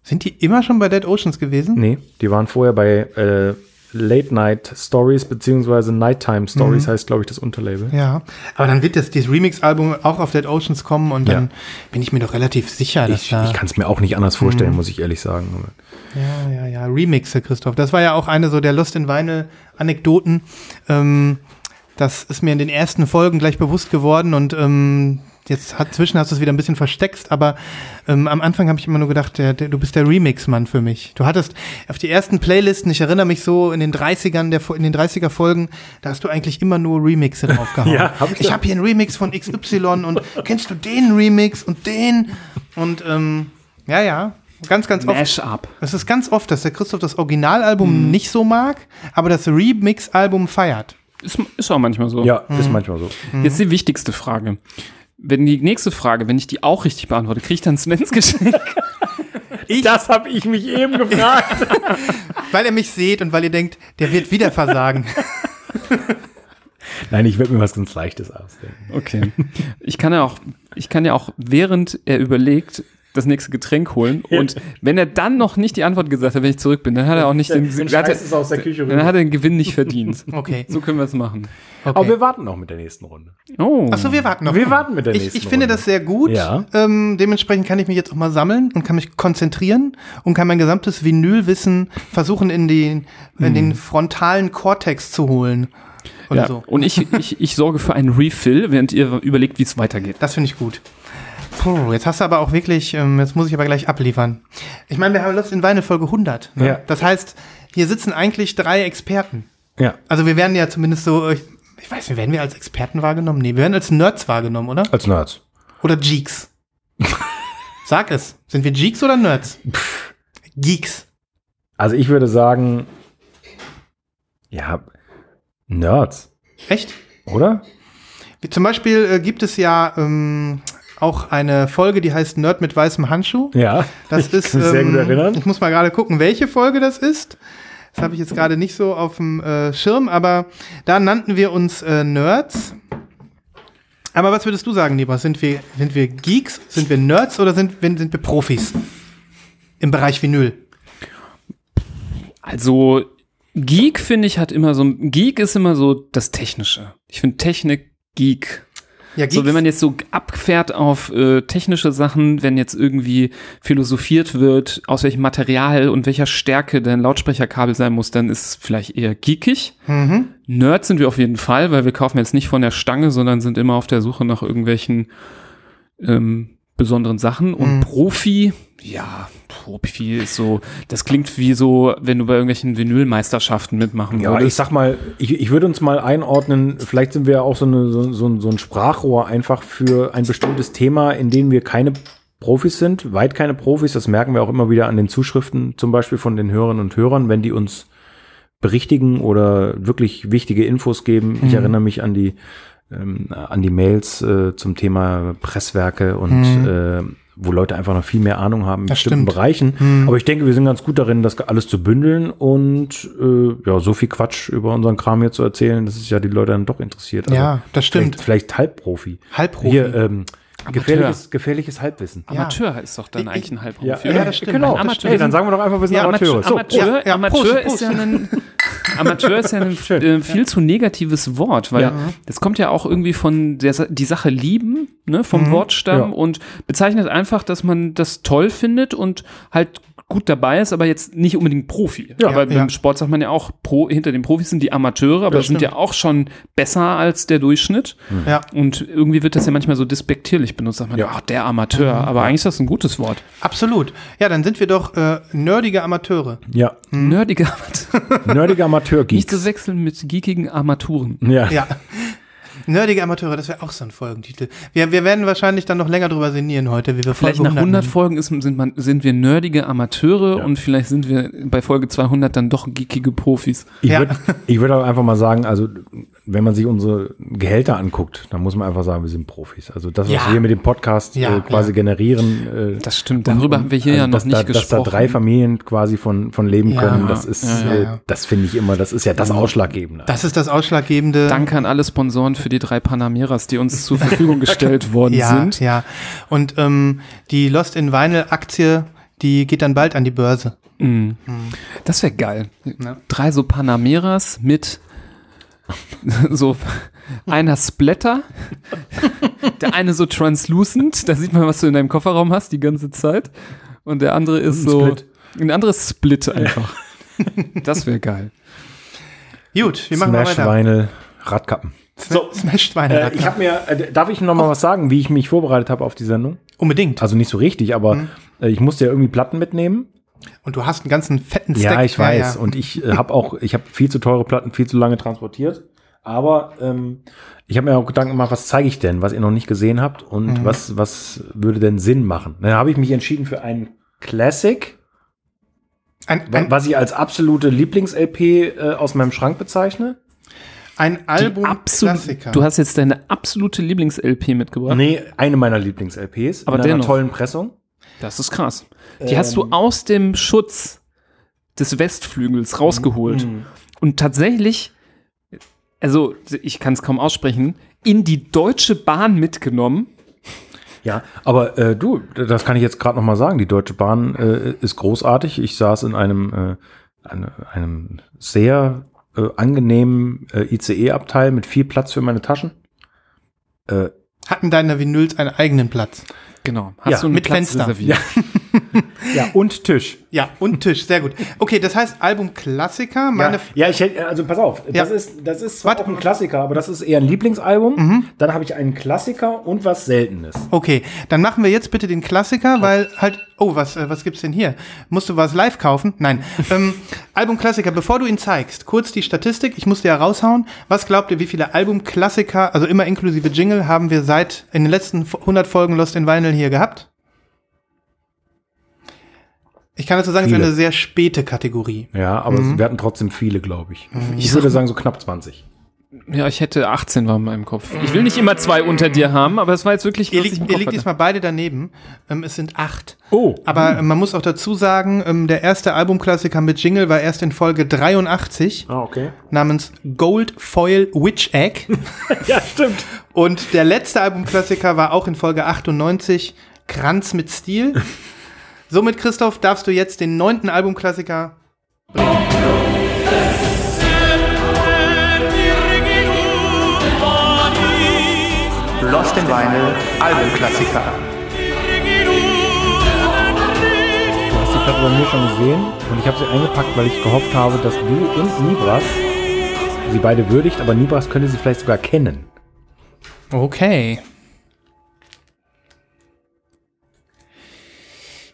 S3: Sind die immer schon bei Dead Oceans gewesen?
S4: Nee, die waren vorher bei äh, Late Night Stories, beziehungsweise Nighttime Stories heißt, glaube ich, das Unterlabel.
S3: Mhm. Ja, aber dann wird das, dieses Remix-Album auch auf Dead Oceans kommen und dann
S4: Ja.
S3: bin ich mir doch relativ sicher, dass
S4: Ich,
S3: da.
S4: ich kann es mir auch nicht anders vorstellen, muss ich ehrlich sagen.
S3: Ja, ja, ja, Remixe, Christoph. Das war ja auch eine so der Lost in Vinyl-Anekdoten. Ähm, das ist mir in den ersten Folgen gleich bewusst geworden und ähm, jetzt hat, zwischen hast du es wieder ein bisschen versteckst, aber ähm, am Anfang habe ich immer nur gedacht, der, der, du bist der Remix-Mann für mich. Du hattest auf die ersten Playlisten, ich erinnere mich so in den 30ern, der, in den 30er Folgen, da hast du eigentlich immer nur Remixe draufgehauen.
S4: Ja, hab ich
S3: ich habe hier einen Remix von XY und kennst du den Remix und den? Und ähm, ja, ja, ganz, ganz oft.
S2: Mash-up.
S3: Es ist ganz oft, dass der Christoph das Originalalbum nicht so mag, aber das Remix-Album feiert.
S2: Ist, ist auch manchmal so.
S4: Ja,
S3: Mhm.
S4: ist manchmal so.
S2: Jetzt die wichtigste Frage. Wenn die nächste Frage, wenn ich die auch richtig beantworte, kriege ich dann Svens Geschenk.
S4: Das habe ich mich eben gefragt.
S3: Weil ihr mich seht und weil ihr denkt, der wird wieder versagen.
S4: Nein, ich werde mir was ganz Leichtes ausdenken.
S2: Okay. Ich kann ja auch, ich kann ja auch, während er überlegt, das nächste Getränk holen. Und wenn er dann noch nicht die Antwort gesagt hat, wenn ich zurück bin, dann hat er auch nicht den,
S4: Dann
S2: hat er,
S4: scheißt es aus der Küche
S2: dann hat er den Gewinn nicht verdient.
S3: Okay.
S2: So können wir es machen.
S3: okay.
S4: Aber wir warten noch mit der nächsten Runde.
S2: Oh.
S3: Achso, wir warten noch.
S4: Wir warten mit der
S3: ich,
S4: nächsten
S3: Ich finde
S4: Runde.
S3: das sehr gut.
S4: Ja.
S3: Ähm, dementsprechend kann ich mich jetzt auch mal sammeln und kann mich konzentrieren und kann mein gesamtes Vinylwissen versuchen in, die, in den frontalen Kortex zu holen.
S2: Ja.
S3: so.
S2: Und ich, ich, ich sorge für einen Refill, während ihr überlegt, wie es weitergeht.
S3: Das finde ich gut. Puh, jetzt hast du aber auch wirklich, ähm, jetzt muss ich aber gleich abliefern. Ich meine, wir haben Lust in Weine Folge 100. Ne?
S4: Ja.
S3: Das heißt, hier sitzen eigentlich drei Experten.
S4: Ja.
S3: Also wir werden ja zumindest so, ich, ich weiß nicht, werden wir als Experten wahrgenommen? Nee, wir werden als Nerds wahrgenommen, oder?
S4: Als Nerds.
S3: Oder Geeks? Sag es. Sind wir Geeks oder Nerds? Geeks.
S4: Also ich würde sagen, ja, Nerds,
S3: Echt?
S4: oder?
S3: Wie Zum Beispiel äh, gibt es ja ähm, auch eine Folge, die heißt Nerd mit weißem Handschuh.
S4: Ja.
S3: Das
S4: ich
S3: ist.
S4: kann mich sehr gut
S3: ähm,
S4: erinnern.
S3: Ich muss mal gerade gucken, welche Folge das ist. Das habe ich jetzt gerade nicht so auf dem äh, Schirm, aber da nannten wir uns äh, Nerds. Aber was würdest du sagen, lieber? Sind wir, sind wir Geeks, sind wir Nerds oder sind, sind wir Profis im Bereich Vinyl?
S2: Also, Geek, finde ich, hat immer so, Geek ist immer so das Technische. Ich finde Technik Geek.
S3: Ja.
S2: So, wenn man jetzt so abfährt auf äh, technische Sachen, wenn jetzt irgendwie philosophiert wird, aus welchem Material und welcher Stärke dein Lautsprecherkabel sein muss, dann ist es vielleicht eher geekig.
S3: mhm.
S2: Nerds sind wir auf jeden Fall, weil wir kaufen jetzt nicht von der Stange, sondern sind immer auf der Suche nach irgendwelchen ähm, besonderen Sachen. Und
S3: Mhm.
S2: Profi, ja, Profi ist so, das klingt wie so, wenn du bei irgendwelchen Vinylmeisterschaften mitmachen
S4: Ja, ich
S2: würdest.
S4: sag mal, ich, ich würde uns mal einordnen, vielleicht sind wir ja auch so, eine, so, so, ein- so ein Sprachrohr einfach für ein bestimmtes Thema, in dem wir keine Profis sind, weit keine Profis, das merken wir auch immer wieder an den Zuschriften, zum Beispiel von den Hörerinnen und Hörern, wenn die uns berichtigen oder wirklich wichtige Infos geben. Ich
S3: Mhm.
S4: erinnere mich an die, ähm, an die Mails äh, zum Thema Presswerke und
S3: Mhm.
S4: äh, wo Leute einfach noch viel mehr Ahnung haben in
S3: Das
S4: bestimmten
S3: stimmt.
S4: Bereichen.
S3: Mhm.
S4: Aber ich denke, wir sind ganz gut darin, das alles zu bündeln und äh, ja, so viel Quatsch über unseren Kram hier zu erzählen, dass es ja die Leute dann doch interessiert. Also
S3: Ja, das stimmt.
S4: Vielleicht, vielleicht Halbprofi.
S3: Halbprofi.
S4: Hier, ähm, gefährliches, gefährliches Halbwissen.
S3: Ja.
S2: Amateur ist doch dann
S3: Ich-
S2: eigentlich ein Halbprofi.
S4: Ja,
S2: oder?
S3: ja, das stimmt.
S4: Genau.
S3: Amateur.
S4: Hey, dann sagen wir doch einfach, wir sind
S3: Ja,
S4: Amateure.
S2: Amateur,
S4: So,
S2: Amateur,
S3: Ja, ja,
S2: Amateur
S3: Prost,
S2: ist
S3: Prost.
S2: ja ein Amateur ist ja ein äh, viel zu negatives Wort, weil
S4: Ja.
S2: das kommt ja auch irgendwie von der die Sache lieben, ne, vom
S3: Mhm.
S2: Wortstamm und bezeichnet einfach, dass man das toll findet und halt gut dabei ist, aber jetzt nicht unbedingt Profi.
S3: Ja,
S2: aber
S3: ja.
S2: beim Sport sagt man ja auch, pro, hinter den Profis sind die Amateure, aber
S3: Das
S2: sind
S3: stimmt.
S2: ja auch schon besser als der Durchschnitt.
S3: Ja,
S2: Und irgendwie wird das ja manchmal so despektierlich benutzt. Sagt man, ja, ach, der Amateur. Aber eigentlich ist das ein gutes Wort.
S3: absolut. Ja, dann sind wir doch äh, nerdige Amateure.
S4: Ja,
S2: Nerdige Amateur.
S4: nerdige Amateur-Geeks.
S2: Nicht zu wechseln mit geekigen Armaturen.
S4: Ja.
S3: Ja. Nerdige Amateure, das wäre auch so ein Folgentitel. Wir, wir werden wahrscheinlich dann noch länger drüber sinnieren heute, wie wir
S2: Vielleicht
S3: Folge
S2: nach 100
S3: nennen.
S2: Folgen ist, sind, man, sind wir nerdige Amateure
S4: Ja.
S2: und vielleicht sind wir bei Folge 200 dann doch geekige Profis.
S4: Ich
S3: Ja.
S4: würde würd auch einfach mal sagen, also wenn man sich unsere Gehälter anguckt, dann muss man einfach sagen, wir sind Profis. Also das, was
S3: Ja.
S4: wir hier mit dem Podcast
S3: Ja,
S4: äh, quasi
S3: ja.
S4: generieren. Äh,
S2: Das stimmt. Darüber haben wir hier
S4: also
S2: ja noch
S4: dass
S2: nicht
S4: da,
S2: gesprochen.
S4: Dass da drei Familien quasi von, von leben
S3: Ja.
S4: können, das ist,
S2: Ja,
S3: ja,
S4: äh, das finde ich immer, das ist ja das Ausschlaggebende.
S3: Das ist das Ausschlaggebende.
S2: Danke an alle Sponsoren für die drei Panameras, die uns zur Verfügung gestellt worden
S3: ja,
S2: sind.
S3: ja. Und ähm, die Lost in Vinyl Aktie, die geht dann bald an die Börse.
S2: Mhm. Das wäre geil.
S3: Ja.
S2: Drei so Panameras mit so einer Splatter, der eine so translucent, da sieht man, was du in deinem Kofferraum hast die ganze Zeit. Und der andere ist
S4: Ein
S2: so
S4: Split.
S2: ein anderes Split einfach. Das wäre geil.
S3: Gut, wir machen mal
S4: Smash
S3: weiter.
S4: Vinyl, Radkappen.
S3: So, Smash Vinyl.
S4: Äh, ich habe mir, äh, darf ich noch mal was sagen, wie ich mich vorbereitet habe auf die Sendung?
S3: Unbedingt.
S4: Also nicht so richtig, aber
S3: Mhm.
S4: äh, ich musste ja irgendwie Platten mitnehmen.
S3: Und du hast einen ganzen fetten Stack.
S4: Ja, ich weiß.
S3: Ja,
S4: Und ich äh, habe auch, ich habe viel zu teure Platten viel zu lange transportiert. Aber ähm, ich habe mir auch Gedanken gemacht, was zeige ich denn, was ihr noch nicht gesehen habt und
S3: Mhm.
S4: was, was würde denn Sinn machen? Dann habe ich mich entschieden für einen Classic,
S3: Ein, ein,
S4: was ich als absolute Lieblings-LP äh, aus meinem Schrank bezeichne.
S3: Ein Album Klassiker.
S2: Du hast jetzt deine absolute Lieblings-LP mitgebracht.
S4: Nee, eine meiner Lieblings-LPs
S2: Aber
S4: in einer
S2: dennoch.
S4: tollen Pressung.
S2: Das ist krass. Die hast du aus dem Schutz des Westflügels rausgeholt.
S4: Mhm.
S2: Und tatsächlich, also ich kann es kaum aussprechen, in die Deutsche Bahn mitgenommen.
S4: Ja, aber äh, du, das kann ich jetzt gerade noch mal sagen. Die Deutsche Bahn äh, ist großartig. Ich saß in einem, äh, eine, einem sehr äh, angenehmen äh, ICE-Abteil mit viel Platz für meine Taschen. Äh,
S3: Hatten deine Vinyls einen eigenen Platz.
S2: Genau. Hast
S4: Ja,
S2: du einen
S3: mit
S2: Platz
S3: Fenster.
S2: reserviert?
S4: ja, und Tisch.
S3: Ja, und Tisch, sehr gut. Okay, das heißt Album Klassiker. Meine
S4: ja, ja, ich hätte, also pass auf,
S3: Ja.
S4: das ist, das ist zwar
S3: Warte.
S4: auch ein Klassiker, aber das ist eher ein Lieblingsalbum. Dann habe ich einen Klassiker und was Seltenes.
S3: Okay, dann machen wir jetzt bitte den Klassiker, weil halt, oh, was, äh, was gibt's denn hier? Musst du was live kaufen? Nein. ähm, Albumklassiker, bevor du ihn zeigst, kurz die Statistik, ich musste ja raushauen. Was glaubt ihr, wie viele Albumklassiker, also immer inklusive Jingle, haben wir seit in den letzten 100 Folgen Lost in Vinyl hier gehabt? Ich kann dazu sagen, es ist
S4: Viele.
S3: eine sehr späte Kategorie.
S4: Ja, aber
S3: Mhm.
S4: wir hatten trotzdem viele, glaube ich. Ich würde sagen so knapp 20.
S2: Ja, ich hätte 18 war in meinem Kopf. Ich will nicht immer zwei unter dir haben, aber es war jetzt wirklich,
S3: Ihr
S2: was ich
S3: liegt, ihr liegt diesmal beide daneben. Ähm, es sind acht.
S4: Oh,
S3: Aber äh, man muss auch dazu sagen, ähm, der erste Albumklassiker mit Jingle war erst in Folge 83
S4: ah, okay.
S3: namens Gold Foil Witch Egg.
S4: Ja, stimmt.
S3: Und der letzte Albumklassiker war auch in Folge 98 Kranz mit Stil. Somit, Christoph, darfst du jetzt den neunten Albumklassiker bringen. Lost in Vinyl Albumklassiker.
S4: Du hast die Platte bei mir schon gesehen und ich habe sie eingepackt, weil ich gehofft habe, dass du und Nibras sie beide würdigt, aber Nibras könnte sie vielleicht sogar kennen.
S3: Okay.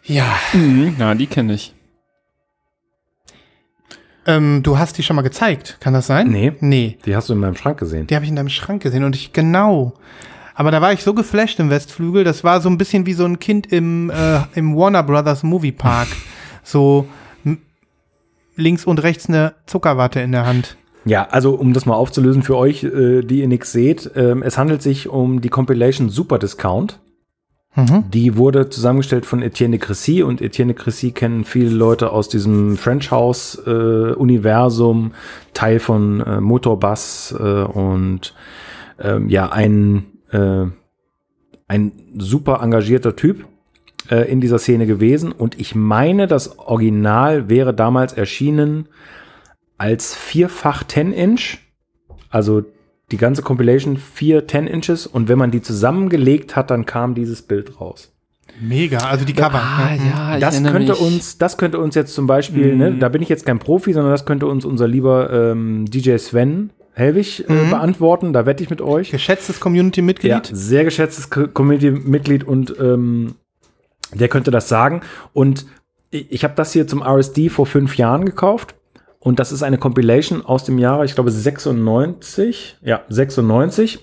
S3: Ja,
S2: Mhm, ja, die kenne ich.
S3: ähm, du hast die schon mal gezeigt, kann das sein?
S4: Nee.
S3: Nee,
S4: Die hast du in meinem Schrank gesehen.
S3: die habe ich in deinem Schrank gesehen und ich, genau. Aber da war ich so geflasht im Westflügel, das war so ein bisschen wie so ein Kind im, äh, im Warner Brothers Movie Park. So links und rechts eine Zuckerwatte in der Hand.
S4: Ja, also um das mal aufzulösen für euch, äh, die ihr nichts seht, ähm, es handelt sich um die Compilation Super Discount.
S3: Mhm.
S4: Die wurde zusammengestellt von Etienne Cressy und Etienne Cressy kennen viele Leute aus diesem French House äh, Universum, Teil von äh, Motorbass äh, und ähm, ja, ein, äh, ein super engagierter Typ äh, in dieser Szene gewesen und ich meine, das Original wäre damals erschienen als vierfach 10 Inch, also die ganze Compilation vier 10 Inches und wenn man die zusammengelegt hat, dann kam dieses Bild raus.
S3: Mega, also die Cover.
S2: Ah,
S3: ne?
S2: ja, ich
S4: das
S2: erinnere
S4: könnte
S2: mich.
S4: uns, das könnte uns jetzt zum Beispiel, ne, da bin ich jetzt kein Profi, sondern das könnte uns unser lieber ähm, DJ Sven Helwig äh, beantworten. Da wette ich mit euch.
S3: Geschätztes Community-Mitglied.
S4: Ja, sehr geschätztes Co- Community-Mitglied und ähm, der könnte das sagen. Und ich, ich habe das hier zum RSD vor fünf Jahren gekauft. Und das ist eine Compilation aus dem Jahre, ich glaube, 96. Ja, 96.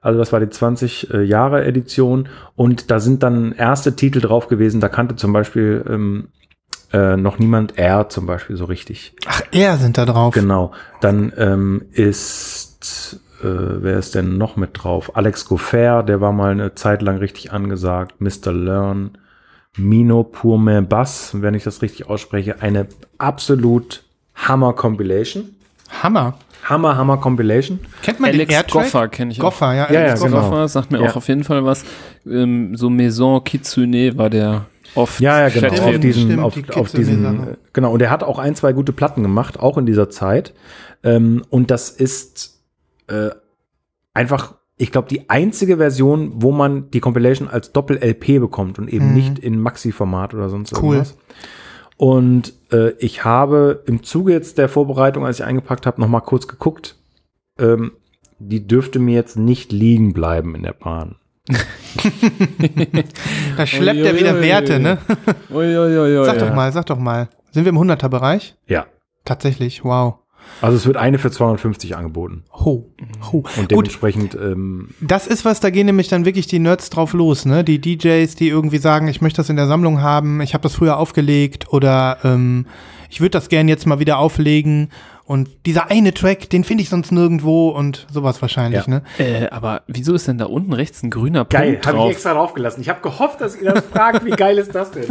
S4: Also das war die 20 äh, Jahre Edition. Und da sind dann erste Titel drauf gewesen. Da kannte zum Beispiel ähm, äh, noch niemand R zum Beispiel so richtig.
S3: Ach, er sind da drauf.
S4: Genau. Dann ähm, ist, äh, wer ist denn noch mit drauf? Alex Goffer, der war mal eine Zeit lang richtig angesagt. Mr. Learn, Mino Purme Bass, wenn ich das richtig ausspreche. Eine absolut Hammer-Compilation.
S3: Hammer.
S4: Hammer, Hammer Compilation.
S3: Kennt man
S2: Alex
S3: den Airtrack?
S2: Goffer kenne ich auch.
S3: Goffer, ja.
S4: Ja,
S3: Alex
S4: ja,
S3: Goffer.
S4: genau.
S2: Sagt mir
S4: Ja.
S2: auch auf jeden Fall was. Ähm, so Maison Kitsune war der oft
S4: Ja, ja, genau.
S2: vertreten.
S4: Auf diesen,
S3: Stimmt,
S4: auf,
S3: die
S4: auf diesen, genau. Und er hat auch ein, zwei gute Platten gemacht, auch in dieser Zeit. Ähm, und das ist äh, einfach, ich glaube, die einzige Version, wo man die Compilation als Doppel-LP bekommt und eben
S3: Mhm.
S4: nicht in Maxi-Format oder sonst
S3: Cool.
S4: irgendwas. Und äh, ich habe im Zuge jetzt der Vorbereitung, als ich eingepackt habe, noch mal kurz geguckt. Ähm, die dürfte mir jetzt nicht liegen bleiben in der Bahn.
S3: Da schleppt er wieder Werte, ne? Sag doch mal, sag doch mal. Sind wir im 100er-Bereich?
S4: Ja.
S3: Tatsächlich, wow.
S4: Also es wird eine für 250 angeboten.
S3: Ho, ho.
S4: Und
S3: Gut,
S4: dementsprechend ähm,
S3: das ist was, da gehen nämlich dann wirklich die Nerds drauf los, ne? Die DJs, die irgendwie sagen, ich möchte das in der Sammlung haben, ich habe das früher aufgelegt oder ähm, ich würde das gerne jetzt mal wieder auflegen. Und dieser eine Track, den finde ich sonst nirgendwo und sowas wahrscheinlich,
S4: Ja.
S3: ne?
S2: Äh, aber wieso ist denn da unten rechts ein grüner
S4: Geil,
S2: Punkt
S4: habe ich
S2: drauf?
S4: extra draufgelassen. Ich habe gehofft, dass ihr das fragt, wie geil ist das denn?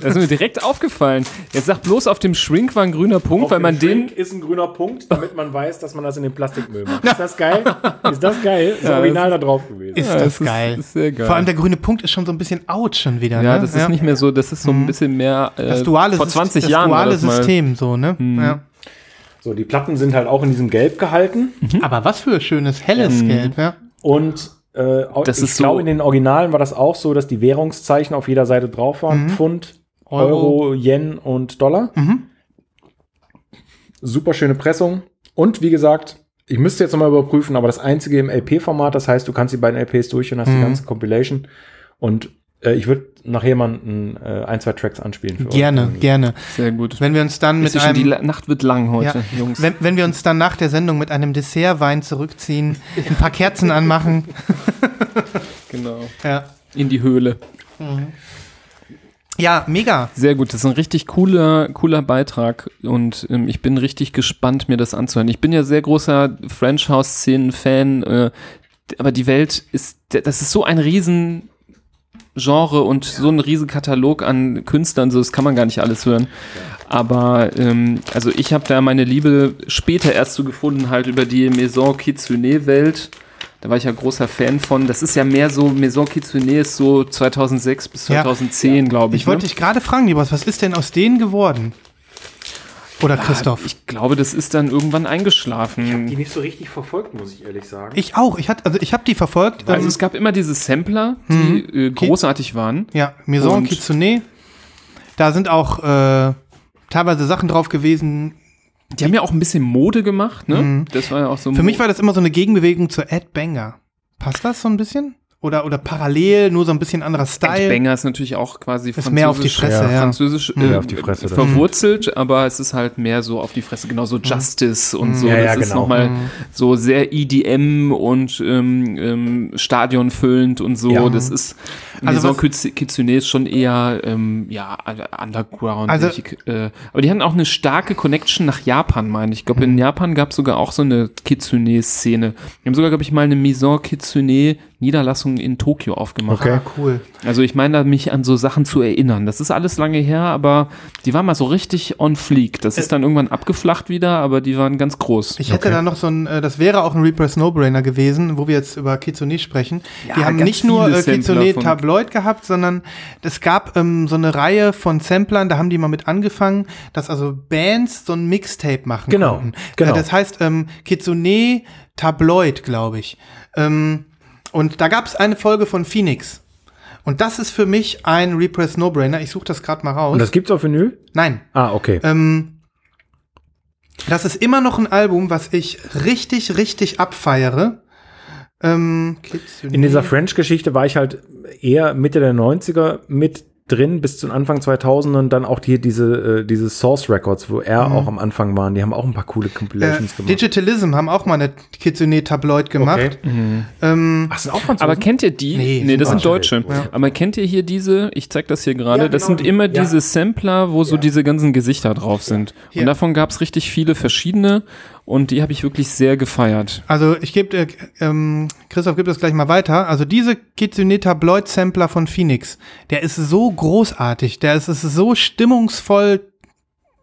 S2: Das ist mir direkt aufgefallen. Jetzt sag bloß, auf dem Shrink war ein grüner Punkt,
S4: Auf
S2: weil
S4: dem
S2: man den.
S4: Shrink ist ein grüner Punkt, damit man weiß, dass man das in den Plastikmüll macht. Ist das geil? Ist das geil? Ist
S2: Ja,
S4: original
S2: das
S4: da drauf gewesen.
S3: Ist
S2: Ja,
S3: das
S2: das ist-
S3: geil.
S2: ist sehr geil.
S3: Vor allem der grüne Punkt ist schon so ein bisschen out schon wieder,
S2: Ja,
S3: ne?
S2: das ist nicht mehr so, das ist so ein bisschen mehr. Äh,
S3: das duale,
S2: vor
S3: Syst-
S2: 20
S3: das
S2: Jahren
S3: duale
S2: das mal.
S3: System, so, ne? Ja.
S4: So, die Platten sind halt auch in diesem Gelb gehalten.
S3: Aber was für schönes, helles Gelb, ja.
S4: Und äh,
S2: Das
S4: ich
S2: ist so-
S4: glaube, in den Originalen war das auch so, dass die Währungszeichen auf jeder Seite drauf waren. Pfund,
S3: Euro.
S4: Euro, Yen und Dollar.
S3: Mhm.
S4: Super schöne Pressung. Und wie gesagt, ich müsste jetzt nochmal überprüfen, aber das einzige im LP-Format, das heißt, du kannst die beiden LPs durch und hast die
S3: Mhm.
S4: ganze Compilation. Und ich würde nachher mal ein, äh, ein, zwei Tracks anspielen. Für
S3: Gerne,
S4: euch.
S3: gerne.
S2: Sehr gut.
S3: Wenn wir uns dann mit
S2: die
S3: einem
S2: La- Nacht wird lang heute,
S3: Ja.
S2: Jungs.
S3: Wenn, wenn wir uns dann nach der Sendung mit einem Dessertwein zurückziehen, ein paar Kerzen anmachen.
S2: genau.
S3: Ja,
S2: In die Höhle.
S3: ja mega.
S2: Sehr gut, das ist ein richtig cooler, cooler Beitrag und ähm, ich bin richtig gespannt, mir das anzuhören. Ich bin ja sehr großer French House-Szenen-Fan, äh, aber die Welt ist, das ist so ein riesen Genre und so ein riesen Katalog an Künstlern, so das kann man gar nicht alles hören. Aber ähm, also ich habe da meine Liebe später erst so gefunden, halt über die Maison Kitsune-Welt. Da war ich ja großer Fan von. Das ist ja mehr so, Maison Kitsune ist so 2006 bis
S3: Ja.
S2: 2010, glaube ich.
S3: Ich wollte
S2: ne?
S3: dich gerade fragen, Libras, was ist denn aus denen geworden? Oder Christoph?
S2: Ah, Ich glaube, das ist dann irgendwann eingeschlafen.
S4: Die nicht so richtig verfolgt, muss ich ehrlich sagen.
S3: Ich auch. Ich hatte, also ich habe die verfolgt.
S2: also
S3: ähm,
S2: es gab immer diese Sampler, die äh, großartig waren.
S3: ja, Maison
S2: und-
S3: Kitsune. Da sind auch äh, teilweise Sachen drauf gewesen.
S2: Die haben ja auch ein bisschen Mode gemacht, ne? Das war ja auch so.
S3: Für mich war das immer so eine Gegenbewegung zu Ed Banger. Passt das so ein bisschen? Oder, oder parallel, nur so ein bisschen anderer Style?
S2: Banger ist natürlich auch quasi
S3: Ist mehr auf die Fresse, ja.
S2: französisch äh,
S4: auf die Fresse,
S2: verwurzelt, aber es ist halt mehr so auf die Fresse, genau so Justice und so.
S4: Ja, ja,
S2: das ist
S4: genau.
S2: nochmal so sehr EDM und ähm, ähm, stadionfüllend und so.
S4: Ja.
S2: Das ist
S3: Also
S2: also Maison Kitsune ist schon eher ähm, ja Underground.
S3: Also-
S2: äh, aber die hatten auch eine starke Connection nach Japan, meine ich. Ich glaube,
S3: Mhm.
S2: in Japan gab es sogar auch so eine Kitsune-Szene. Die haben sogar, glaube ich, mal eine Maison Kitsune Niederlassung in Tokio aufgemacht.
S4: Okay.
S3: Ah, cool.
S2: Also ich meine, da mich an so Sachen zu erinnern. Das ist alles lange her, aber die waren mal so richtig on fleek. Das ist dann irgendwann abgeflacht wieder, aber die waren ganz groß.
S3: Ich hätte da noch so ein, äh, das wäre auch ein Reaper's No-Brainer gewesen, wo wir jetzt über Kitsune sprechen. die haben nicht nur
S2: viele
S3: Tabloid gehabt, sondern es gab ähm, so eine Reihe von Samplern, da haben die mal mit angefangen, dass also Bands so ein Mixtape machen
S4: Genau,
S3: konnten.
S4: genau.
S3: Das heißt ähm, Kitsune Tabloid, glaube ich. Ähm, und da gab es eine Folge von Phoenix. Und das ist für mich ein Repress No-Brainer. Ich suche das gerade mal raus.
S4: Und das gibt's auf Vinyl?
S3: Nein.
S4: Ah, okay.
S3: Ähm, das ist immer noch ein Album, was ich richtig, richtig abfeiere. Ähm,
S4: In dieser French-Geschichte war ich halt eher Mitte der 90er mit drin bis zum Anfang 2000 und dann auch die, diese, äh, diese Source Records, wo er auch am Anfang waren. Die haben auch ein paar coole
S3: äh,
S4: Compilations gemacht.
S3: Digitalism haben auch mal eine Kitsune Tabloid gemacht. Ähm,
S4: Ach, sind auch Franzosen?
S2: Aber kennt ihr die?
S3: Nee,
S2: Nee,
S3: sind
S2: das sind
S4: Deutsche.
S2: Deutsche. Aber kennt ihr hier diese, ich zeig das hier gerade,
S4: Ja,
S2: das
S4: genau
S2: sind
S4: die.
S2: immer
S4: Ja.
S2: diese Sampler, wo so diese ganzen Gesichter drauf sind.
S3: Hier.
S2: Und davon gab es richtig viele verschiedene und die habe ich wirklich sehr gefeiert.
S3: Also ich gebe, äh, ähm, Christoph gibt das gleich mal weiter. Also diese Kitsune Tabloid Sampler von Phoenix, der ist so großartig, der ist, ist so stimmungsvoll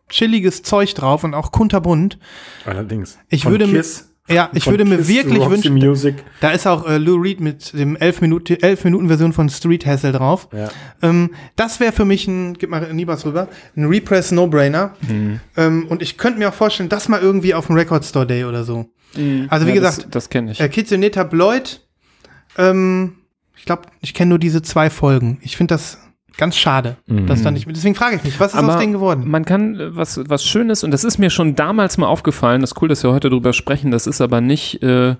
S3: chilliges Zeug drauf und auch kunterbunt.
S4: Allerdings.
S3: Ich
S4: Von
S3: würde mir-
S4: Kiss,
S3: Ja, ich würde mir
S4: Kiss
S3: wirklich
S4: Roxy
S3: wünschen,
S4: Music.
S3: da ist auch äh, Lou Reed mit dem 11 Minuten, 11 Minuten Version von Street Hassle drauf.
S4: Ja.
S3: Ähm, das wäre für mich ein, gib mal Nibas rüber, ein Repress No-Brainer.
S2: Mhm.
S3: Ähm, und ich könnte mir auch vorstellen, das mal irgendwie auf dem Record Store Day oder so. Also wie
S2: Ja,
S3: gesagt,
S2: das, das kenne ich.
S3: Äh, Kitsune Tabloid, ähm, ich glaube, ich kenne nur diese zwei Folgen. Ich finde das ganz schade, dass da nicht mit. Deswegen frage ich mich, was ist aus denen geworden?
S2: man kann äh, was, was Schönes, und das ist mir schon damals mal aufgefallen, das ist cool, dass wir heute drüber sprechen, das ist aber nicht, äh,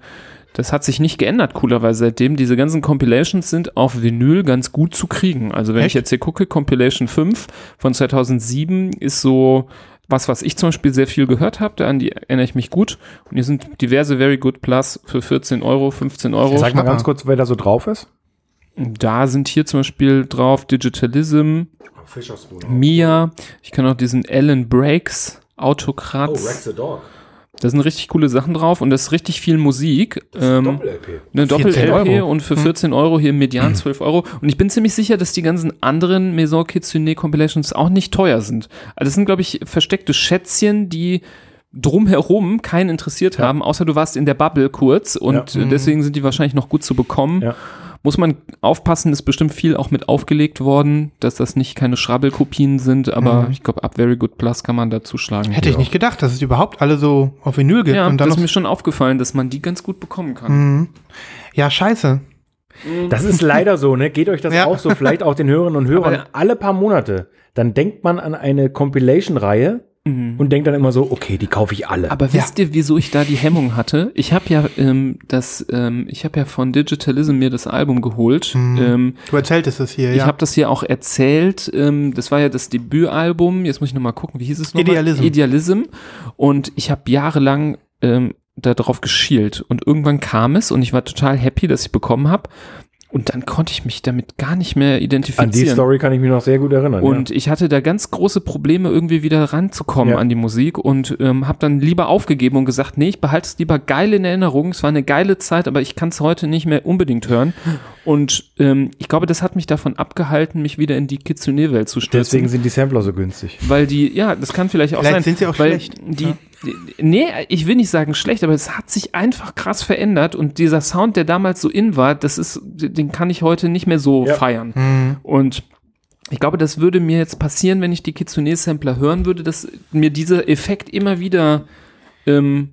S2: das hat sich nicht geändert, coolerweise seitdem. Diese ganzen Compilations sind auf Vinyl ganz gut zu kriegen. Also wenn ich
S3: Echt?
S2: jetzt hier gucke, Compilation 5 von 2007 ist so was, was ich zum Beispiel sehr viel gehört habe, an die erinnere ich mich gut. Und hier sind diverse Very Good Plus für 14 Euro, 15 Euro.
S4: Sag mal ganz kurz, wer da so drauf ist.
S2: Da sind hier zum Beispiel drauf Digitalism, Mia, ich kann auch diesen Alan Breaks, Autokratz.
S4: the Dog.
S2: Da sind richtig coole Sachen drauf und das ist richtig viel Musik. Ähm,
S4: Doppel-LP.
S2: eine
S3: 14
S2: Doppel-LP und für 14 Euro hier median 12 Euro. Und ich bin ziemlich sicher, dass die ganzen anderen Maison Kitsune Compilations auch nicht teuer sind. Also das sind, glaube ich, versteckte Schätzchen, die drumherum keinen interessiert haben, außer du warst in der Bubble kurz und
S4: Ja.
S2: deswegen sind die wahrscheinlich noch gut zu bekommen.
S4: Ja.
S2: Muss man aufpassen, ist bestimmt viel auch mit aufgelegt worden, dass das nicht keine Schrabbelkopien sind, aber ich glaube, ab Very Good Plus kann man da zuschlagen.
S3: Hätte ich nicht gedacht, dass es überhaupt alle so auf Vinyl gibt.
S2: Ja,
S3: und dann
S2: das ist mir schon aufgefallen, dass man die ganz gut bekommen kann.
S3: Mhm. ja, scheiße.
S4: Das ist leider so, ne? Geht euch das
S3: Ja.
S4: auch so, vielleicht auch den Hörerinnen und Hörern
S2: Aber-
S4: alle paar Monate. Dann denkt man an eine Compilation-Reihe und denkt dann immer so, okay, die kaufe ich alle.
S2: Aber wisst ihr, wieso ich da die Hemmung hatte? Ich habe ja ähm, das, ähm, ich habe ja von Digitalism mir das Album geholt. Ähm,
S3: Du erzähltest es hier,
S2: Ich
S3: ja.
S2: habe das hier auch erzählt. Ähm, das war ja das Debütalbum. Jetzt muss ich noch mal gucken, wie hieß es noch?
S3: Idealism.
S2: Idealism. Und ich habe jahrelang ähm, darauf geschielt und irgendwann kam es und ich war total happy, dass ich bekommen habe. Und dann konnte ich mich damit gar nicht mehr identifizieren.
S4: An die Story kann ich mich noch sehr gut erinnern.
S2: Und ich hatte da ganz große Probleme, irgendwie wieder ranzukommen
S4: Ja.
S2: an die Musik und ähm, habe dann lieber aufgegeben und gesagt, nee, ich behalte es lieber geil in Erinnerung. Es war eine geile Zeit, aber ich kann es heute nicht mehr unbedingt hören. Und ähm, ich glaube, das hat mich davon abgehalten, mich wieder in die Kitsune-Welt zu
S4: ja.
S2: stürzen.
S4: Deswegen sind die Sampler so günstig.
S2: weil die, ja, das kann vielleicht auch
S3: Vielleicht
S2: sein.
S3: sind sie auch
S2: weil
S3: schlecht.
S2: Die, die, nee, ich will nicht sagen schlecht, aber es hat sich einfach krass verändert und dieser Sound, der damals so in war, das ist, den kann ich heute nicht mehr so
S4: Ja.
S2: feiern.
S3: Mhm.
S2: Und ich glaube, das würde mir jetzt passieren, wenn ich die Kitsune-Sampler hören würde, dass mir dieser Effekt immer wieder ähm,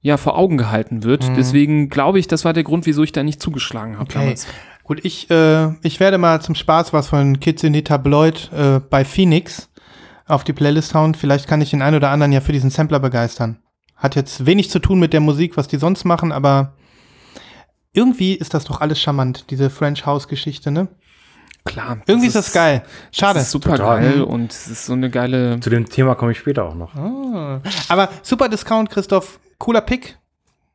S2: ja, vor Augen gehalten wird.
S3: Mhm.
S2: Deswegen glaube ich, das war der Grund, wieso ich da nicht zugeschlagen habe
S3: Okay.
S2: damals.
S3: Gut, ich, äh, ich werde mal zum Spaß was von the Tabloid äh, bei Phoenix auf die Playlist hauen. Vielleicht kann ich den einen oder anderen ja für diesen Sampler begeistern. Hat jetzt wenig zu tun mit der Musik, was die sonst machen, aber irgendwie ist das doch alles charmant, diese French House Geschichte, ne?
S2: Klar.
S3: Irgendwie ist das geil. Schade.
S2: Das ist super
S4: Total.
S2: geil und es ist so eine geile.
S4: Zu dem Thema komme ich später auch noch.
S3: Ah. Aber super Discount, Christoph. Cooler Pick.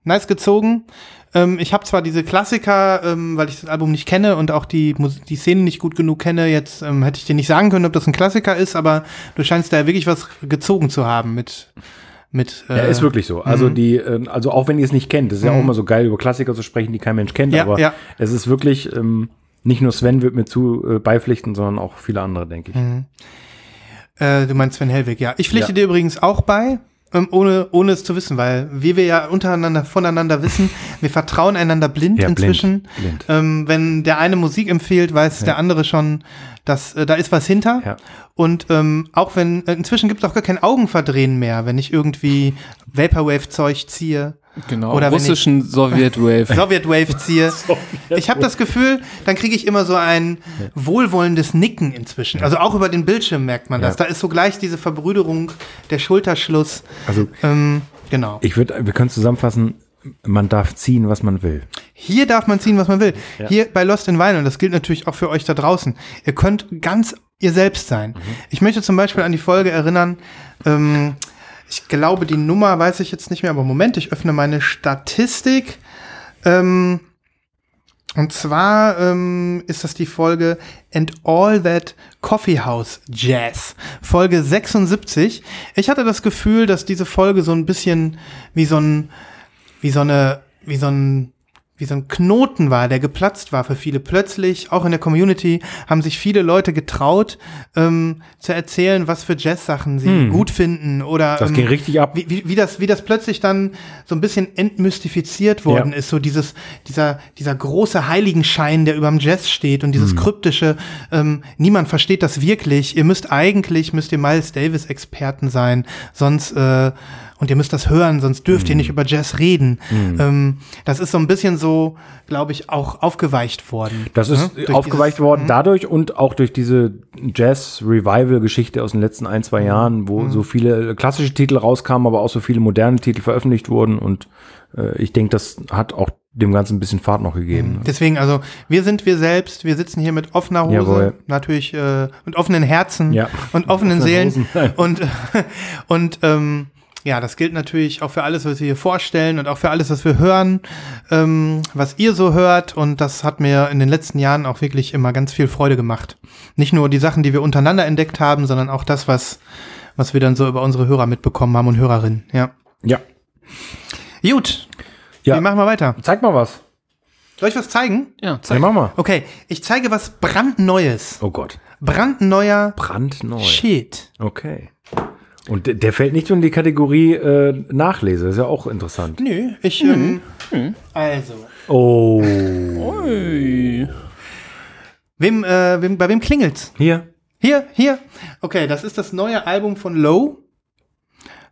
S3: Nice gezogen. Ähm, ich habe zwar diese Klassiker, ähm, weil ich das Album nicht kenne und auch die, Mus- die Szenen nicht gut genug kenne, jetzt ähm, hätte ich dir nicht sagen können, ob das ein Klassiker ist, aber du scheinst da wirklich was gezogen zu haben mit. mit
S4: Ja,
S3: äh,
S4: ist wirklich so. Also die, äh, also auch wenn ihr es nicht kennt, das ist ja auch immer so geil, über Klassiker zu sprechen, die kein Mensch kennt,
S3: Ja,
S4: aber
S3: ja.
S4: es ist wirklich, ähm, nicht nur Sven wird mir zu äh, beipflichten, sondern auch viele andere, denke ich.
S3: Äh, du meinst Sven Hellwig, ja. Ich pflichte
S4: Ja.
S3: dir übrigens auch bei, ähm, ohne, ohne es zu wissen, weil wie wir ja untereinander voneinander wissen, wir vertrauen einander blind
S4: Ja, blind,
S3: inzwischen.
S4: blind.
S3: Ähm, wenn der eine Musik empfiehlt, weiß der andere schon, dass äh, da ist was hinter.
S4: Ja.
S3: Und ähm, auch wenn, äh, inzwischen gibt es auch gar kein Augenverdrehen mehr, wenn ich irgendwie Vaporwave-Zeug ziehe.
S2: Genau,
S3: Oder wenn ich-
S2: russischen Sowjet-Wave.
S3: Soviet Wave ziehe. Ich habe das Gefühl, dann kriege ich immer so ein wohlwollendes Nicken inzwischen. Also auch über den Bildschirm merkt man das.
S4: Ja.
S3: Da ist so gleich diese Verbrüderung, der Schulterschluss.
S4: Also
S3: Ähm, genau.
S4: ich würde, wir können zusammenfassen, man darf ziehen, was man will.
S3: Hier darf man ziehen, was man will. Hier bei Lost in Vinyl, und das gilt natürlich auch für euch da draußen. Ihr könnt ganz ihr selbst sein. Ich möchte zum Beispiel an die Folge erinnern, ähm, ich glaube, die Nummer weiß ich jetzt nicht mehr, aber Moment, ich öffne meine Statistik. Ähm, und zwar ähm, ist das die Folge And All That Coffee House Jazz, Folge 76. Ich hatte das Gefühl, dass diese Folge so ein bisschen wie so ein, wie so eine, wie so ein, wie so ein Knoten war, der geplatzt war für viele. Plötzlich, auch in der Community, haben sich viele Leute getraut, ähm, zu erzählen, was für Jazz-Sachen sie gut finden oder
S4: Das
S3: ähm,
S4: ging richtig ab.
S3: wie, wie, wie, das, wie das plötzlich dann so ein bisschen entmystifiziert worden
S4: Ja.
S3: ist, so dieses, dieser, dieser große Heiligenschein, der überm Jazz steht und dieses kryptische, ähm, niemand versteht das wirklich. Ihr müsst eigentlich, müsst ihr Miles Davis Experten sein, sonst, äh, und ihr müsst das hören, sonst dürft
S4: Mhm.
S3: ihr nicht über Jazz reden. Ähm, das ist so ein bisschen so, glaube ich, auch aufgeweicht worden.
S4: Das ist
S3: Ne?
S4: Aufgeweicht
S3: dieses-
S4: worden dadurch und auch durch diese Jazz-Revival-Geschichte aus den letzten ein,
S3: Mhm.
S4: zwei Jahren, wo so viele klassische Titel rauskamen, aber auch so viele moderne Titel veröffentlicht wurden. Und äh, ich denke, das hat auch dem Ganzen ein bisschen Fahrt noch gegeben. ne?
S3: Deswegen, also wir sind wir selbst, wir sitzen hier mit offener Hose,
S4: Jawohl.
S3: natürlich äh, mit offenen Herzen
S4: Ja.
S3: und offenen Seelen
S4: Hosen.
S3: Und und ähm, ja, das gilt natürlich auch für alles, was wir hier vorstellen und auch für alles, was wir hören, ähm, was ihr so hört. Und das hat mir in den letzten Jahren auch wirklich immer ganz viel Freude gemacht. Nicht nur die Sachen, die wir untereinander entdeckt haben, sondern auch das, was, was wir dann so über unsere Hörer mitbekommen haben und Hörerinnen. Ja.
S4: Ja.
S3: Gut.
S4: Ja.
S3: Wir machen mal weiter.
S4: Zeig mal was.
S3: Soll ich was zeigen?
S2: Ja,
S4: Ja,
S2: zeig.
S4: mach mal.
S3: Okay, ich zeige was brandneues.
S4: Oh Gott.
S3: Brandneuer
S4: Brandneu.
S3: Shit.
S4: Okay. Und der, der fällt nicht in die Kategorie äh, Nachlese. Das ist ja auch interessant.
S3: Nö, ich, ähm, also.
S4: Oh.
S2: Ui.
S3: Wem, äh, wem, bei wem klingelt's?
S4: Hier.
S3: Hier, hier. Okay, das ist das neue Album von Low.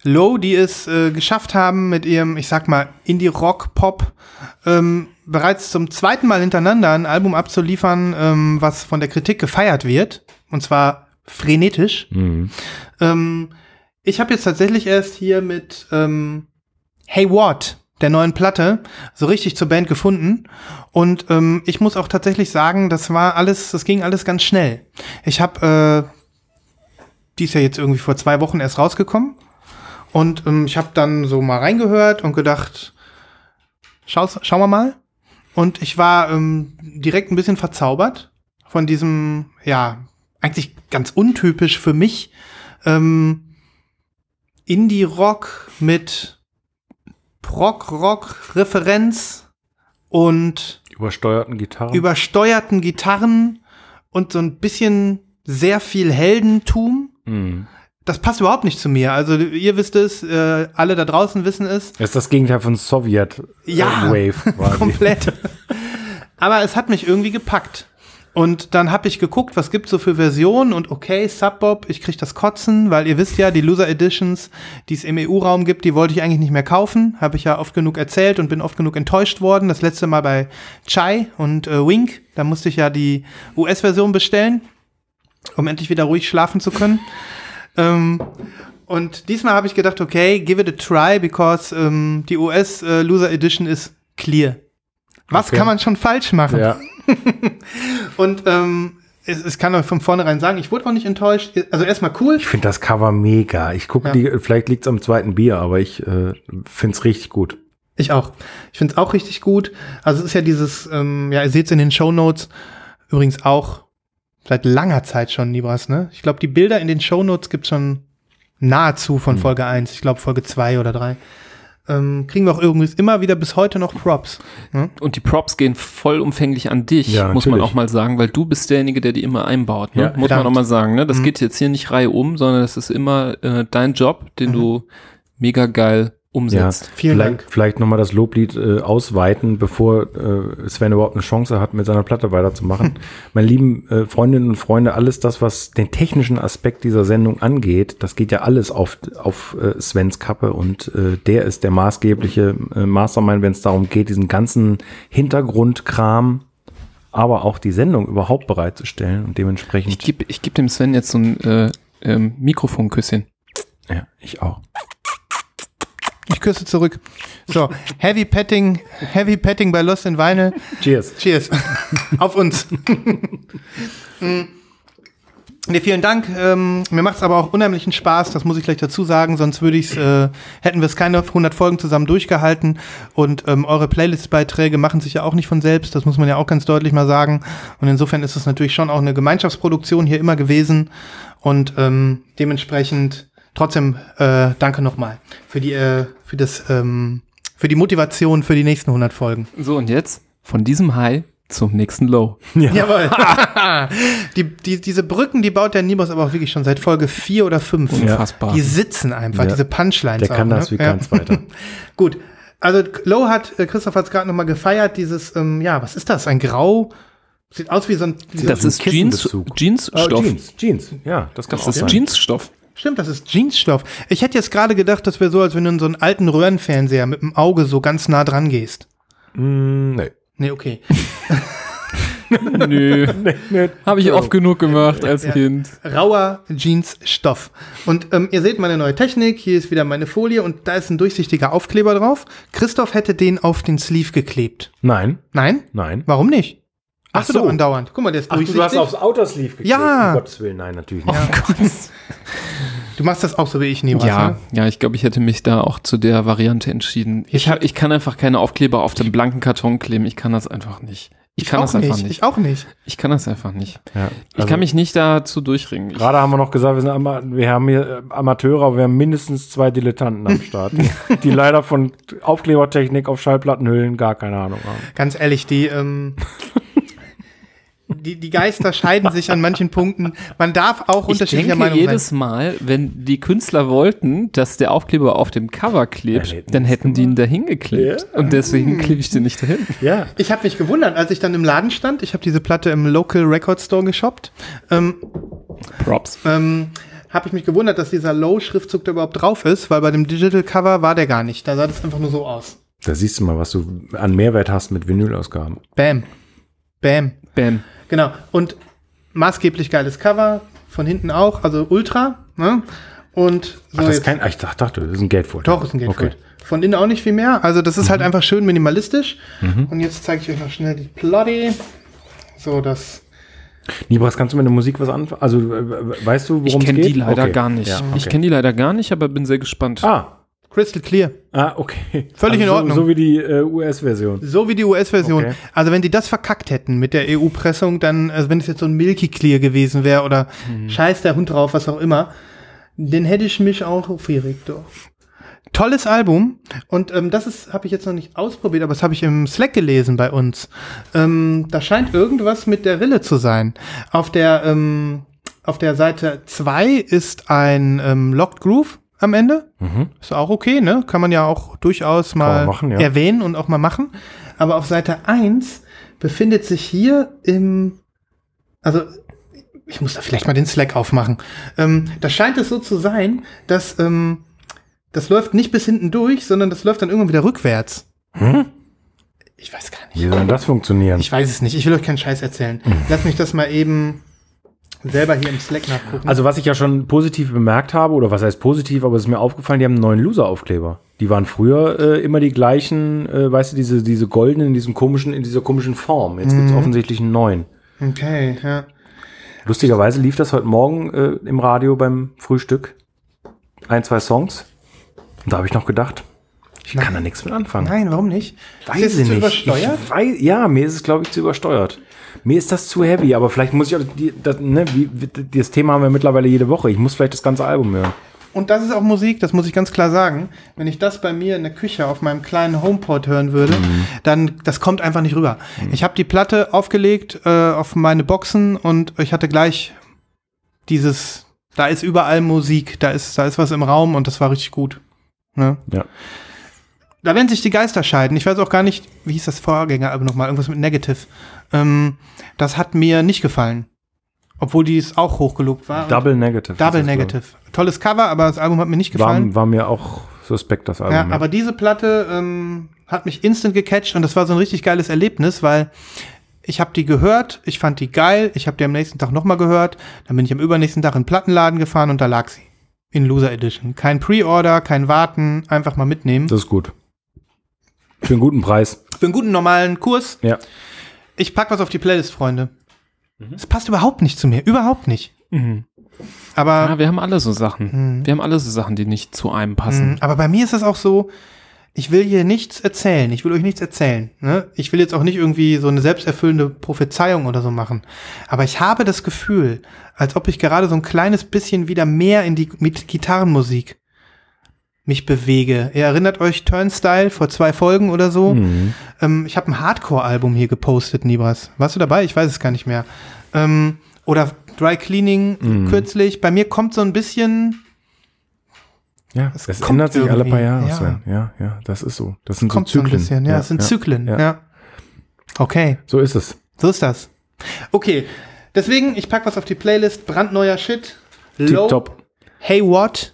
S3: Low, die es äh, geschafft haben, mit ihrem, ich sag mal, Indie-Rock-Pop ähm, bereits zum zweiten Mal hintereinander ein Album abzuliefern, ähm, was von der Kritik gefeiert wird. Und zwar frenetisch.
S4: Mhm.
S3: Ähm, ich habe jetzt tatsächlich erst hier mit ähm, Hey What, der neuen Platte, so richtig zur Band gefunden. Und ähm, ich muss auch tatsächlich sagen, das war alles, das ging alles ganz schnell. Ich habe, äh, die ist ja jetzt irgendwie vor zwei Wochen erst rausgekommen. Und ähm, ich habe dann so mal reingehört und gedacht, schau, schauen wir mal. Und ich war ähm, direkt ein bisschen verzaubert von diesem, ja, eigentlich ganz untypisch für mich, ähm, Indie-Rock mit Prog-Rock-Referenz und
S4: Übersteuerten Gitarren.
S3: übersteuerten Gitarren und so ein bisschen sehr viel Heldentum.
S4: mhm.
S3: Das passt überhaupt nicht zu mir. Also ihr wisst es, äh, alle da draußen wissen es.
S4: Das ist das Gegenteil von Sowjet äh,
S3: Ja,
S4: Wave. quasi.
S3: komplett. Aber es hat mich irgendwie gepackt. Und dann habe ich geguckt, was gibt's so für Versionen und okay, Subbob, ich krieg das Kotzen, weil ihr wisst ja, die Loser Editions, die es im EU-Raum gibt, die wollte ich eigentlich nicht mehr kaufen. Habe ich ja oft genug erzählt und bin oft genug enttäuscht worden. Das letzte Mal bei Chai und äh, Wink, da musste ich ja die US-Version bestellen, um endlich wieder ruhig schlafen zu können. ähm, und diesmal habe ich gedacht, okay, give it a try, because ähm, die US äh, Loser Edition ist clear. Was
S4: Okay.
S3: kann man schon falsch machen?
S4: Ja.
S3: Und ähm, es, es kann euch von vornherein sagen, ich wurde auch nicht enttäuscht. Also erstmal cool.
S4: Ich finde das Cover mega. Ich gucke
S3: Ja.
S4: die, vielleicht liegt es am zweiten Bier, aber ich äh, finde es richtig gut.
S3: Ich auch. Ich finde es auch richtig gut. Also es ist ja dieses, ähm, ja, ihr seht es in den Show Notes übrigens auch seit langer Zeit schon, Nibras, ne? Ich glaube, die Bilder in den Show Notes gibt schon nahezu von Folge 1. Ich glaube, Folge 2 oder 3. Ähm, kriegen wir auch übrigens immer wieder bis heute noch Props.
S2: Und die Props gehen vollumfänglich an dich,
S4: Ja,
S2: muss man auch mal sagen, weil du bist derjenige, der die immer einbaut. Ne?
S4: Ja,
S2: muss man
S3: verdammt.
S2: auch mal sagen. Ne? Das
S3: Mhm.
S2: geht jetzt hier nicht Reihe um, sondern das ist immer äh, dein Job, den
S3: Mhm.
S2: du mega geil umsetzt.
S3: Vielen
S4: vielleicht,
S3: Dank.
S4: Vielleicht nochmal das Loblied äh, ausweiten, bevor äh, Sven überhaupt eine Chance hat, mit seiner Platte weiterzumachen. Meine lieben äh, Freundinnen und Freunde, alles das, was den technischen Aspekt dieser Sendung angeht, das geht ja alles auf, auf äh, Svens Kappe und äh, der ist der maßgebliche äh, Mastermind, wenn es darum geht, diesen ganzen Hintergrundkram, aber auch die Sendung überhaupt bereitzustellen und dementsprechend.
S2: Ich gebe ich geb dem Sven jetzt so ein äh, ähm, Mikrofonküsschen.
S4: ja, ich auch.
S3: Ich küsse zurück. So, Heavy Petting, Heavy Petting bei Lost in Vinyl.
S4: Cheers.
S3: Cheers. Auf uns. Nee, vielen Dank. Ähm, mir macht es aber auch unheimlichen Spaß, das muss ich gleich dazu sagen, sonst würde ich's, äh, hätten wir es keine 100 Folgen zusammen durchgehalten. Und ähm, eure Playlist-Beiträge machen sich ja auch nicht von selbst, das muss man ja auch ganz deutlich mal sagen. Und insofern ist es natürlich schon auch eine Gemeinschaftsproduktion hier immer gewesen. Und ähm, dementsprechend trotzdem äh, danke nochmal für die, äh, für das, ähm, für die Motivation für die nächsten 100 Folgen.
S2: So, und jetzt von diesem High zum nächsten Low.
S3: Jawohl. die, die, diese Brücken, die baut der Nibos aber auch wirklich schon seit Folge 4 oder 5.
S2: Unfassbar.
S3: Die sitzen einfach,
S4: Ja.
S3: diese Punchlines.
S4: Der kann
S3: auch,
S4: das
S3: ne?
S4: wie kein zweiter.
S3: Gut. Also Low hat, äh, Christoph hat es gerade nochmal gefeiert, dieses, ähm, ja, was ist das? Ein Grau? Sieht aus wie so ein.
S2: Das
S4: ein
S2: ist Jeans. Jeansstoff.
S4: Oh, Jeans, Jeans. Ja, das kann
S2: Das
S4: auch
S2: ist
S4: sein.
S2: Jeansstoff.
S3: Stimmt, das ist Jeansstoff. Ich hätte jetzt gerade gedacht, das wäre so, als wenn du in so einen alten Röhrenfernseher mit dem Auge so ganz nah dran gehst.
S4: Mm, nee.
S3: Nee, okay.
S2: Nö. Habe ich oft genug gemacht als
S3: Ja.
S2: Kind.
S3: Rauer Jeansstoff. Und ähm, ihr seht meine neue Technik. Hier ist wieder meine Folie und da ist ein durchsichtiger Aufkleber drauf. Christoph hätte den auf den Sleeve geklebt.
S4: Nein,
S3: Nein?
S4: nein.
S3: Warum nicht?
S4: Ach
S3: Machst du
S4: so.
S3: doch andauernd. Guck mal, der ist
S4: Ach, du hast aufs Outer Sleeve geklebt.
S3: Ja.
S4: Um Gottes Willen, nein, natürlich nicht.
S3: du machst das auch so wie ich, Nibras,
S2: Ja,
S3: ne?
S2: ja, ich glaube, ich hätte mich da auch zu der Variante entschieden. Ich, hab, ich kann einfach keine Aufkleber auf dem blanken Karton kleben. Ich kann das einfach nicht. Ich, kann
S3: auch
S2: das einfach
S3: nicht.
S2: nicht.
S3: Ich auch nicht.
S2: Ich kann das einfach nicht.
S4: Ja,
S2: Ich
S4: also
S2: kann mich nicht dazu durchringen. Ich,
S4: Gerade haben wir noch gesagt, wir, sind Ama wir haben hier äh, Amateure, aber wir haben mindestens zwei Dilettanten am Start, die, die leider von Aufklebertechnik auf Schallplattenhüllen gar keine Ahnung haben.
S3: Ganz ehrlich, die, ähm, die, die Geister scheiden sich an manchen Punkten. Man darf auch
S2: ich
S3: unterschiedlicher
S2: denke
S3: Meinung
S2: jedes
S3: sein.
S2: Mal, wenn die Künstler wollten, dass der Aufkleber auf dem Cover klebt,
S4: Dann hätten
S2: dann hätten die ihn dahin geklebt. Und deswegen klebe ich den nicht dahin.
S4: Ja.
S3: Ich habe mich gewundert, als ich dann im Laden stand. Ich habe diese Platte im Local Record Store geshoppt. Ähm,
S2: Props.
S3: ähm, habe ich mich gewundert, dass dieser Low-Schriftzug da überhaupt drauf ist, weil bei dem Digital Cover war der gar nicht. Da sah das einfach nur so aus.
S4: Da siehst du mal, was du an Mehrwert hast mit Vinylausgaben.
S3: Bam. Bam.
S2: Bam.
S3: Genau. Und maßgeblich geiles Cover. Von hinten auch, also Ultra. Ne? Und so
S4: Ach, das ist kein, ach, ich dachte, dachte, das ist ein Geldvorteil.
S3: Doch, ist ein Gatefold.
S4: Okay.
S3: Von innen auch nicht viel mehr. Also das ist
S2: Mhm.
S3: halt einfach schön minimalistisch. Und jetzt zeige ich euch noch schnell die Plotty. So, das.
S4: Nibras, kannst du mit der Musik was anfangen? Also, äh, weißt du, worum
S2: Ich
S4: es geht?
S2: kenne die leider
S4: Okay.
S2: gar nicht.
S4: Ja,
S2: Ich
S4: okay.
S2: kenne die leider gar nicht, aber bin sehr gespannt.
S4: Ah,
S3: Crystal Clear.
S4: ah, okay.
S3: Völlig in
S4: so-
S3: Ordnung.
S4: So wie die äh, US-Version.
S3: So wie die US-Version.
S4: Okay.
S3: Also wenn die das verkackt hätten mit der EU-Pressung, dann, also wenn es jetzt so ein Milky Clear gewesen wäre oder
S2: Mhm.
S3: scheiß der Hund drauf, was auch immer, den hätte ich mich auch aufgeregt. doch. Tolles Album und ähm, das ist habe ich jetzt noch nicht ausprobiert, aber das habe ich im Slack gelesen bei uns. Ähm, da scheint irgendwas mit der Rille zu sein. Auf der ähm, auf der Seite 2 ist ein ähm, Locked Groove am Ende. Ist auch okay, ne? Kann man ja auch durchaus mal
S4: machen, ja.
S3: erwähnen und auch mal machen. Aber auf Seite 1 befindet sich hier im, also ich muss da vielleicht mal den Slack aufmachen. Ähm, da scheint es so zu sein, dass ähm, das läuft nicht bis hinten durch, sondern das läuft dann irgendwann wieder rückwärts. Ich weiß gar
S4: Wie
S3: nicht.
S4: soll denn das funktionieren?
S3: Ich weiß es nicht. Ich will euch keinen Scheiß erzählen. Lass mich das mal eben selber hier im Slack nachgucken.
S4: Also was ich ja schon positiv bemerkt habe, oder was heißt positiv, aber es ist mir aufgefallen, die haben einen neuen Loser-Aufkleber. Die waren früher äh, immer die gleichen, äh, weißt du, diese, diese goldenen in diesem komischen, in dieser komischen Form. Jetzt gibt's offensichtlich einen neuen.
S3: okay, ja.
S4: Lustigerweise lief das heute Morgen äh, im Radio beim Frühstück. Ein, zwei Songs. Und da habe ich noch gedacht, ich kann da nichts mit anfangen.
S3: Nein, warum nicht?
S4: Weiß
S3: ist es
S4: ich
S3: zu
S4: nicht.
S3: übersteuert?
S4: Ich weiß, ja, mir ist es, glaube ich, zu übersteuert. Mir ist das zu heavy, aber vielleicht muss ich auch, die, das, ne, wie, das Thema haben wir mittlerweile jede Woche. Ich muss vielleicht das ganze Album hören.
S3: Und das ist auch Musik, das muss ich ganz klar sagen. Wenn ich das bei mir in der Küche auf meinem kleinen HomePod hören würde, dann das kommt einfach nicht rüber. Ich habe die Platte aufgelegt äh, auf meine Boxen und ich hatte gleich dieses, da ist überall Musik, da ist, da ist was im Raum und das war richtig gut. Ne?
S4: Ja.
S3: Da werden sich die Geister scheiden. Ich weiß auch gar nicht, wie hieß das Vorgängeralbum nochmal? Irgendwas mit Negative. Ähm, das hat mir nicht gefallen. Obwohl dies auch hochgelobt war.
S4: Double Negative.
S3: Double Negative. Tolles Cover, aber das Album hat mir nicht gefallen.
S4: War, war mir auch suspekt, das Album.
S3: Ja, aber diese Platte ähm, hat mich instant gecatcht und das war so ein richtig geiles Erlebnis, weil ich habe die gehört, ich fand die geil, ich habe die am nächsten Tag nochmal gehört, dann bin ich am übernächsten Tag in den Plattenladen gefahren und da lag sie. In Loser Edition. Kein Pre-Order, kein Warten, einfach mal mitnehmen.
S4: das ist gut. Für einen guten Preis.
S3: Für einen guten normalen Kurs.
S4: Ja.
S3: Ich pack was auf die Playlist, Freunde.
S4: Mhm.
S3: Es passt überhaupt nicht zu mir, überhaupt nicht.
S2: Mhm.
S3: Aber,
S2: Ja, wir haben alle so Sachen.
S3: Mhm.
S2: Wir haben alle so Sachen, die nicht zu einem passen.
S3: Mhm, aber bei mir ist es auch so, ich will hier nichts erzählen. Ich will euch nichts erzählen. Ne? Ich will jetzt auch nicht irgendwie so eine selbsterfüllende Prophezeiung oder so machen. Aber ich habe das Gefühl, als ob ich gerade so ein kleines bisschen wieder mehr in die mit Gitarrenmusik mich bewege. Ihr erinnert euch Turnstyle vor zwei Folgen oder so?
S4: Mhm.
S3: Ähm, ich habe ein Hardcore-Album hier gepostet, Nibras. Warst du dabei? Ich weiß es gar nicht mehr. Ähm, oder Dry Cleaning
S4: Mhm.
S3: kürzlich. Bei mir kommt so ein bisschen,
S4: Ja,
S3: Es kommt
S4: ändert sich alle paar Jahre,
S3: ja.
S4: Sven. Ja, ja, das ist so. Das sind
S3: kommt
S4: so
S3: so ein
S4: Zyklen.
S3: bisschen. Ja, es sind Zyklen. Ja.
S4: ja.
S3: Okay,
S4: So ist es.
S3: so ist das. Okay, deswegen, ich pack was auf die Playlist. Brandneuer Shit. Low.
S4: Tipptopp.
S3: Hey What.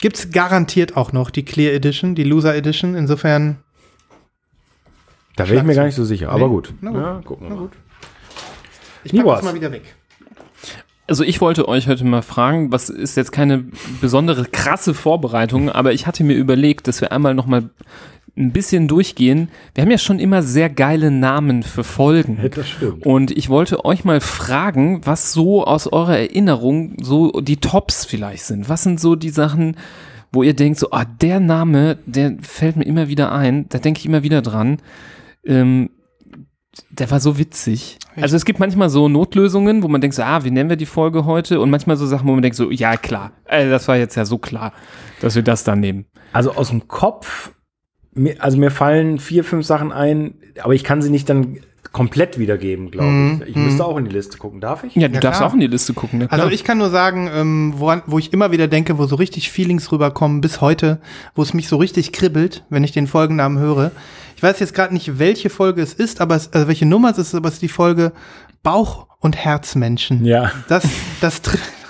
S3: Gibt's garantiert auch noch die Clear Edition, die Loser Edition. Insofern,
S4: Da wäre ich mir gar nicht so sicher. Aber
S3: Nee.
S4: gut.
S3: Na gut.
S4: Ja, gucken wir
S3: Na
S4: mal.
S3: gut. ich pack das mal wieder weg.
S2: Also ich wollte euch heute mal fragen, was ist jetzt keine besondere krasse Vorbereitung, aber ich hatte mir überlegt, dass wir einmal noch mal ein bisschen durchgehen. Wir haben ja schon immer sehr geile Namen für Folgen.
S4: Ja, Das stimmt.
S2: Und ich wollte euch mal fragen, was so aus eurer Erinnerung so die Tops vielleicht sind. Was sind so die Sachen, wo ihr denkt, so, ah, der Name, der fällt mir immer wieder ein, da denke ich immer wieder dran. Ähm, der war so witzig. Also es gibt manchmal so Notlösungen, wo man denkt, so, ah, wie nennen wir die Folge heute? Und manchmal so Sachen, wo man denkt, so, ja klar, äh, das war jetzt ja so klar, dass wir das dann nehmen.
S4: Also aus dem Kopf, mir, also mir fallen vier, fünf Sachen ein, aber ich kann sie nicht dann komplett wiedergeben, glaube
S3: Mhm,
S4: ich. Ich
S3: mhm.
S4: müsste auch in die Liste gucken. Darf ich?
S2: Ja, du
S3: Ja,
S2: darfst
S3: klar.
S2: auch in die Liste gucken. Ne?
S3: Also ich kann nur sagen, ähm, woran, wo ich immer wieder denke, wo so richtig Feelings rüberkommen bis heute, wo es mich so richtig kribbelt, wenn ich den Folgennamen höre. Ich weiß jetzt gerade nicht, welche Folge es ist, aber es, also welche Nummer es ist, aber es ist die Folge Bauch- und Herzmenschen.
S4: Ja.
S3: Das, das,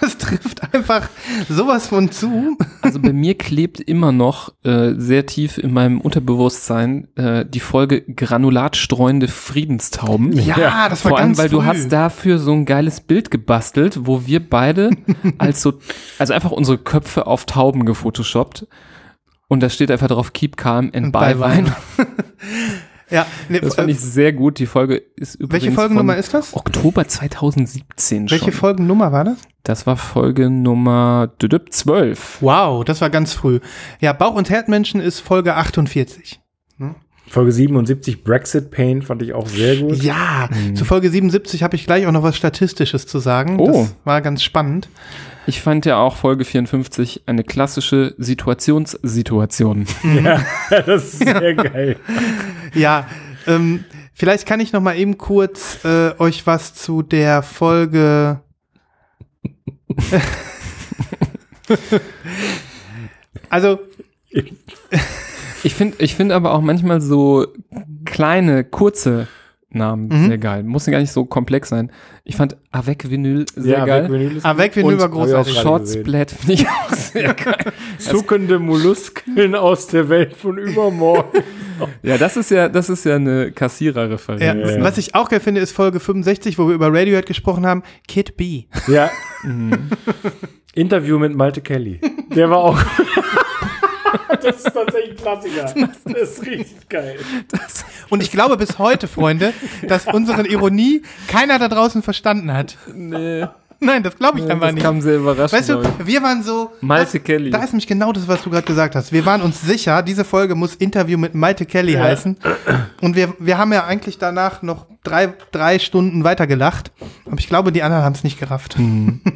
S3: das trifft einfach sowas von zu.
S2: Also bei mir klebt immer noch äh, sehr tief in meinem Unterbewusstsein äh, die Folge Granulatstreuende Friedenstauben.
S3: Ja, das war
S2: Vor allem,
S3: ganz
S2: weil du
S3: früh.
S2: hast dafür so ein geiles Bild gebastelt, wo wir beide als so, also einfach unsere Köpfe auf Tauben gefotoshoppt. Und da steht einfach drauf, keep calm and
S3: Und
S2: buy
S3: Beiwein.
S2: wine.
S3: Ja, nee,
S2: Das fand
S3: äh,
S2: ich sehr gut. Die Folge ist übrigens
S3: welche Folgennummer
S2: von
S3: ist das?
S2: Oktober 2017
S3: Welche
S2: schon.
S3: Folgennummer war das?
S2: Das war Folge Nummer 12.
S3: Wow, das war ganz früh. Ja, Bauch- und Herzmenschen ist Folge 48.
S4: Folge 77, Brexit Pain, fand ich auch sehr gut.
S3: Ja, zu Folge 77 habe ich gleich auch noch was Statistisches zu sagen.
S2: Oh.
S3: Das war ganz spannend.
S2: Ich fand ja auch Folge 54 eine klassische Situationssituation.
S4: Ja, das ist sehr geil.
S3: Ja, ähm, vielleicht kann ich noch mal eben kurz äh, euch was zu der Folge. also,
S2: Ich finde ich find aber auch manchmal so kleine, kurze Namen
S3: Mhm.
S2: sehr geil. Muss gar nicht so komplex sein. Ich fand Avec Vinyl sehr geil.
S4: Vinyl ist
S3: Avec Vinyl war großartig.
S4: hab ich auch
S2: Short
S4: gesehen.
S2: Splat finde ich auch sehr geil.
S4: Zuckende Molluskeln aus der Welt von übermorgen.
S2: Ja, das ist ja, das ist ja eine Kassiererreferenz.
S3: Ja,
S4: Ja, ja.
S3: Was ich auch geil finde, ist Folge 65, wo wir über Radiohead gesprochen haben. Kid B.
S4: ja. Interview mit Malte Kelly. Der war auch. das ist tatsächlich ein Klassiker. Das ist richtig geil.
S3: Und ich glaube bis heute, Freunde, dass unsere Ironie keiner da draußen verstanden hat.
S2: Nee,
S3: Nein, das glaube ich einfach
S2: das
S3: nicht.
S2: kam sehr überraschend.
S3: Weißt du, wir waren so.
S2: Malte
S3: das,
S2: Kelly.
S3: Da ist nämlich genau das, was du gerade gesagt hast. Wir waren uns sicher, diese Folge muss Interview mit Malte Kelly heißen. Und wir, wir haben ja eigentlich danach noch drei, drei Stunden weiter gelacht. Aber ich glaube, die anderen haben es nicht gerafft.
S2: Mhm.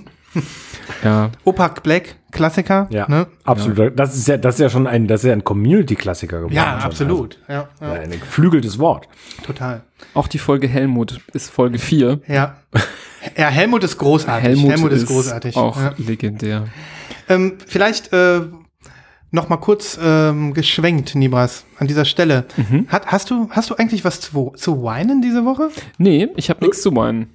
S2: ja.
S3: Opak Black, Klassiker.
S4: Ja,
S3: Ne?
S4: absolut. Das ist ja, das ist ja schon ein, das ist ja ein Community-Klassiker geworden.
S3: ja
S4: schon.
S3: absolut. Ja,
S4: Also,
S3: ja,
S4: ein geflügeltes Wort.
S3: total.
S2: Auch die Folge Helmut ist Folge 4.
S3: Ja. Ja, Helmut ist großartig. Helmut, ist, großartig.
S2: Auch
S3: Ja.
S2: legendär.
S3: Ähm, vielleicht äh, noch mal kurz ähm, geschwenkt, Nibras, an dieser Stelle.
S2: Mhm.
S3: Hat, hast, du, hast du eigentlich was zu, zu weinen diese Woche?
S2: Nee, ich habe nichts zu weinen.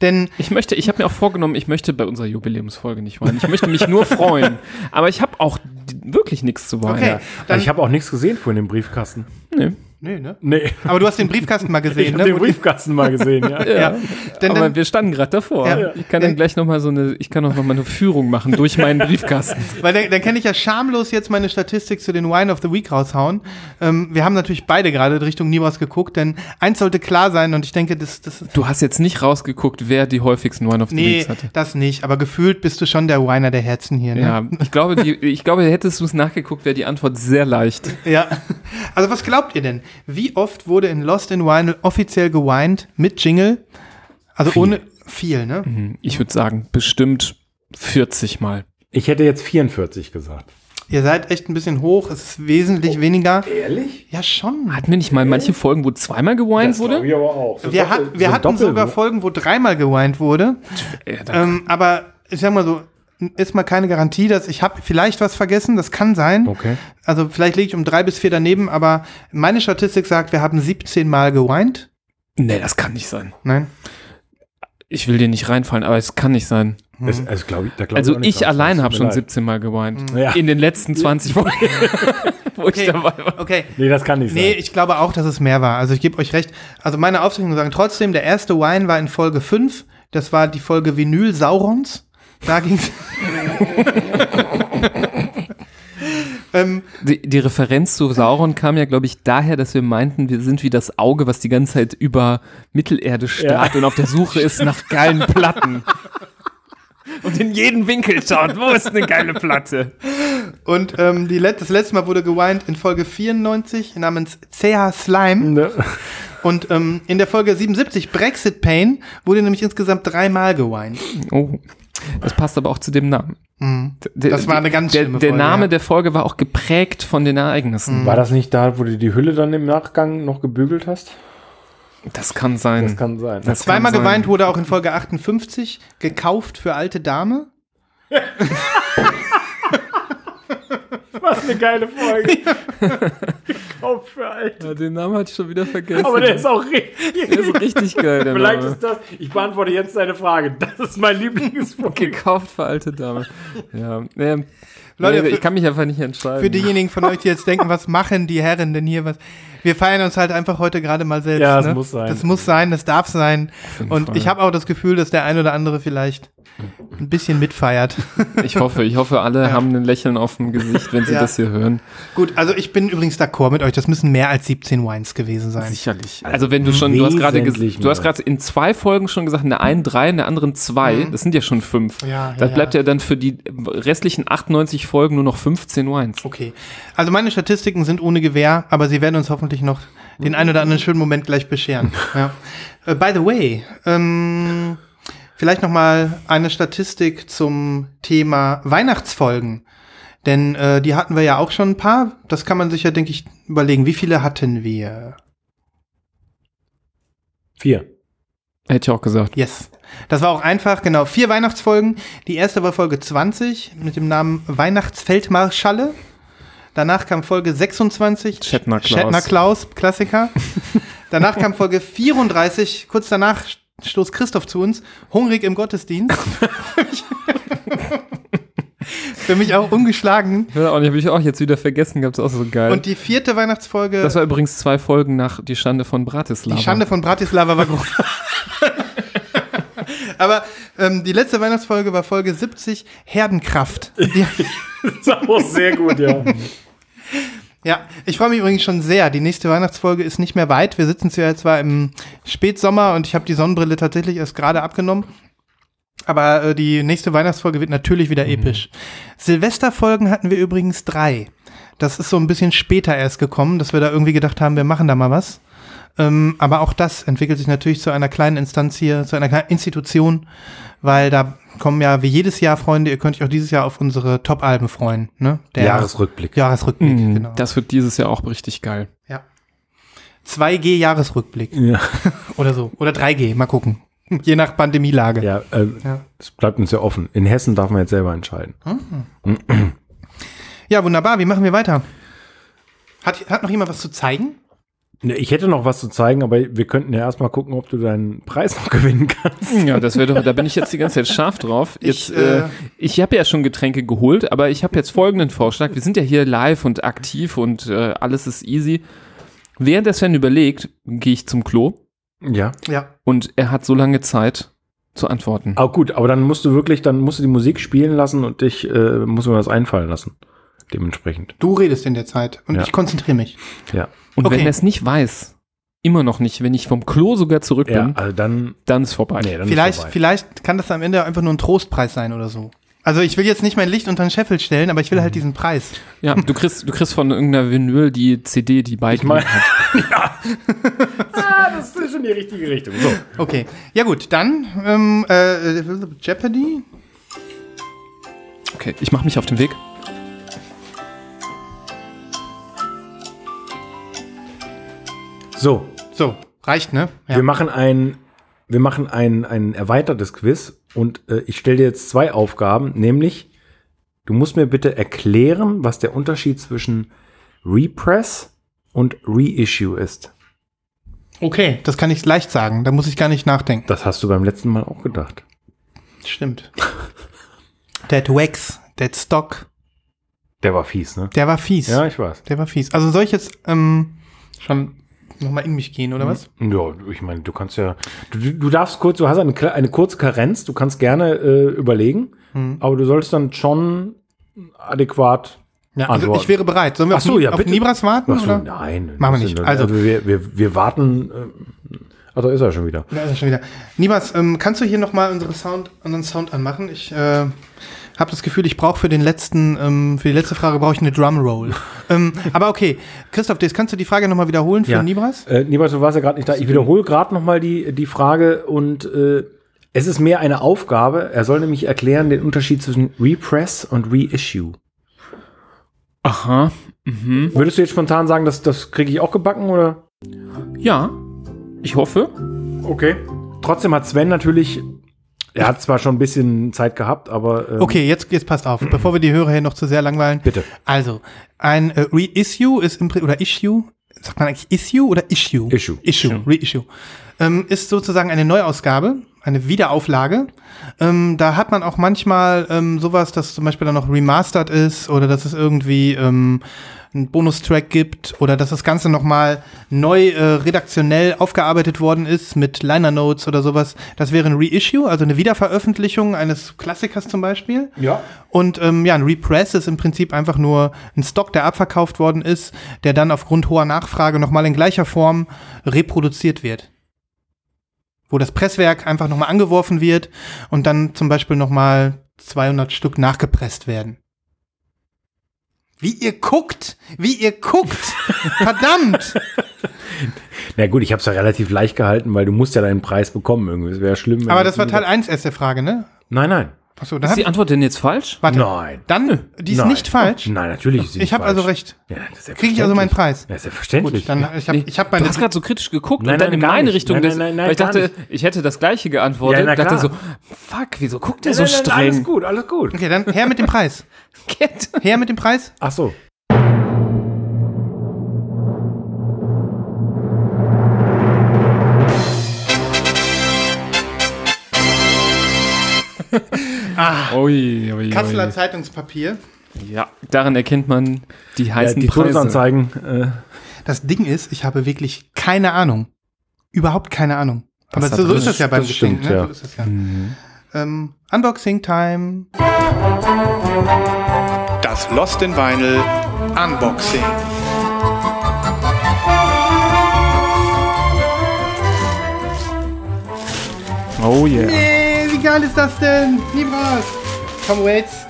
S3: Denn
S2: Ich möchte, ich habe mir auch vorgenommen, ich möchte bei unserer Jubiläumsfolge nicht weinen. Ich möchte mich nur freuen. Aber ich habe auch wirklich nichts zu weinen.
S3: Okay.
S4: Ich habe auch nichts gesehen von dem Briefkasten.
S2: Nee.
S3: Nee, ne?
S4: Nee.
S3: Aber du hast den Briefkasten mal
S4: Ich
S3: gesehen,
S4: habe
S3: ne?
S4: den Briefkasten mal gesehen, ja.
S2: Ja.
S3: Denn
S2: aber
S3: dann,
S2: wir standen gerade davor.
S3: Ja.
S2: Ich kann dann gleich noch mal so eine, ich kann auch noch mal eine Führung machen durch meinen Briefkasten.
S3: weil dann, dann kann ich ja schamlos jetzt meine Statistik zu den Wine of the Week raushauen. Ähm, wir haben natürlich beide gerade Richtung Nibras geguckt, denn eins sollte klar sein und ich denke, das, das
S2: Du hast jetzt nicht rausgeguckt, wer die häufigsten One of the
S3: Nee,
S2: Weeks hatte.
S3: das nicht, aber gefühlt bist du schon der Winer der Herzen hier, ne?
S2: Ja, ich glaube, die, ich glaube, hättest du es nachgeguckt, wäre die Antwort sehr leicht.
S3: Ja. Also was glaubt ihr denn? Wie oft wurde in Lost in Vinyl offiziell geweint mit Jingle? Also ohne viel, ne?
S2: Hm, Ich würde sagen, bestimmt 40 Mal.
S4: Ich hätte jetzt 44 gesagt.
S3: Ihr seid echt ein bisschen hoch, es ist wesentlich weniger.
S4: Ehrlich?
S3: Ja, schon.
S2: Hatten wir nicht mal manche Folgen, wo zweimal geweint wurde?
S4: ich aber auch.
S3: Wir, hat, wir hatten sogar
S4: ne?
S3: Folgen, wo dreimal geweint wurde.
S2: Ja,
S3: Ähm, aber ich sag mal so, ist mal keine Garantie, dass ich habe vielleicht was vergessen, das kann sein.
S4: Okay.
S3: Also vielleicht liege ich um drei bis vier daneben, aber meine Statistik sagt, wir haben 17 Mal geweint.
S2: nee, das kann nicht sein.
S3: Nein.
S2: Ich will dir nicht reinfallen, aber es kann nicht sein.
S4: Das, also, glaub ich, da glaub
S2: Also ich
S4: dran.
S2: allein habe schon
S4: leid.
S2: 17 Mal geweint.
S4: Ja.
S2: In den letzten 20 Folgen, wo
S3: Okay.
S2: ich dabei war.
S3: Okay.
S4: Nee, das kann nicht
S3: Nee,
S4: sein.
S3: ich glaube auch, dass es mehr war. Also ich gebe euch recht. Also meine Aufzeichnungen sagen trotzdem, der erste Wine war in Folge 5. Das war die Folge Vinyl Saurons. Da ging's. ähm,
S2: Die, die Referenz zu Sauron kam ja, glaube ich, daher, dass wir meinten, wir sind wie das Auge, was die ganze Zeit über Mittelerde starrt und auf der Suche ist nach geilen Platten. Und in jeden Winkel schaut, wo ist eine geile Platte?
S3: und ähm, die Let das letzte Mal wurde geweint in Folge 94 namens CH Slime.
S4: Ne?
S3: Und ähm, in der Folge 77 Brexit Pain wurde nämlich insgesamt dreimal geweint.
S2: Oh, das passt aber auch zu dem Namen. Der-
S3: Das war eine ganz
S2: der,
S3: schlimme
S2: Der
S3: Folge,
S2: Name
S3: ja.
S2: der Folge war auch geprägt von den Ereignissen.
S4: War das nicht da, wo du die Hülle dann im Nachgang noch gebügelt hast?
S2: Das kann sein.
S4: Das kann sein.
S2: Das
S3: Zweimal
S2: kann sein.
S3: geweint wurde auch in Folge 58 gekauft für alte Dame.
S4: Was eine geile Folge. Gekauft für alt.
S2: Ja, den Namen hatte ich schon wieder vergessen.
S4: Aber der ist auch richtig.
S2: Der ist richtig geil, der
S4: Vielleicht
S2: Name.
S4: ist das. Ich beantworte jetzt deine Frage. Das ist mein Lieblingsfolge.
S2: Gekauft für alte Dame. Ja, ähm,
S3: Leute,
S2: nee, ich kann mich einfach nicht entscheiden.
S3: Für diejenigen von euch, die jetzt denken, was machen die Herren denn hier? Was? Wir feiern uns halt einfach heute gerade mal selbst.
S4: Ja, das
S3: ne?
S4: muss sein.
S3: Das muss sein, das darf sein. Und
S2: Fall.
S3: ich habe auch das Gefühl, dass der ein oder andere vielleicht ein bisschen mitfeiert.
S2: Ich hoffe, ich hoffe, alle haben ein Lächeln auf dem Gesicht, wenn sie
S3: Ja.
S2: das hier hören.
S3: Gut, also ich bin übrigens d'accord mit euch. Das müssen mehr als 17 Wines gewesen sein.
S2: Sicherlich. Also wenn du schon, du hast gerade du hast gerade in zwei Folgen schon gesagt, in der einen drei, in der anderen zwei. Das sind ja schon fünf.
S3: Mhm. Ja, ja,
S2: da bleibt
S3: ja.
S2: ja. dann für die restlichen 98 Folgen nur noch 15 Wines.
S3: Okay. Also meine Statistiken sind ohne Gewehr, aber sie werden uns hoffentlich noch den einen oder anderen schönen Moment gleich bescheren. ja. Äh, by the way, ähm, vielleicht noch mal eine Statistik zum Thema Weihnachtsfolgen. Denn äh, die hatten wir ja auch schon ein paar. Das kann man sich ja, denke ich, überlegen. Wie viele hatten wir?
S4: Vier.
S2: Hätte ich auch gesagt.
S3: Yes. Das war auch einfach, genau. Vier Weihnachtsfolgen. Die erste war Folge 20 mit dem Namen Weihnachtsfeldmarschalle. Danach kam Folge 26.
S2: Shatner Klaus.
S3: Shatner Klaus, Klassiker. danach kam Folge 34. Kurz danach stoß Christoph zu uns. Hungrig im Gottesdienst. Für mich auch ungeschlagen.
S2: Ja, und die habe ich auch jetzt wieder vergessen, gab es auch so geil.
S3: Und die vierte Weihnachtsfolge,
S2: das war übrigens zwei Folgen nach Die Schande von Bratislava.
S3: die Schande von Bratislava war groß. Aber ähm, die letzte Weihnachtsfolge war Folge 70, Herdenkraft.
S4: Das ist auch sehr gut, ja.
S3: Ja, ich freue mich übrigens schon sehr. Die nächste Weihnachtsfolge ist nicht mehr weit. Wir sitzen zwar im Spätsommer und ich habe die Sonnenbrille tatsächlich erst gerade abgenommen. Aber äh, die nächste Weihnachtsfolge wird natürlich wieder episch. Silvesterfolgen hatten wir übrigens drei. Das ist so ein bisschen später erst gekommen, dass wir da irgendwie gedacht haben, wir machen da mal was. Ähm, aber auch das entwickelt sich natürlich zu einer kleinen Instanz hier, zu einer kleinen Institution, weil da kommen ja wie jedes Jahr Freunde, ihr könnt euch auch dieses Jahr auf unsere Top-Alben freuen. Ne? Der
S4: Jahresrückblick.
S3: Jahresrückblick,
S2: Mhm,
S3: genau.
S2: Das wird dieses Jahr auch richtig geil.
S3: Ja. 2G Jahresrückblick
S4: Ja,
S3: oder so. Oder 3G, mal gucken. Je nach Pandemielage.
S4: ja, äh,
S3: Ja.
S4: es bleibt uns ja offen. In Hessen darf man jetzt selber entscheiden.
S3: Ja, wunderbar. Wie machen wir weiter? Hat, hat noch jemand was zu zeigen?
S4: Ne, Ich hätte noch was zu zeigen, aber wir könnten ja erstmal gucken, ob du deinen Preis noch gewinnen kannst.
S2: Ja, das wäre doch, da bin ich jetzt die ganze Zeit scharf drauf. Jetzt,
S3: Ich,
S2: ich
S3: äh,
S2: äh, ich habe ja schon Getränke geholt, aber ich habe jetzt folgenden Vorschlag. Wir sind ja hier live und aktiv und äh, alles ist easy. Während der Sven überlegt, gehe ich zum Klo
S4: Ja.
S3: Ja.
S2: und er hat so lange Zeit zu antworten.
S4: Aber gut, aber dann musst du wirklich, dann musst du die Musik spielen lassen und dich, äh, muss mir das einfallen lassen. Dementsprechend.
S3: Du redest in der Zeit und
S4: Ja.
S3: ich konzentriere mich.
S4: Ja.
S2: Und
S3: okay.
S2: wenn er es nicht weiß, immer noch nicht, wenn ich vom Klo sogar zurück
S4: Ja,
S2: bin,
S4: also dann,
S2: dann ist vorbei.
S4: nee, dann ist
S3: Vielleicht,
S4: vorbei.
S3: vielleicht kann das am Ende einfach nur ein Trostpreis sein oder so. Also ich will jetzt nicht mein Licht unter den Scheffel stellen, aber ich will halt diesen Preis.
S2: Ja, du kriegst, du kriegst von irgendeiner Vinyl die CD, die bei
S4: Ich meine, ja. ah, das ist schon die richtige Richtung. So.
S3: Okay. Ja gut, dann ähm, äh, Jeopardy.
S2: Okay, ich mache mich auf den Weg.
S4: So,
S3: So, reicht, ne? Ja.
S4: wir machen ein, wir machen ein, ein erweitertes Quiz und äh, ich stelle dir jetzt zwei Aufgaben, nämlich du musst mir bitte erklären, was der Unterschied zwischen Repress und Reissue ist.
S3: Okay, das kann ich leicht sagen. Da muss ich gar nicht nachdenken.
S4: Das hast du beim letzten Mal auch gedacht.
S3: Stimmt. That Wax, that Stock,
S4: Der war fies, ne?
S3: der war fies.
S4: Ja, ich weiß.
S3: Der war fies. Also soll ich jetzt ähm, schon nochmal in mich gehen, oder was?
S4: Ja, ich meine, du kannst ja, du, du darfst kurz, du hast eine, eine kurze Karenz, du kannst gerne äh, überlegen,
S3: Mhm.
S4: aber du solltest dann schon adäquat
S3: Ja, also ich wäre bereit. Sollen wir
S4: Ach so,
S3: auf,
S4: ja,
S3: auf. Nibras warten?
S4: So,
S3: oder?
S4: nein.
S3: Machen wir nicht.
S4: sind-
S3: Also-
S4: wir, wir, wir warten. Äh, also ist er schon wieder.
S3: Da ist er schon wieder. Nibras, ähm, kannst du hier nochmal unsere Sound, unseren Sound anmachen? Ich äh, habe das Gefühl, ich brauche für den letzten, ähm, für die letzte Frage brauche ich eine Drumroll. ähm, aber okay, Christoph, jetzt kannst du die Frage nochmal wiederholen für
S4: Ja.
S3: Nibras?
S4: Äh, Nibas, du warst ja gerade nicht da. Ich wiederhole gerade nochmal die, die Frage und äh, es ist mehr eine Aufgabe. Er soll nämlich erklären den Unterschied zwischen Repress und Reissue.
S2: Aha. Mhm.
S4: Würdest du jetzt spontan sagen, dass das kriege ich auch gebacken oder?
S2: Ja, ich hoffe.
S4: Okay. Trotzdem hat Sven natürlich, er hat zwar schon ein bisschen Zeit gehabt, aber ähm,
S3: Okay, jetzt, jetzt passt auf, bevor wir die Hörer hier noch zu sehr langweilen.
S4: bitte.
S3: Also, ein äh, Reissue ist im Prinzip, oder Issue, sagt man eigentlich Issue oder Issue?
S4: Issue.
S3: Issue, Reissue. Ähm, ist sozusagen eine Neuausgabe, eine Wiederauflage. Ähm, da hat man auch manchmal ähm, sowas, dass zum Beispiel dann noch remastered ist oder dass es irgendwie ähm, einen Bonustrack gibt oder dass das Ganze nochmal neu äh, redaktionell aufgearbeitet worden ist mit Liner Notes oder sowas. Das wäre ein Reissue, also eine Wiederveröffentlichung eines Klassikers zum Beispiel.
S4: Ja.
S3: Und ähm, ja, ein Repress ist im Prinzip einfach nur ein Stock, der abverkauft worden ist, der dann aufgrund hoher Nachfrage nochmal in gleicher Form reproduziert wird. Wo das Presswerk einfach nochmal angeworfen wird und dann zum Beispiel nochmal 200 Stück nachgepresst werden. Wie ihr guckt, wie ihr guckt, verdammt.
S4: Na gut, ich habe es ja relativ leicht gehalten, weil du musst ja deinen Preis bekommen irgendwie. Es wäre schlimm.
S3: Aber das war Teil
S4: wieder-
S3: 1 erst der Frage, ne?
S4: Nein, nein.
S3: Achso, dann
S2: Ist
S3: hab
S2: die
S3: ich,
S2: Antwort denn jetzt falsch?
S3: warte,
S4: Nein.
S3: dann, die ist
S4: Nein.
S3: nicht falsch.
S4: Nein, natürlich ist sie
S3: Ich
S4: nicht
S3: habe also recht.
S4: Ja, das ist
S3: Kriege ich also meinen. Preis?
S4: Ja, selbstverständlich.
S3: Gut, dann ich habe
S2: Nee,
S3: ich habe
S2: du
S3: meine
S2: hast gerade so kritisch geguckt
S4: Nein,
S2: und dann
S4: nein,
S2: in meine
S4: nicht.
S2: Richtung.
S4: Nein,
S2: das-
S4: nein, nein,
S2: weil ich dachte,
S4: nicht.
S2: ich hätte das gleiche geantwortet.
S4: Ja, na
S2: dachte so, fuck, wieso guckt der
S4: Nein,
S2: so
S4: nein, nein, Alles
S2: streng?
S4: gut, alles gut.
S3: Okay, dann her mit dem Preis. Her mit dem Preis.
S4: Ach so.
S2: Ui, ui, ui.
S3: Kasseler Zeitungspapier.
S2: Ja, daran erkennt man die
S4: Ja,
S2: heißen
S4: die
S2: Preise.
S4: Todesanzeigen. Äh,
S3: Das Ding ist, ich habe wirklich keine Ahnung. Überhaupt keine Ahnung. Aber so, so ist das ja beim
S4: das
S3: Geschenk.
S4: stimmt,
S3: ne?
S4: ja.
S3: So ist das ja. Ähm, Unboxing Time.
S1: Das Lost in Vinyl Unboxing.
S2: Oh yeah.
S3: Wie geil ist das denn? Nibras. Tom Waits.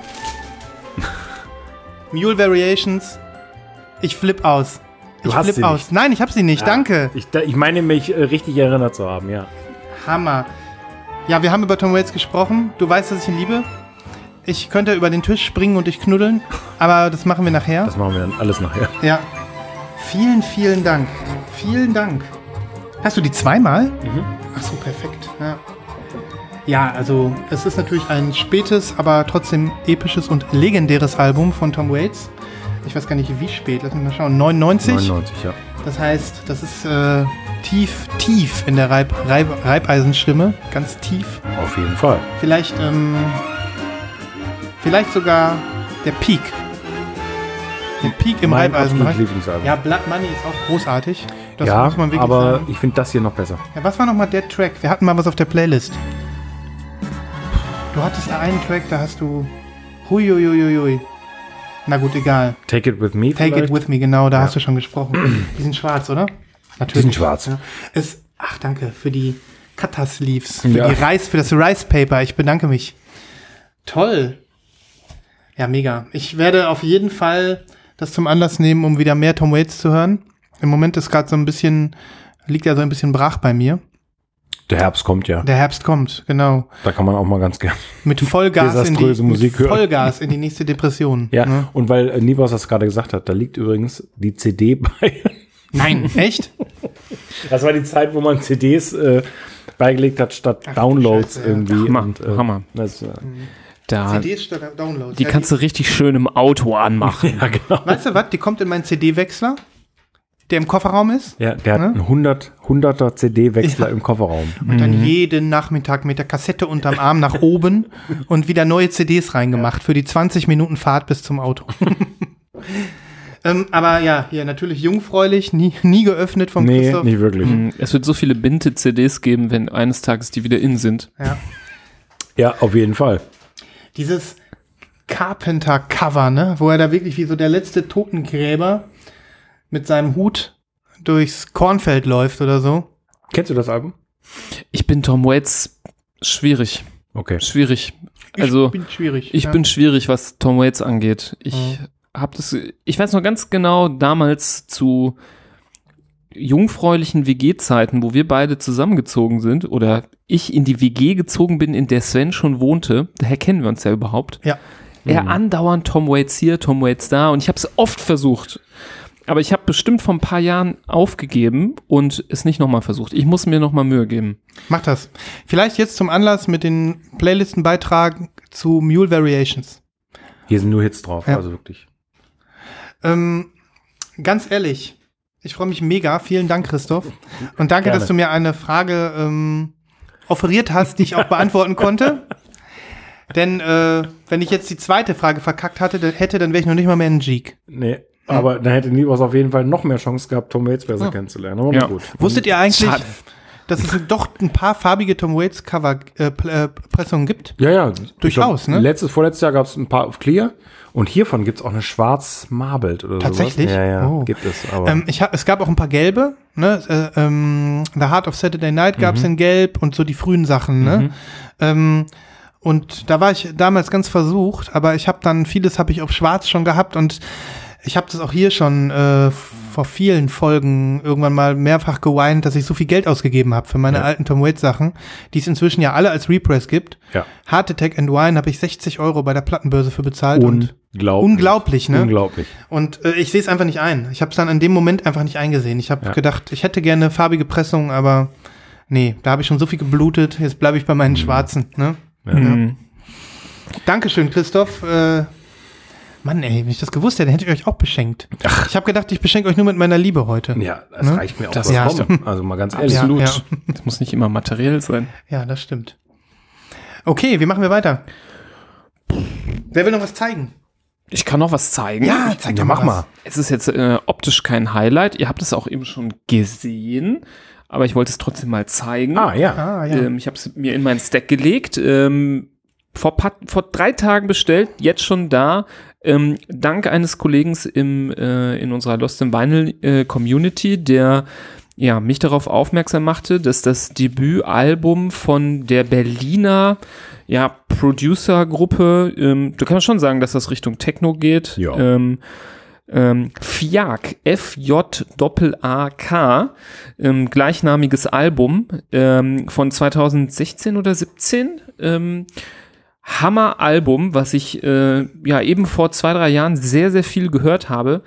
S3: Mule Variations. Ich flipp aus.
S4: Du
S3: ich
S4: hast
S3: flipp
S4: sie
S3: aus.
S4: nicht.
S3: Nein, ich hab sie nicht. Danke.
S4: ich, ich meine, mich äh, richtig erinnert zu haben, ja.
S3: Hammer. Ja, wir haben über Tom Waits gesprochen. Du weißt, dass ich ihn liebe. Ich könnte über den Tisch springen und dich knuddeln, aber das machen wir nachher.
S4: Das machen wir dann alles nachher.
S3: Ja. Vielen, vielen Dank. Vielen Dank. Hast du die zweimal? Ach so, perfekt. Ja. Ja, also es ist natürlich ein spätes, aber trotzdem episches und legendäres Album von Tom Waits. Ich weiß gar nicht, wie spät. Lass mich mal schauen. 99.
S4: 99, ja.
S3: Das heißt, das ist äh, tief, tief in der Reib, Reib, Reibeisenstimme. Ganz tief.
S4: Auf jeden Fall.
S3: Vielleicht, ähm, vielleicht sogar der Peak. Der Peak im
S4: mein
S3: Reibeisenbereich. Ja, Blood Money ist auch großartig. Das
S4: ja, aber
S3: sagen.
S4: ich finde das hier noch besser.
S3: Ja, was war nochmal der Track? Wir hatten mal was auf der Playlist. Du hattest da einen Track, da hast du. Huiuiuiui. Na gut, egal.
S4: Take It With Me
S3: Take
S4: vielleicht?
S3: It With Me, genau, da hast du schon gesprochen. Die sind schwarz, oder? Natürlich.
S4: Die sind schwarz.
S3: Ja. Es, ach, danke für die Cutter-Sleeves, für,
S4: Ja.
S3: die Reis, für das Rice Paper. Ich bedanke mich. Toll. Ja, mega. Ich werde auf jeden Fall das zum Anlass nehmen, um wieder mehr Tom Waits zu hören. Im Moment ist gerade so ein bisschen, liegt ja so ein bisschen brach bei mir.
S4: Der Herbst kommt ja.
S3: Der Herbst kommt, genau.
S4: Da kann man auch mal ganz gern.
S3: Mit Vollgas in die,
S4: Desaströse Musik
S3: mit
S4: hören.
S3: Vollgas in die nächste Depression.
S4: Ja,
S3: Ne?
S4: und weil äh, Nibos das gerade gesagt hat, da liegt übrigens die CD bei.
S3: Nein, echt?
S4: Das war die Zeit, wo man CDs äh, beigelegt hat statt
S3: Ach,
S4: Downloads
S3: Scheiße, ja.
S4: irgendwie.
S2: Hammer,
S4: und, äh,
S2: Hammer.
S4: Das, äh,
S2: Da,
S3: CDs statt Downloads.
S2: die
S3: Ja,
S2: kannst du richtig schön im Auto anmachen.
S4: ja, genau.
S3: Weißt du was? Die kommt in meinen CD-Wechsler, der im Kofferraum ist.
S4: Ja, der hat
S3: Ne?
S4: einen 100, 100er CD-Wechsler im Kofferraum.
S3: Und dann jeden Nachmittag mit der Kassette unterm Arm nach oben und wieder neue CDs reingemacht für die 20 Minuten Fahrt bis zum Auto. ähm, aber ja, hier natürlich jungfräulich, nie, nie geöffnet vom
S4: Nee,
S3: Christoph.
S4: nicht wirklich.
S2: Mm, Es wird so viele Binte-CDs geben, wenn eines Tages die wieder in sind.
S3: Ja.
S4: Ja, auf jeden Fall.
S3: Dieses Carpenter-Cover, ne? Wo er da wirklich wie so der letzte Totengräber mit seinem Hut durchs Kornfeld läuft oder so.
S4: Kennst du das Album?
S2: Ich bin Tom Waits schwierig.
S4: Okay.
S2: Schwierig.
S3: Ich
S2: Also,
S3: bin schwierig.
S2: Ich
S3: ja.
S2: bin schwierig, was Tom Waits angeht. Ich
S3: Mhm.
S2: habe das, ich weiß noch ganz genau, damals zu jungfräulichen WG-Zeiten, wo wir beide zusammengezogen sind oder ich in die WG gezogen bin, in der Sven schon wohnte, daher kennen wir uns ja überhaupt.
S3: Ja.
S2: Er andauernd Tom Waits hier, Tom Waits da und ich habe es oft versucht. Aber ich habe bestimmt vor ein paar Jahren aufgegeben und es nicht nochmal versucht. Ich muss mir nochmal Mühe geben.
S3: Mach das. Vielleicht jetzt zum Anlass mit den Playlisten beitragen zu Mule Variations.
S4: Hier sind nur Hits drauf,
S3: Ja.
S4: also wirklich.
S3: Ähm, ganz ehrlich, ich freue mich mega. Vielen Dank, Christoph. Und danke,
S4: Gerne.
S3: dass du mir eine Frage ähm, offeriert hast, die ich auch beantworten konnte. Denn äh, wenn ich jetzt die zweite Frage verkackt hatte, dann hätte, dann wäre ich noch nicht mal mehr ein Geek.
S4: Nee, aber dann hätte Nibos auf jeden Fall noch mehr Chance gehabt, Tom Waits besser kennenzulernen. Aber
S2: Ja.
S4: gut.
S3: Wusstet ihr eigentlich,
S2: Schade.
S3: dass es doch ein paar farbige Tom Waits Cover äh, äh, Pressungen gibt?
S4: Ja, ja.
S3: Durchaus,
S4: glaub,
S3: ne?
S4: Letztes, vorletztes Jahr gab es ein paar auf Clear. Und hiervon gibt es auch eine schwarz marbled oder
S3: Tatsächlich?
S4: sowas. Ja, ja,
S3: Oh.
S4: gibt es. Aber
S3: Ähm, ich hab, es gab auch ein paar gelbe. Ne? Äh, ähm, The Heart of Saturday Night gab es in gelb und so die frühen Sachen. Ne? Ähm, und da war ich damals ganz versucht, aber ich habe dann vieles habe ich auf schwarz schon gehabt und ich habe das auch hier schon äh, vor vielen Folgen irgendwann mal mehrfach geweint, dass ich so viel Geld ausgegeben habe für meine
S4: Ja.
S3: alten Tom Waits Sachen, die es inzwischen ja alle als Repress gibt.
S4: ja.
S3: Heart Attack and Wine habe ich 60 Euro bei der Plattenbörse für bezahlt und
S4: unglaublich.
S3: unglaublich, ne?
S4: Unglaublich.
S3: Und äh, ich sehe es einfach nicht ein. Ich habe es dann in dem Moment einfach nicht eingesehen. Ich habe
S4: Ja.
S3: gedacht, ich hätte gerne farbige Pressung, aber nee, da habe ich schon so viel geblutet. Jetzt bleibe ich bei meinen schwarzen. Ne?
S4: Ja.
S2: Mhm.
S3: Dankeschön, Christoph. Äh, Mann, ey, wenn ich das gewusst hätte, hätte ich euch auch beschenkt. Ich habe gedacht, ich beschenke euch nur mit meiner Liebe heute.
S4: Ja, das
S3: Ne?
S4: reicht mir auch
S2: Das
S4: vollkommen. Also mal ganz ehrlich.
S3: Ja,
S2: Absolut.
S3: ja.
S2: Das muss nicht immer materiell sein.
S3: Ja, das stimmt. Okay, wie machen wir weiter? Wer will noch was zeigen?
S2: Ich kann noch was zeigen.
S3: Ja, zeig
S4: Ja,
S3: doch
S4: mach
S3: was.
S4: mal.
S2: Es ist jetzt äh, optisch kein Highlight. Ihr habt es auch eben schon gesehen, aber ich wollte es trotzdem mal zeigen.
S4: Ah, ja.
S3: Ah, ja.
S2: Ähm, ich habe es mir in meinen Stack gelegt. Ähm, vor, vor drei Tagen bestellt, jetzt schon da. Ähm, dank eines Kollegen im, äh, in unserer Lost in Vinyl äh, Community, der ja, mich darauf aufmerksam machte, dass das Debütalbum von der Berliner ja, Producer-Gruppe, ähm, du kannst schon sagen, dass das Richtung Techno geht.
S4: Ja.
S2: Ähm, ähm, FIAK, F-J-A-K, ähm, gleichnamiges Album ähm, von 2016 oder 17. Ähm, Hammer-Album, was ich äh, ja eben vor zwei, drei Jahren sehr, sehr viel gehört habe.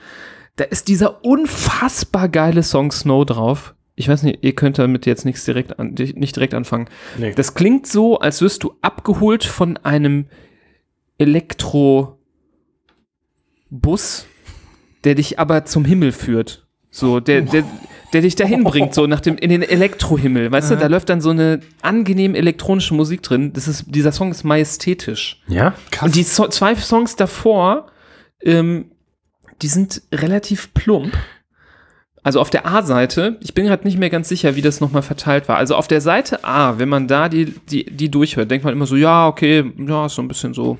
S2: Da ist dieser unfassbar geile Song Snow drauf. Ich weiß nicht, ihr könnt damit jetzt nichts direkt an, nicht direkt anfangen.
S4: Nee.
S2: Das klingt so, als wirst du abgeholt von einem Elektrobus, der dich aber zum Himmel führt. So, der, der, der dich dahin bringt, so nach dem, in den Elektrohimmel. Weißt du, da läuft dann so eine angenehm elektronische Musik drin. Das ist, dieser Song ist majestätisch.
S4: Ja?
S2: Und die so zwei Songs davor, ähm, die sind relativ plump. Also auf der A-Seite, ich bin gerade nicht mehr ganz sicher, wie das nochmal verteilt war. Also auf der Seite A, wenn man da die, die, die durchhört, denkt man immer so, ja, okay, ja, ist so ein bisschen so,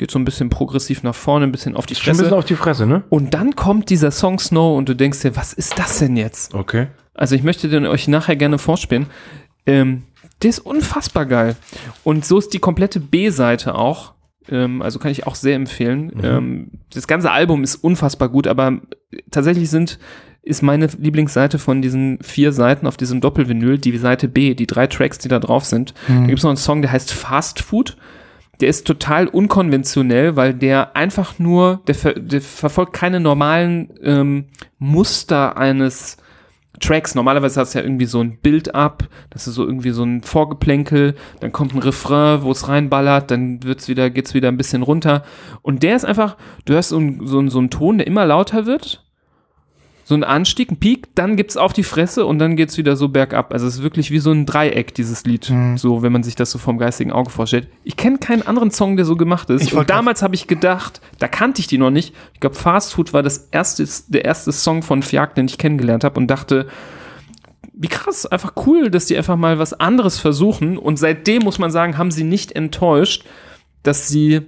S2: geht so ein bisschen progressiv nach vorne, ein bisschen auf die
S4: Schon ein bisschen
S2: Fresse.
S4: auf die Fresse, ne?
S2: Und dann kommt dieser Song Snow und du denkst dir, was ist das denn jetzt?
S4: Okay.
S2: Also ich möchte den euch nachher gerne vorspielen. Ähm, der ist unfassbar geil. Und so ist die komplette B-Seite auch. Ähm, also kann ich auch sehr empfehlen. Ähm, das ganze Album ist unfassbar gut, aber tatsächlich sind ist meine Lieblingsseite von diesen vier Seiten auf diesem Doppelvinyl die Seite B, die drei Tracks, die da drauf sind. Da gibt es noch einen Song, der heißt Fast Food. Der ist total unkonventionell, weil der einfach nur, der, ver, der verfolgt keine normalen ähm, Muster eines Tracks. Normalerweise hast du ja irgendwie so ein Build-up, das ist so irgendwie so ein Vorgeplänkel, dann kommt ein Refrain, wo es reinballert, dann wird's wieder, geht's wieder ein bisschen runter. Und der ist einfach, du hörst so, ein, so, so einen Ton, der immer lauter wird. So ein Anstieg, ein Peak, dann gibt's auf die Fresse und dann geht's wieder so bergab. Also es ist wirklich wie so ein Dreieck, dieses Lied. So, wenn man sich das so vom geistigen Auge vorstellt. Ich kenne keinen anderen Song, der so gemacht ist. Und damals habe ich gedacht, da kannte ich die noch nicht. Ich glaube, Fast Food war das erste, der erste Song von Fiak, den ich kennengelernt habe und dachte, wie krass, einfach cool, dass die einfach mal was anderes versuchen. Und seitdem muss man sagen, haben sie nicht enttäuscht, dass sie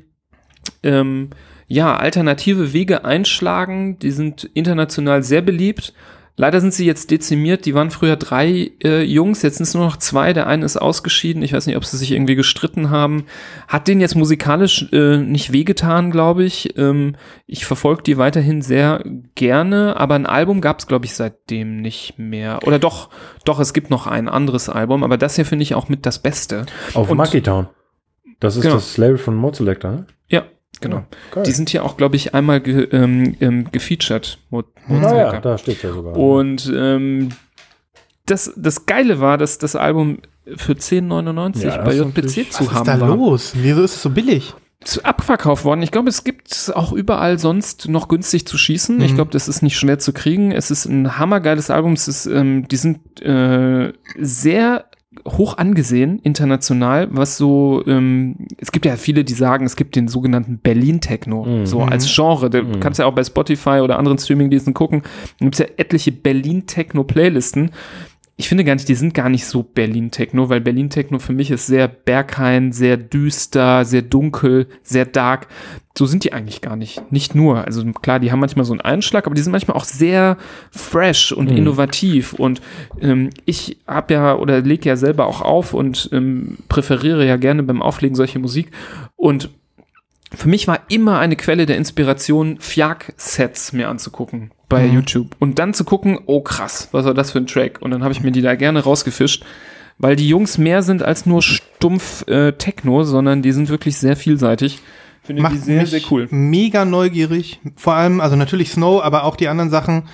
S2: ähm, ja alternative Wege einschlagen. Die sind international sehr beliebt. Leider sind sie jetzt dezimiert. Die waren früher drei äh, Jungs, jetzt sind es nur noch zwei. Der eine ist ausgeschieden. Ich weiß nicht, ob sie sich irgendwie gestritten haben. Hat denen jetzt musikalisch äh, nicht wehgetan, glaube ich. Ähm, ich verfolge die weiterhin sehr gerne, aber ein Album gab es, glaube ich, seitdem nicht mehr. Oder doch, doch, es gibt noch ein anderes Album, aber das hier finde ich auch mit das Beste.
S4: Auf Monkey Town. Das ist
S2: Genau.
S4: das Label von Mode Selector, ne?
S2: Ja, genau.
S4: Ja.
S2: Die sind hier auch, glaube ich, einmal ge, ähm, ähm, gefeatured. Mo- Mo-
S4: Ah da steht ja sogar.
S2: Und ähm, das, das Geile war, dass das Album für 10,99
S4: Ja,
S2: bei JPC zu
S3: Was
S2: haben
S3: ist da
S2: war.
S3: los? Wieso ist es so billig?
S2: Abverkauft worden. Ich glaube, es gibt es auch überall sonst noch günstig zu schießen. Ich
S3: Mhm.
S2: glaube, das ist nicht schwer zu kriegen. Es ist ein hammergeiles Album. Es ist, ähm, die sind äh, sehr hoch angesehen international, was so, ähm, es gibt ja viele, die sagen, es gibt den sogenannten Berlin-Techno,
S4: Mhm.
S2: so als Genre. Du
S4: Mhm.
S2: kannst ja auch bei Spotify oder anderen Streamingdiensten gucken. Da gibt es ja etliche Berlin-Techno-Playlisten. Ich finde gar nicht, die sind gar nicht so Berlin-Techno, weil Berlin-Techno für mich ist sehr Berghain, sehr düster, sehr dunkel, sehr dark. So sind die eigentlich gar nicht. Nicht nur. Also klar, die haben manchmal so einen Einschlag, aber die sind manchmal auch sehr fresh und
S4: Mhm.
S2: innovativ. Und ähm, ich habe ja oder lege ja selber auch auf und ähm, präferiere ja gerne beim Auflegen solche Musik. Und für mich war immer eine Quelle der Inspiration, Fiak-Sets mir anzugucken bei
S3: Mhm.
S2: YouTube. Und dann zu gucken, oh krass, was war das für ein Track? Und dann habe ich mir die da gerne rausgefischt, weil die Jungs mehr sind als nur stumpf äh, Techno, sondern die sind wirklich sehr vielseitig. Finde die
S3: Macht
S2: sehr, sehr cool.
S3: mega neugierig. Vor allem, also natürlich Snow, aber auch die anderen Sachen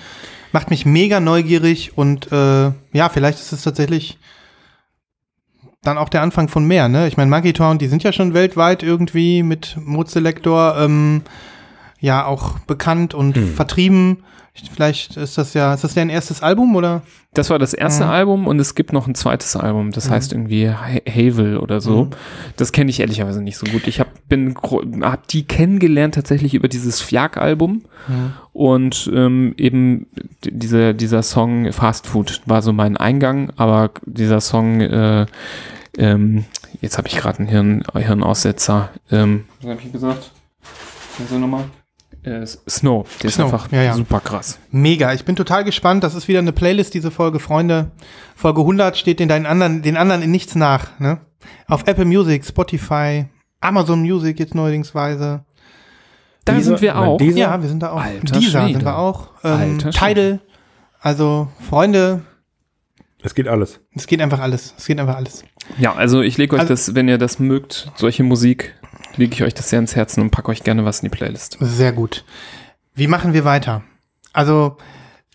S3: macht mich mega neugierig und äh, ja, vielleicht ist es tatsächlich dann auch der Anfang von mehr, ne? Ich meine, Monkey Town, die sind ja schon weltweit irgendwie mit Mode Selector ähm, ja auch bekannt und
S2: Hm.
S3: vertrieben. Vielleicht ist das ja, ist das deren erstes Album oder?
S2: Das war das erste
S3: Mhm.
S2: Album und es gibt noch ein zweites Album, das
S3: Mhm.
S2: heißt irgendwie Ha- Havel oder so.
S3: Mhm.
S2: Das kenne ich ehrlicherweise nicht so gut. Ich habe bin gro- hab die kennengelernt tatsächlich über dieses Fiak-Album und ähm, eben d- dieser dieser Song Fast Food war so mein Eingang, aber dieser Song äh, ähm, jetzt habe ich gerade einen Hirn, Hirnaussetzer. Ähm, was habe ich gesagt? Was ist nochmal? Äh, Snow, der
S3: Snow,
S2: ist einfach
S3: ja, ja.
S2: super krass.
S3: Mega, ich bin total gespannt. Das ist wieder eine Playlist, diese Folge, Freunde. Folge 100 steht den deinen anderen, den anderen in nichts nach, ne? Auf Apple Music, Spotify, Amazon Music jetzt neuerdingsweise.
S2: Da
S4: Dieser-
S2: sind wir auch.
S4: dieser-
S3: Ja, wir sind da auch.
S2: Alter
S3: Dieser
S2: Schwede.
S3: sind wir auch. Ähm. Tidal. Also, Freunde,
S4: Es geht alles.
S3: es geht einfach alles. Es geht einfach alles.
S2: Ja, also ich lege euch
S3: Also-
S2: das, wenn ihr das mögt, solche Musik, lege ich euch das sehr ins Herzen und packe euch gerne was in die Playlist.
S3: Sehr gut. Wie machen wir weiter? Also,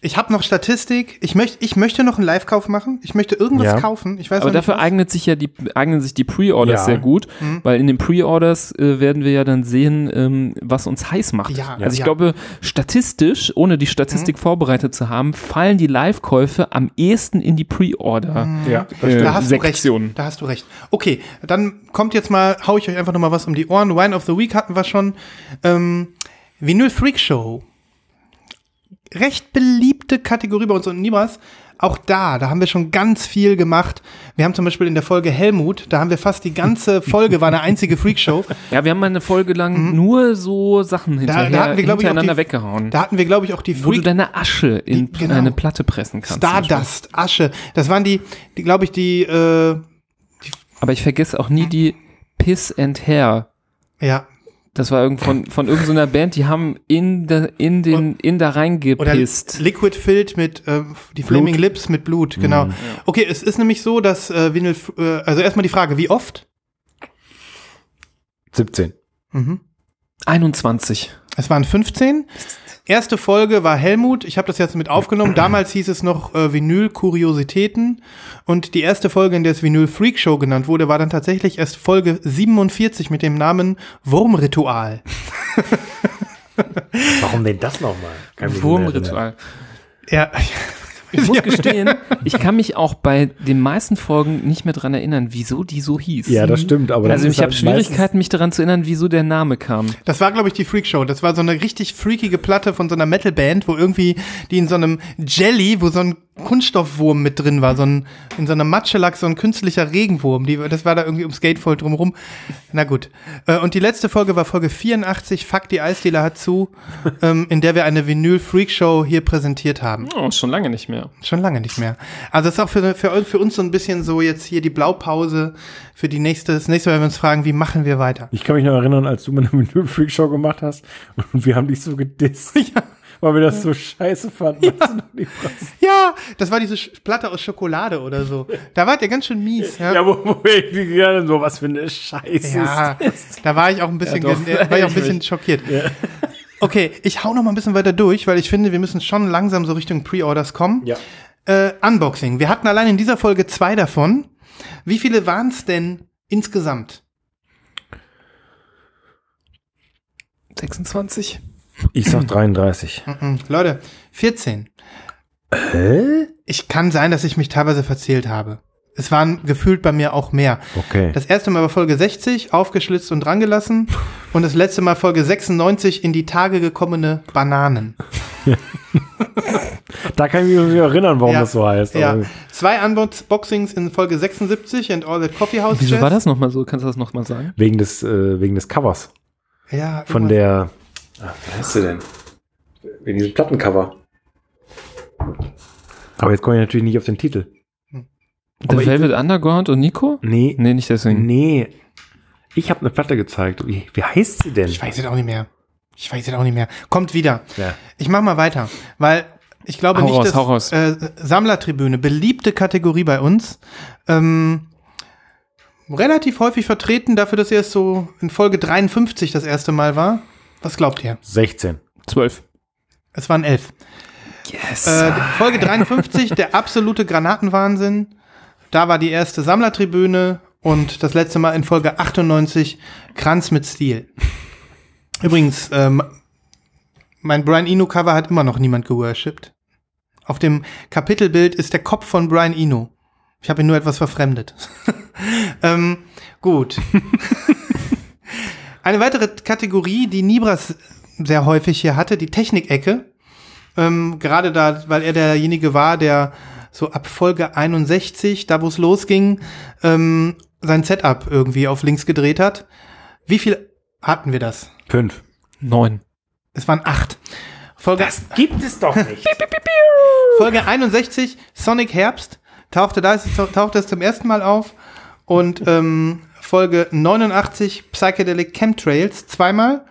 S3: Ich habe noch Statistik. Ich möchte, ich möchte noch einen Live-Kauf machen. Ich möchte irgendwas
S4: Ja.
S3: kaufen. Ich weiß
S2: Aber dafür
S3: was.
S2: eignet sich ja die, eignen sich die Pre-Orders
S4: Ja.
S2: sehr gut,
S3: Mhm.
S2: weil in den Pre-Orders äh, werden wir ja dann sehen, ähm, was uns heiß macht.
S3: Ja,
S2: also ich
S3: ja.
S2: glaube, statistisch, ohne die Statistik vorbereitet zu haben, fallen die Live-Käufe am ehesten in die Pre-Order.
S4: Ja,
S2: Äh,
S3: Da hast du recht. Da hast du recht. Okay, dann kommt jetzt mal, hau ich euch einfach noch mal was um die Ohren. Wine of the Week hatten wir schon. Ähm, Vinyl Freak Show. Recht beliebte Kategorie bei uns und Nibras. Auch da, da haben wir schon ganz viel gemacht. Wir haben zum Beispiel in der Folge Helmut, da haben wir fast die ganze Folge, war eine einzige Freakshow.
S2: Ja, wir haben mal eine Folge lang nur so Sachen hinterher,
S3: Mhm. da hatten wir,
S2: hintereinander
S3: die-
S2: weggehauen.
S3: Da hatten wir, glaube ich, auch die
S2: wo du
S3: Freak
S2: deine Asche in
S3: Die- genau.
S2: eine Platte pressen kannst.
S3: Stardust, Asche. Das waren die, die glaube ich, die, äh,
S2: Aber ich vergesse auch nie die Piss and Hair.
S3: ja,
S2: Das war irgend von, von irgendeiner Band, die haben in, der in den, in da reingepisst.
S3: Liquid Filled mit äh, die Flaming Lips mit Blut, genau. Okay, es ist nämlich so, dass äh, Vinyl, äh, also erstmal die Frage, wie oft?
S4: 17.
S3: Mhm.
S2: 21.
S3: Es waren 15. Erste Folge war Helmut. Ich habe das jetzt mit aufgenommen. Damals hieß es noch äh, Vinyl Kuriositäten. Und die erste Folge, in der es Vinyl Freak Show genannt wurde, war dann tatsächlich erst Folge 47 mit dem Namen Wurmritual.
S4: Warum denn das nochmal?
S2: Wurmritual.
S3: Ja.
S2: Ich muss gestehen, ich kann mich auch bei den meisten Folgen nicht mehr dran erinnern, wieso die so hieß.
S4: Ja, das stimmt, aber
S2: also ich habe
S4: halt
S2: Schwierigkeiten, mich daran zu erinnern, wieso der Name kam.
S3: Das war, glaube ich, die Freak Show. Das war so eine richtig freakige Platte von so einer Metalband, wo irgendwie die in so einem Jelly, wo so ein Kunststoffwurm mit drin war, so ein, in so einer Matsche lag so ein künstlicher Regenwurm. Die, das war da irgendwie ums Skatefall drumherum. Na gut. Äh, Und die letzte Folge war Folge 84, Fuck, die Eisdealer hat zu, ähm, in der wir eine Vinyl Freak Show hier präsentiert haben.
S2: Oh, schon lange nicht mehr.
S3: Schon lange nicht mehr. Also das ist auch für, für, für uns so ein bisschen so jetzt hier die Blaupause für die nächste, das nächste Mal, wenn wir uns fragen, wie machen wir weiter?
S4: Ich kann mich noch erinnern, als du mal eine Menü-Freak-Show gemacht hast und wir haben dich so gedisst, weil wir das so scheiße fanden. Weißt du noch nicht, was?
S3: Ja, das war diese Sch- Platte aus Schokolade oder so. Da wart ihr ganz schön mies. Ja,
S4: Ja, wo, wo wir gerne so, was für eine Scheiße
S3: ja
S4: ist.
S3: da war ich auch ein bisschen,
S2: Ja, doch.
S3: ge- war ich auch ein bisschen schockiert. Okay, ich hau noch mal ein bisschen weiter durch, weil ich finde, wir müssen schon langsam so Richtung Pre-Orders kommen.
S4: Ja.
S3: Äh, Unboxing. Wir hatten allein in dieser Folge zwei davon. Wie viele waren es denn insgesamt?
S2: 26.
S4: Ich sag 33.
S3: Mhm. Leute, 14.
S4: Hä?
S3: Ich kann sein, dass ich mich teilweise verzählt habe. Es waren gefühlt bei mir auch mehr.
S4: Okay.
S3: Das erste Mal war Folge 60, aufgeschlitzt und drangelassen. Und das letzte Mal Folge 96, in die Tage gekommene Bananen.
S4: Da kann ich mich erinnern, warum
S3: Ja.
S4: das so heißt.
S3: Ja. Zwei Unboxings in Folge 76 and All That Coffee House
S2: Wieso
S3: Jazz.
S2: war das nochmal so? Kannst du das nochmal sagen?
S4: Wegen des, äh, wegen des Covers.
S3: Ja,
S4: Von
S3: irgendwas.
S4: der. Ach, wie heißt sie denn? Wegen diesem Plattencover. Aber jetzt komme ich natürlich nicht auf den Titel.
S2: The
S4: Aber ich-
S2: Velvet Underground und Nico?
S4: Nee.
S2: Nee, nicht deswegen.
S4: Nee. Ich habe eine Platte gezeigt. Wie, wie heißt sie denn?
S3: Ich weiß es auch nicht mehr. Ich weiß es auch nicht mehr. Kommt wieder.
S4: Ja.
S3: Ich mach mal weiter, weil ich glaube
S2: Hau
S3: nicht,
S2: raus,
S3: dass
S2: hau raus.
S3: Äh, Sammlertribüne, beliebte Kategorie bei uns. Ähm, relativ häufig vertreten, dafür, dass er es so in Folge 53 das erste Mal war. Was glaubt ihr?
S4: 16.
S2: 12.
S3: Es waren elf.
S2: Yes.
S3: Äh, Folge 53, der absolute Granatenwahnsinn. Da war die erste Sammlertribüne und das letzte Mal in Folge 98 Kranz mit Stil. Übrigens, ähm, mein Brian Eno Cover hat immer noch niemand geworshipped. Auf dem Kapitelbild ist der Kopf von Brian Eno. Ich habe ihn nur etwas verfremdet. ähm, gut. Eine weitere Kategorie, die Nibras sehr häufig hier hatte, die Technikecke. Ähm, gerade da, weil er derjenige war, der so ab Folge 61, da wo es losging, ähm, sein Setup irgendwie auf links gedreht hat. Wie viel hatten wir das?
S4: Fünf.
S2: 9.
S3: Es waren acht. Folge,
S4: Gibt es doch nicht.
S3: Folge 61, Sonic Herbst, tauchte, da, tauchte es zum ersten Mal auf. Und ähm, Folge 89, Psychedelic Chemtrails, zweimal.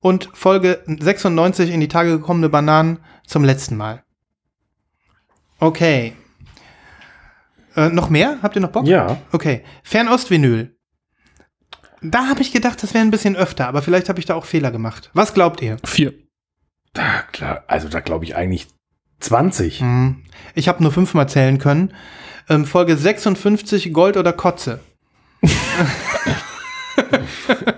S3: Und Folge 96, in die Tage gekommene Bananen, zum letzten Mal. Okay. Äh, noch mehr? Habt ihr noch Bock?
S4: ja.
S3: Okay. Fernost-Vinyl. Da habe ich gedacht, das wäre ein bisschen öfter, aber vielleicht habe ich da auch Fehler gemacht. Was glaubt ihr?
S2: 4.
S4: Da, klar, also da glaube ich eigentlich 20.
S3: Mhm. Ich habe nur fünfmal zählen können. Ähm, Folge 56, Gold oder Kotze.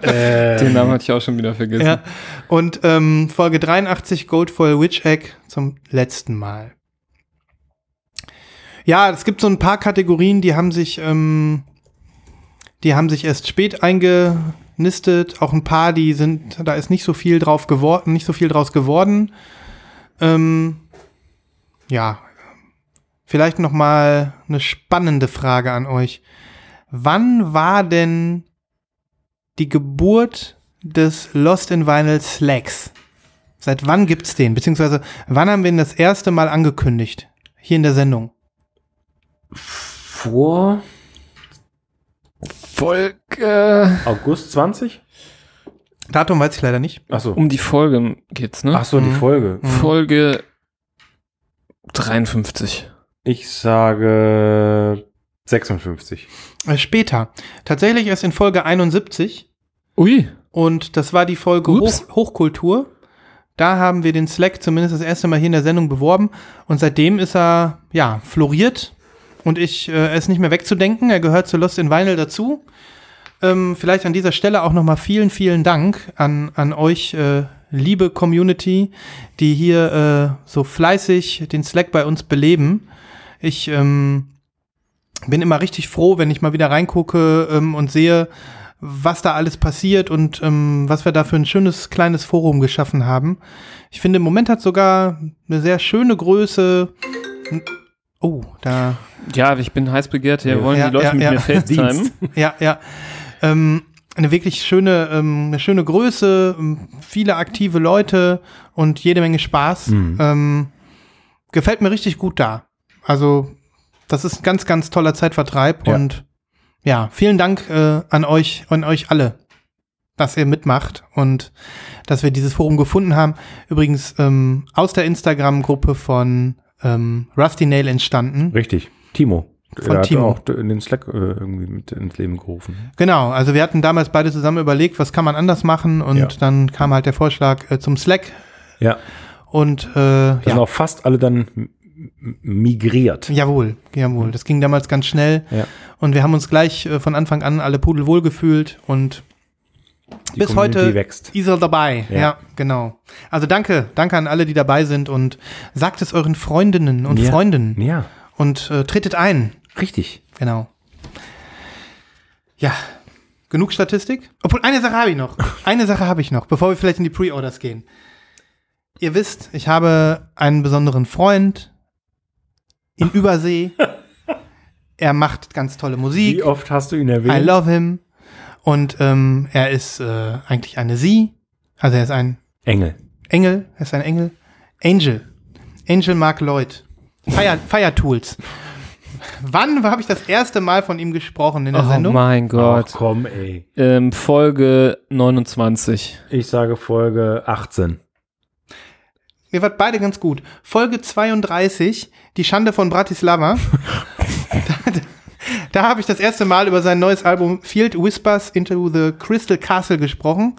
S2: Den Namen hatte ich auch schon wieder vergessen.
S3: Ja. Und ähm, Folge 83, Goldfoil Witch Egg zum letzten Mal. Ja, es gibt so ein paar Kategorien, die haben sich, ähm, die haben sich erst spät eingenistet. Auch ein paar, die sind, da ist nicht so viel drauf geworden, nicht so viel draus geworden. Ähm, ja, vielleicht noch mal eine spannende Frage an euch. Wann war denn die Geburt des Lost in Vinyl Slacks? Seit wann gibt's den? Beziehungsweise wann haben wir ihn das erste Mal angekündigt? Hier in der Sendung.
S4: Vor
S2: Folge.
S4: August 20?
S3: Datum weiß ich leider nicht.
S4: Achso.
S2: Um die Folge geht's, ne?
S4: Achso, die
S3: Mhm.
S4: Folge.
S2: Folge 53.
S4: Ich sage 56.
S3: Äh, später. Tatsächlich erst in Folge 71.
S2: Ui.
S3: Und das war die Folge. Hoch, Hochkultur. Da haben wir den Slack zumindest das erste Mal hier in der Sendung beworben. Und seitdem ist er, ja, floriert. Und ich, äh, er ist nicht mehr wegzudenken. Er gehört zu Lost in Vinyl dazu. Ähm, vielleicht an dieser Stelle auch nochmal vielen, vielen Dank an, an euch, äh, liebe Community, die hier äh, so fleißig den Slack bei uns beleben. Ich ähm, bin immer richtig froh, wenn ich mal wieder reingucke ähm, und sehe, was da alles passiert und ähm, was wir da für ein schönes kleines Forum geschaffen haben. Ich finde, im Moment hat sogar eine sehr schöne Größe. Oh, da
S2: Ja, ich bin heiß begehrt. Wir
S4: Ja.
S2: wollen
S3: Ja,
S2: die Leute
S3: ja,
S2: mit
S3: ja.
S2: mir FaceTime.
S3: ja, ja. Ähm, eine wirklich schöne, ähm, eine schöne Größe, ähm, viele aktive Leute und jede Menge Spaß.
S4: Mhm.
S3: Ähm, gefällt mir richtig gut da. Also, das ist ein ganz, ganz toller Zeitvertreib
S4: Ja.
S3: und ja, vielen Dank äh, an euch, an euch alle, dass ihr mitmacht und dass wir dieses Forum gefunden haben. Übrigens ähm, aus der Instagram-Gruppe von ähm, Rusty Nail entstanden.
S4: Richtig. Timo.
S3: Von
S4: er hat
S3: Timo.
S4: auch in den Slack äh, irgendwie mit ins Leben gerufen.
S3: Genau, also wir hatten damals beide zusammen überlegt, was kann man anders machen und
S4: Ja.
S3: dann kam halt der Vorschlag äh, zum Slack
S4: Ja.
S3: und äh,
S4: Da sind
S3: ja,
S4: auch fast alle dann migriert.
S3: jawohl, jawohl, das ging damals ganz schnell
S4: Ja.
S3: und wir haben uns gleich äh, von Anfang an alle pudelwohl gefühlt und
S4: Die
S3: bis
S4: Community
S3: heute
S4: wächst.
S3: Isel dabei. Ja.
S4: Ja.
S3: genau. Also danke, danke an alle, die dabei sind und sagt es euren Freundinnen und
S4: Ja.
S3: Freunden
S4: Ja,
S3: und äh, tretet ein.
S4: richtig.
S3: Genau. Ja, genug Statistik. Obwohl, eine Sache habe ich noch. Eine Sache habe ich noch, bevor wir vielleicht in die Pre-Orders gehen. Ihr wisst, ich habe einen besonderen Freund in Übersee. er macht ganz tolle Musik.
S4: Wie oft hast du ihn erwähnt?
S3: I love him. Und ähm, er ist äh, eigentlich eine Sie. Also er ist ein
S4: Engel.
S3: Engel. Er ist ein Engel. Angel. Angel Mark Lloyd. Fire, Fire Tools. Wann habe ich das erste Mal von ihm gesprochen in der
S2: Oh
S3: Sendung?
S2: mein Gott.
S4: Ach, komm, ey.
S2: Ähm, Folge 29.
S4: Ich sage Folge 18.
S3: Ihr wart beide ganz gut. Folge 32, die Schande von Bratislava. da da habe ich das erste Mal über sein neues Album Field Whispers into the Crystal Castle gesprochen.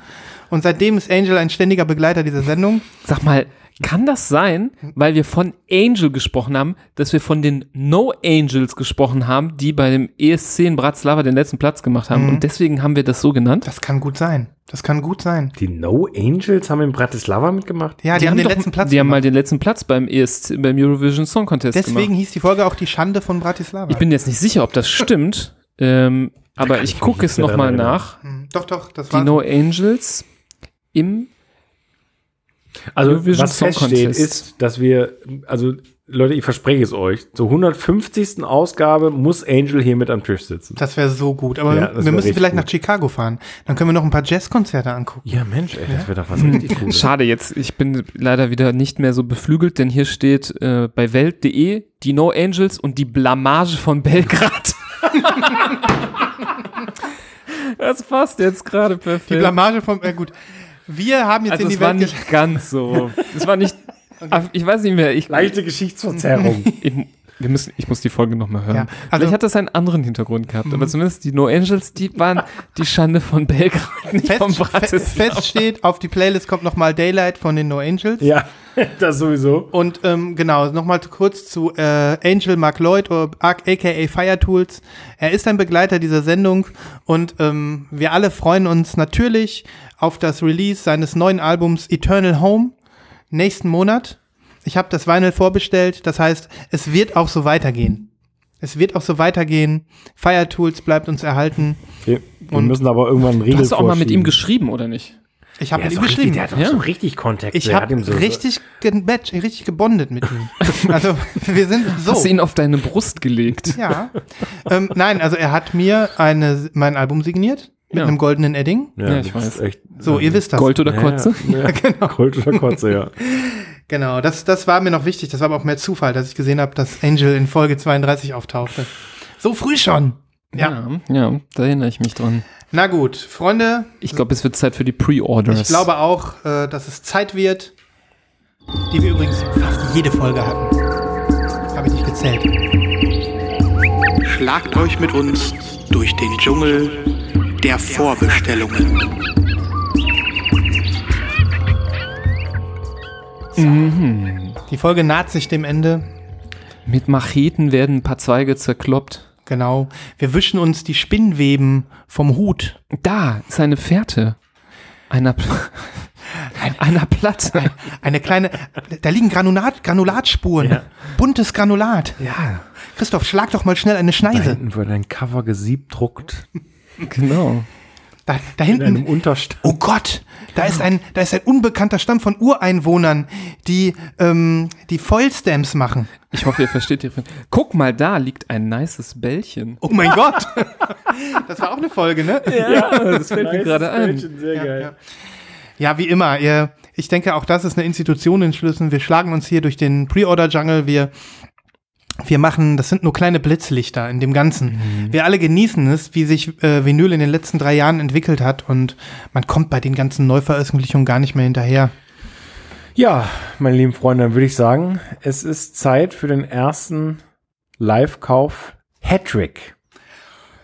S3: Und seitdem ist Angel ein ständiger Begleiter dieser Sendung.
S2: Sag mal, kann das sein, weil wir von Angel gesprochen haben, dass wir von den No Angels gesprochen haben, die bei dem ESC in Bratislava den letzten Platz gemacht haben?
S3: Mhm.
S2: Und deswegen haben wir das so genannt?
S3: Das kann gut sein. Das kann gut sein.
S4: Die No Angels haben in Bratislava mitgemacht?
S3: Ja, die, haben den
S2: doch-
S3: letzten Platz
S2: Die haben mal
S3: gemacht.
S2: den letzten Platz beim ESC, beim Eurovision Song Contest
S3: Deswegen
S2: gemacht.
S3: hieß die Folge auch die Schande von Bratislava.
S2: Ich bin jetzt nicht sicher, ob das stimmt, ähm, aber ich gucke es nochmal nach.
S3: Hm, Doch, doch, das
S2: Die
S3: war
S2: No Angels im
S4: Also,
S2: Eurovision
S4: was
S2: Song
S4: feststeht,
S2: Contest.
S4: ist, dass wir, also, Leute, ich verspreche es euch, zur 150. Ausgabe muss Angel hier mit am Tisch sitzen.
S3: Das wäre so gut. Aber
S4: Ja,
S3: wir- müssen vielleicht
S4: gut.
S3: nach Chicago fahren. Dann können wir noch ein paar Jazzkonzerte angucken.
S4: Ja, Mensch, ey, das wäre doch was richtig Cooles.
S2: Schade jetzt, ich bin leider wieder nicht mehr so beflügelt, denn hier steht äh, bei Welt.de die No Angels und die Blamage von Belgrad. das passt jetzt gerade
S3: Die
S2: perfekt.
S3: Blamage vom, äh, gut. Wir haben jetzt
S2: also
S3: in die
S2: es war
S3: Welt
S2: nicht ganz so. Es war nicht, Ach, ich weiß nicht mehr, ich,
S4: Leichte Geschichtsverzerrung.
S2: ich Wir müssen, ich muss die Folge nochmal hören.
S3: Ja, also-
S2: Vielleicht hat das einen anderen Hintergrund gehabt, aber zumindest die No Angels, die waren die Schande von Belgrad, nicht
S3: Fest, fe
S2: Bratislava.
S3: fest steht, auf die Playlist kommt nochmal Daylight von den No Angels.
S4: Ja, das sowieso.
S3: Und ähm, genau, nochmal kurz zu äh, Angel Mark Lloyd oder aka Fire Tools. Er ist ein Begleiter dieser Sendung und ähm, wir alle freuen uns natürlich auf das Release seines neuen Albums Eternal Home nächsten Monat. Ich habe das Vinyl vorbestellt, das heißt, es wird auch so weitergehen. Es wird auch so weitergehen. Fire Tools bleibt uns erhalten.
S4: Wir, wir
S3: Und-
S4: müssen aber irgendwann einen
S2: Du
S4: Riegel
S2: hast auch mal mit ihm geschrieben, oder nicht?
S3: Ich habe mit ihm
S4: doch richtig,
S3: geschrieben.
S4: der hat doch
S2: Ja.
S4: so richtig Kontakt.
S3: Ich
S4: Der
S3: habe
S4: so-
S3: richtig, gematcht, richtig gebondet mit ihm. Also wir sind so.
S2: Hast du ihn auf deine Brust gelegt?
S3: Ja. ähm, nein, also er hat mir eine, mein Album signiert mit
S2: Ja.
S3: einem goldenen Edding.
S2: Ja, ich
S4: das ist
S2: weiß.
S4: Echt,
S3: So, ihr wisst das.
S2: Gold oder Kotze?
S4: Ja, ja. Gold oder Kotze, ja.
S3: Genau, das, das war mir noch wichtig. Das war aber auch mehr Zufall, dass ich gesehen habe, dass Angel in Folge 32 auftauchte. So früh schon. Ja.
S2: ja, ja, da erinnere ich mich dran.
S3: Na gut, Freunde,
S2: Ich glaube, es wird Zeit für die Pre-Orders.
S3: ich glaube auch, äh, dass es Zeit wird, die wir übrigens fast jede Folge hatten. Habe ich nicht gezählt.
S1: Schlagt euch mit uns durch den Dschungel der Vorbestellungen.
S3: Die Folge naht sich dem Ende.
S2: Mit Macheten werden ein paar Zweige zerkloppt.
S3: Genau. Wir wischen uns die Spinnweben vom Hut.
S2: Da ist eine Fährte. Einer, einer Platte.
S3: Eine kleine, da liegen Granulat, Granulatspuren.
S4: Ja.
S3: Buntes Granulat.
S2: Ja,
S3: Christoph, schlag doch mal schnell eine
S4: Da
S3: Schneise.
S4: hinten wird ein Cover gesiebt, druckt
S2: genau.
S3: Da, da
S4: in einem
S3: hinten.
S4: Unterstand.
S3: Oh Gott, da ist ein, da ist ein unbekannter Stamm von Ureinwohnern, die, ähm, die Foil-Stamps machen.
S2: Ich hoffe, ihr versteht die. Guck mal, da liegt ein nices Bällchen.
S3: Oh mein Gott. Das war auch eine Folge, ne?
S2: Ja, das fällt mir gerade ein.
S4: Sehr
S3: Ja, ja. ja, wie immer. Ihr, ich denke, auch das ist eine Institution in Schlüssen. Wir schlagen uns hier durch den Pre-Order-Jungle. Wir, wir machen, das sind nur kleine Blitzlichter in dem Ganzen. Wir alle genießen es, wie sich äh, Vinyl in den letzten drei Jahren entwickelt hat und man kommt bei den ganzen Neuveröffentlichungen gar nicht mehr hinterher.
S4: Ja, meine lieben Freunde, dann würde ich sagen, es ist Zeit für den ersten Live-Kauf Hattrick.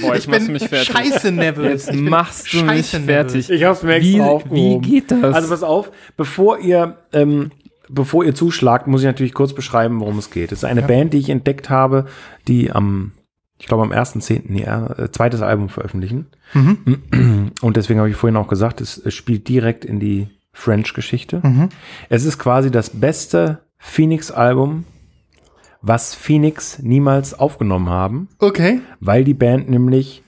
S2: Boah,
S3: Ich bin scheiße, Neville.
S2: Jetzt
S3: Ich bin
S2: machst du mich
S3: scheiße,
S2: fertig.
S4: Ich hab's mir
S2: Wie,
S4: extra
S2: wie
S4: aufgehoben.
S2: geht das?
S4: Also pass auf, bevor ihr, ähm, bevor ihr zuschlagt, muss ich natürlich kurz beschreiben, worum es geht. Es ist eine Band, die ich entdeckt habe, die am, ich glaube am 1.10. Nee, äh, zweites Album veröffentlichen.
S3: Mhm.
S4: Und deswegen habe ich vorhin auch gesagt, es, es spielt direkt in die French-Geschichte.
S3: Mhm.
S4: Es ist quasi das beste Phoenix-Album, was Phoenix niemals aufgenommen haben,
S3: Okay.
S4: weil die Band nämlich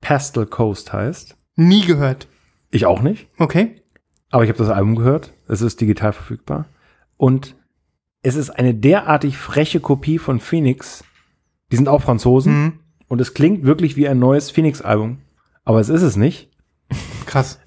S4: Pastel Coast heißt.
S3: Nie gehört.
S4: Ich auch nicht.
S3: Okay.
S4: Aber ich habe das Album gehört. Es ist digital verfügbar. Und es ist eine derartig freche Kopie von Phoenix. Die sind auch Franzosen.
S3: Mhm.
S4: Und es klingt wirklich wie ein neues Phoenix-Album. Aber es ist es nicht.
S3: Krass.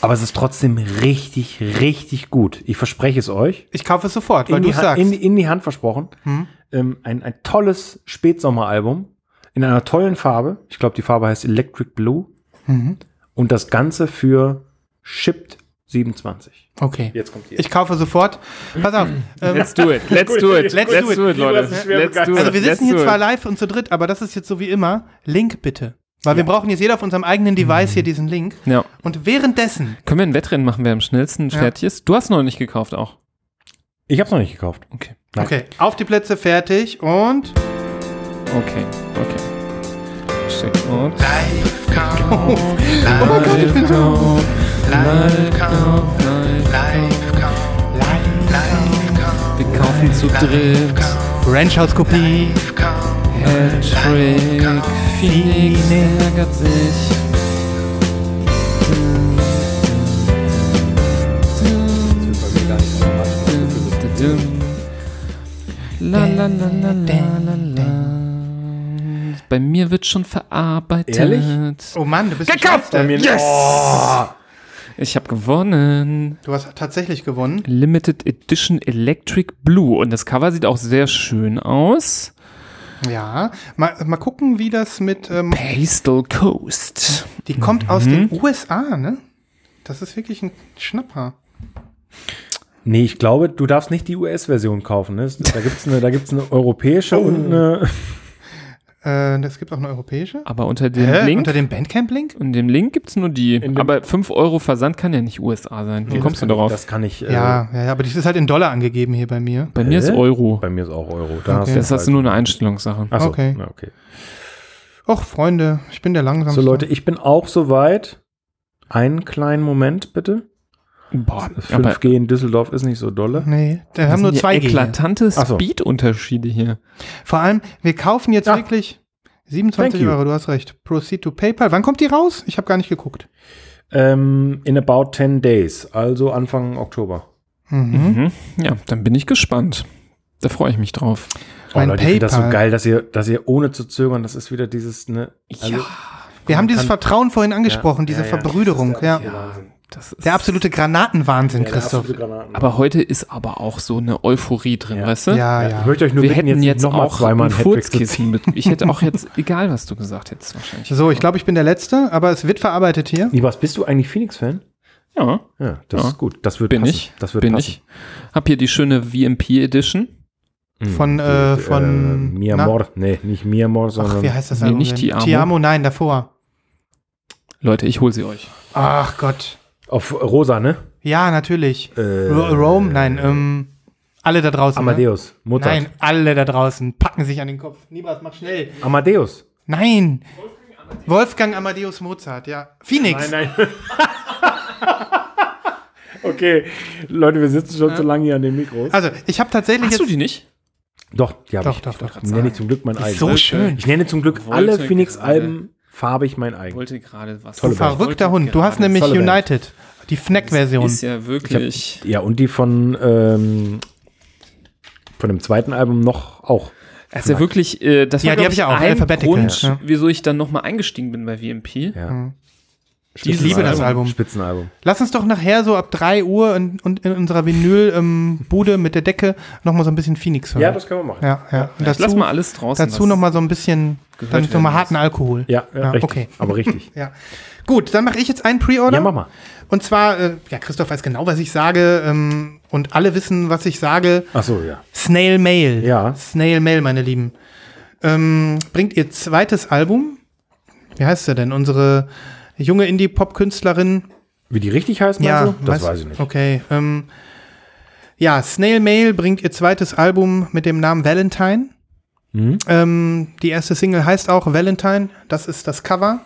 S4: Aber es ist trotzdem richtig, richtig gut. Ich verspreche es euch.
S3: Ich kaufe es sofort, weil du sagst.
S4: in, die- in die Hand versprochen.
S3: Hm?
S4: Ähm, ein, ein tolles Spätsommeralbum. In einer tollen Farbe. Ich glaube, die Farbe heißt Electric Blue.
S3: Mhm.
S4: Und das Ganze für Shipped 27.
S3: Okay.
S4: Jetzt kommt hier.
S3: Ich kaufe sofort. Pass auf. Ähm,
S2: Let's do it. Let's do it.
S3: Let's do it.
S2: Leute.
S4: Hast mich schwer
S2: Let's do it.
S3: also wir
S2: Let's
S3: sitzen hier
S2: do
S3: zwar
S2: it.
S3: live und zu dritt, aber das ist jetzt so wie immer. Link bitte. Weil wir brauchen jetzt jeder auf unserem eigenen Device hier diesen Link.
S2: Ja.
S3: Und währenddessen,
S2: Können wir ein Wettrennen machen, wer am schnellsten
S3: Ja.
S2: fertig ist? Du hast noch nicht gekauft auch.
S4: Ich habe es noch nicht gekauft.
S2: Okay.
S4: Nein.
S3: okay, auf die Plätze fertig und
S2: Okay. Okay. Schick. Und
S3: Oh mein Gott, ich bin so.
S2: Wir kaufen zu dritt.
S3: Ranchhouse-Kopie.
S2: Hattrick. Phoenix ärgert sich. La la la la la la la. Bei mir wird schon verarbeitet.
S4: Ehrlich?
S3: Oh Mann, du bist
S2: Gekauft!
S3: der Schnellste.
S4: Yes!
S2: Ich habe gewonnen.
S3: Du hast tatsächlich gewonnen.
S2: Limited Edition Electric Blue. Und das Cover sieht auch sehr schön aus.
S3: Ja. Mal, mal gucken, wie das mit. Ähm,
S2: Pastel Coast.
S3: die kommt aus den USA, ne? Das ist wirklich ein Schnapper.
S4: Nee, ich glaube, du darfst nicht die US-Version kaufen. Ne? Da gibt es eine, da gibt's eine europäische
S3: Oh.
S4: und eine.
S3: Äh, es gibt auch eine europäische.
S2: Aber unter dem
S3: Hä?
S2: Link,
S3: Unter dem Bandcamp-Link?
S2: in dem Link gibt's nur die. Aber 5 Euro Versand kann ja nicht USA sein. Wie
S3: Nee,
S2: kommst du darauf?
S4: Ich, das kann ich. äh,
S3: Ja, ja, ja, aber das ist halt in Dollar angegeben hier bei mir.
S2: Bei mir ist
S4: Hä?
S2: Euro.
S4: Bei mir ist auch Euro. Da
S3: Okay.
S2: Das hast du nur eine Einstellungssache.
S4: Achso,
S3: Okay.
S4: okay. okay.
S3: Och, Freunde, ich bin der langsamste.
S4: So, Leute, ich bin auch soweit. Einen kleinen Moment, bitte.
S2: Boah, aber
S4: 5G in Düsseldorf ist nicht so dolle.
S3: Nee, wir
S2: das
S3: haben nur
S2: ja
S3: zwei G. hier.
S2: eklatante
S4: so.
S2: Speed-Unterschiede hier.
S3: Vor allem, wir kaufen jetzt
S4: Ja.
S3: wirklich 27
S4: Thank you.
S3: Euro, du hast recht. Proceed to PayPal. Wann kommt die raus? Ich habe gar nicht geguckt.
S4: Ähm, in about 10 days, also Anfang Oktober.
S3: Mhm.
S2: Mhm. Ja, dann bin ich gespannt. Da freue ich mich drauf.
S4: Oh,
S3: Mein
S4: Leute, ich finde das so
S3: PayPal.
S4: geil, dass ihr, dass ihr ohne zu zögern, das ist wieder dieses, ne? Also,
S3: Wir haben dieses
S4: kann-
S3: Vertrauen vorhin angesprochen,
S4: Ja,
S3: diese
S4: ja, ja.
S3: Verbrüderung. Ja,
S4: der absolute
S2: Das ist
S3: Der absolute Granatenwahnsinn,
S4: Ja,
S3: Christoph.
S4: absolute Granaten.
S2: aber heute ist aber auch so eine Euphorie drin,
S4: Ja.
S2: weißt du?
S3: Ja,
S4: Ja. Ich möchte euch nur
S2: Wir
S4: bitten,
S2: hätten
S4: jetzt,
S2: jetzt
S4: noch mal
S2: auch
S4: zweimal.
S2: Furzkissen mit. Ich hätte auch jetzt, egal was du gesagt hättest, wahrscheinlich.
S3: So, ich glaube, ich bin der Letzte, aber es wird verarbeitet hier.
S4: Nibas, bist du eigentlich Phoenix-Fan?
S2: Ja,
S4: Ja, das
S2: Ja.
S4: ist gut. Das wird
S2: bin
S4: passen.
S2: ich.
S4: Das wird
S2: bin
S4: passen.
S2: ich. Hab hier die schöne VMP Edition.
S4: Mhm.
S3: Von, äh, von-
S4: Mia
S3: na?
S4: Mor. Nee, nicht Mia Mor, sondern.
S3: Ach, wie heißt das
S2: Nee,
S3: Album
S2: nicht
S3: denn?
S2: Ti Amo.
S3: Ti Amo, nein, davor.
S2: Leute, ich hol sie euch.
S3: Ach Gott.
S4: Auf Rosa, ne?
S3: Ja, natürlich.
S4: Äh,
S3: Ro Rome, nein, ähm, alle da draußen. Ne?
S4: Amadeus. Mozart.
S3: Nein, alle da draußen packen sich an den Kopf. Nibras, mach schnell.
S4: Amadeus.
S3: Nein. Wolfgang Amadeus Mozart, ja. Phoenix.
S4: nein. okay, Leute, wir sitzen schon zu lange hier an den Mikros.
S3: Also, ich habe tatsächlich
S2: Hast du
S3: jetzt.
S2: die nicht?
S4: Doch, die habe
S3: Doch,
S4: ich.
S3: doch,
S4: ich
S3: doch, grad
S4: nenne zum Glück mein
S3: ist
S4: eigenes.
S3: so schön.
S4: Ich nenne zum Glück alle
S2: gerade-
S4: Phoenix-Alben farbig mein
S2: Ich
S4: eigen.
S2: wollte gerade was.
S4: Tolle Band.
S3: verrückter Hund. Du hast nämlich
S4: Tolle Band.
S3: United. Die Fnac-Version.
S2: Ist ja wirklich.
S4: Ja, und die von, ähm, von dem zweiten Album noch auch.
S2: Das ist ja wirklich, äh, das
S3: Ja,
S2: war
S3: die
S2: glaub
S3: hab ich ja auch,
S2: ein Grund,
S3: ja.
S2: wieso ich dann nochmal eingestiegen bin bei VMP.
S4: Ja.
S3: Mhm.
S4: Spitzenalbum.
S3: liebe das Album.
S4: Spitzenalbum.
S3: Lass uns doch nachher so ab 3 Uhr und, und in unserer Vinyl-Bude mit der Decke nochmal so ein bisschen Phoenix hören.
S4: Ja, das können wir machen.
S3: ja, ja. Und
S2: Lass
S3: dazu,
S2: mal alles draußen.
S3: dazu nochmal so ein bisschen, dann nochmal harten Alkohol.
S4: Ja, ja,
S3: Ja,
S4: richtig.
S3: okay.
S4: Aber richtig.
S3: Ja. Gut, dann mache ich jetzt einen Pre-Order.
S4: ja, mach mal.
S3: Und zwar, äh, ja, Christoph weiß genau, was ich sage. Ähm, und alle wissen, was ich sage.
S4: Ach so, ja.
S3: Snail Mail.
S4: Ja.
S3: Snail Mail, meine Lieben. Ähm, bringt ihr zweites Album. Wie heißt sie denn? Unsere junge Indie-Pop-Künstlerin.
S4: Wie die richtig heißen?
S3: Ja,
S4: also? Das
S3: weiß-
S4: weiß ich nicht.
S3: Okay. Ähm, ja, Snail Mail bringt ihr zweites Album mit dem Namen Valentine.
S4: Mhm.
S3: Ähm, die erste Single heißt auch Valentine. Das ist das Cover.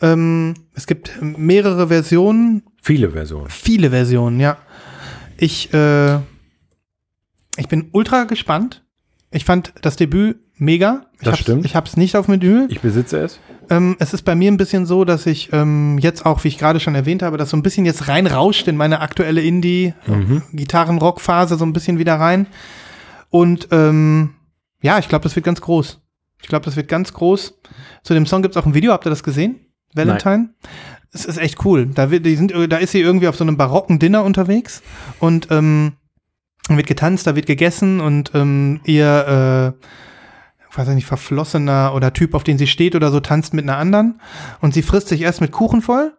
S3: Ähm, es gibt mehrere Versionen,
S4: Viele Versionen.
S3: viele Versionen, ja. Ich, äh, ich bin ultra gespannt. Ich fand das Debüt mega. Ich
S4: Das
S3: hab's,
S4: stimmt.
S3: Ich habe es nicht auf Vinyl.
S4: Ich besitze es.
S3: Ähm, es ist bei mir ein bisschen so, dass ich ähm, jetzt auch, wie ich gerade schon erwähnt habe, dass so ein bisschen jetzt reinrauscht in meine aktuelle Indie-Gitarren-Rock-Phase so ein bisschen wieder rein. Und ähm, ja, ich glaube, das wird ganz groß. Ich glaube, das wird ganz groß. Zu dem Song gibt es auch ein Video, habt ihr das gesehen? Valentine? Es ist echt cool. Da, wird, die sind, da ist sie irgendwie auf so einem barocken Dinner unterwegs und ähm, wird getanzt, da wird gegessen und ähm, ihr äh, weiß ich nicht, verflossener oder Typ, auf den sie steht oder so, tanzt mit einer anderen. Und sie frisst sich erst mit Kuchen voll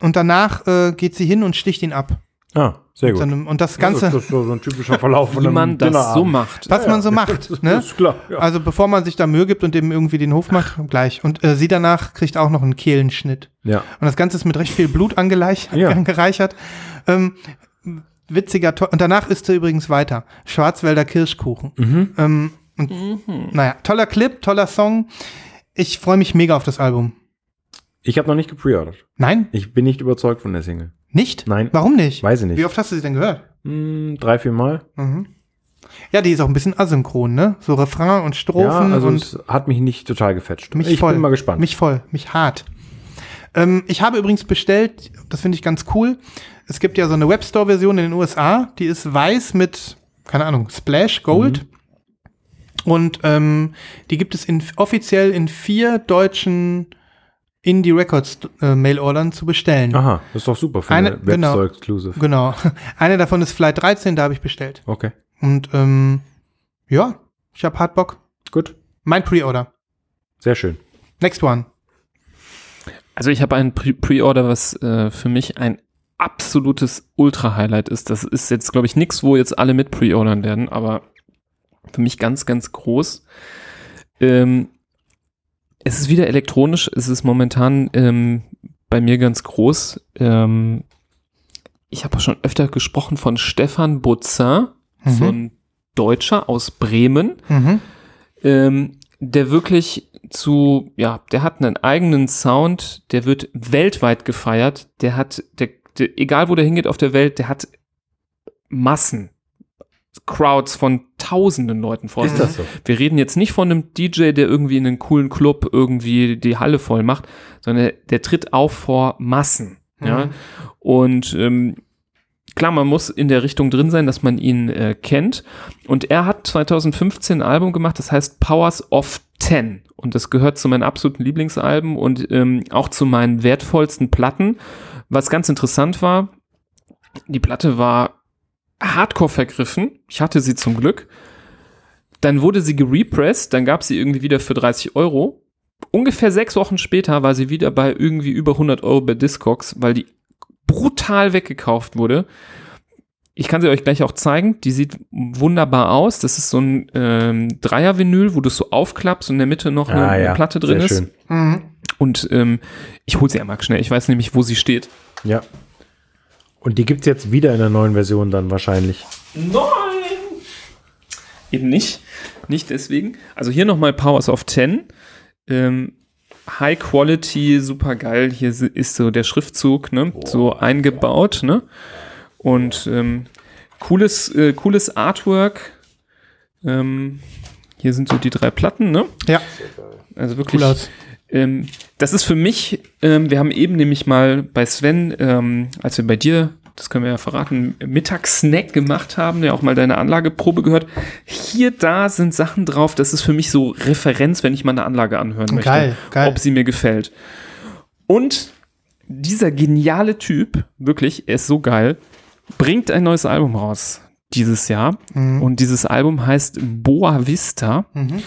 S3: und danach äh, geht sie hin und sticht ihn ab.
S4: Ah, sehr gut.
S3: so Und das Ganze,
S4: Das ist so so ein typischer Verlauf von
S2: Wie
S4: einem
S2: man das so
S4: Dinnerabend.
S2: macht.
S3: was man so macht.
S4: Das
S3: Ne?
S4: ist klar. Ja.
S3: Also bevor man sich da Mühe gibt und dem irgendwie den Hof macht, gleich. Und äh, sie danach kriegt auch noch einen Kehlenschnitt.
S4: ja.
S3: Und das Ganze ist mit recht viel Blut angereichert.
S4: Ja.
S3: gereichert. Ähm, witziger, to und danach isst sie übrigens weiter. Schwarzwälder Kirschkuchen.
S4: Mhm.
S3: Ähm, und, Naja, toller Clip, toller Song. Ich freue mich mega auf das Album.
S4: Ich habe noch nicht gepreordert.
S3: Nein?
S4: Ich bin nicht überzeugt von der Single.
S3: Nicht?
S4: Nein.
S3: Warum nicht?
S4: Weiß ich nicht.
S3: Wie oft hast du sie denn gehört?
S4: Hm, drei, vier Mal.
S3: Mhm. Ja, die ist auch ein bisschen asynchron, ne? So Refrain und
S4: Ja,
S3: Strophen
S4: also
S3: und
S4: es hat mich nicht total gefetcht.
S3: mich
S4: ich
S3: voll.
S4: bin mal gespannt.
S3: Mich voll, mich hart. Ähm, ich habe übrigens bestellt, das finde ich ganz cool. Es gibt ja so eine Webstore-Version in den USA, die ist weiß mit, keine Ahnung, Splash Gold. Und ähm, die gibt es in, offiziell in vier deutschen Indie Records äh, Mail-Ordern zu bestellen.
S4: Aha, das ist doch super für
S3: Eine-
S4: eine,
S3: genau.
S4: Webstore Exclusive.
S3: Genau. Eine davon ist Flight 13, da habe ich bestellt.
S4: Okay,
S3: Und ähm, ja, ich habe hart Bock.
S4: gut.
S3: Mein Pre-Order.
S4: Sehr schön.
S3: Next one.
S2: Also ich habe ein Pre- Pre-Order, was äh, für mich ein absolutes Ultra-Highlight ist. Das ist jetzt, glaube ich, nichts, wo jetzt alle mit pre-ordern werden, aber für mich ganz, ganz groß. Ähm, es ist wieder elektronisch, es ist momentan ähm, bei mir ganz groß. Ähm, ich habe schon öfter gesprochen von Stefan Butzer,
S3: Mhm.
S2: so ein Deutscher aus Bremen,
S3: Mhm.
S2: ähm, der wirklich zu, ja, der hat einen eigenen Sound, der wird weltweit gefeiert, der hat, der, der, egal wo der hingeht auf der Welt, der hat Massen, Crowds von tausenden Leuten vor
S4: Ist
S2: sich.
S4: das so?
S2: Wir reden jetzt nicht von einem DJ, der irgendwie in einen coolen Club irgendwie die Halle voll macht, sondern der tritt auf vor Massen. Ja? Und ähm, klar, man muss in der Richtung drin sein, dass man ihn äh, kennt. Und er hat 2015 ein Album gemacht, das heißt Powers of Ten. Und das gehört zu meinen absoluten Lieblingsalben und ähm, auch zu meinen wertvollsten Platten. Was ganz interessant war, die Platte war hardcore vergriffen. Ich hatte sie zum Glück. Dann wurde sie gerepressed, dann gab sie irgendwie wieder für 30 Euro. Ungefähr sechs Wochen später war sie wieder bei irgendwie über 100 Euro bei Discogs, weil die brutal weggekauft wurde. Ich kann sie euch gleich auch zeigen. Die sieht wunderbar aus. Das ist so ein ähm, Dreier-Vinyl, wo du es so aufklappst und in der Mitte noch eine,
S4: Ah,
S2: eine
S4: ja.
S2: Platte drin
S4: Sehr
S2: ist.
S4: schön.
S3: Mhm.
S2: Und ähm, ich hole sie einmal schnell. Ich weiß nämlich, wo sie steht.
S4: Ja. Und die gibt's jetzt wieder in der neuen Version dann wahrscheinlich.
S2: Nein! Eben nicht. Nicht deswegen. Also hier nochmal Powers of 10. Ähm, High Quality, super geil. Hier ist so der Schriftzug, ne? So eingebaut, ne? Und ähm, cooles, äh, cooles Artwork. Ähm, hier sind so die drei Platten, ne?
S3: Ja,
S2: Also wirklich.
S3: cool aus.
S2: Ähm, das ist für mich, ähm, wir haben eben nämlich mal bei Sven, ähm, als wir bei dir, das können wir ja verraten, Mittagssnack gemacht haben, der auch mal deine Anlageprobe gehört. Hier, da sind Sachen drauf, das ist für mich so Referenz, wenn ich mal eine Anlage anhören möchte.
S3: Geil, geil.
S2: Ob sie mir gefällt. Und dieser geniale Typ, wirklich, er ist so geil, bringt ein neues Album raus dieses Jahr.
S3: Mhm.
S2: Und dieses Album heißt Boa Vista.
S3: Mhm.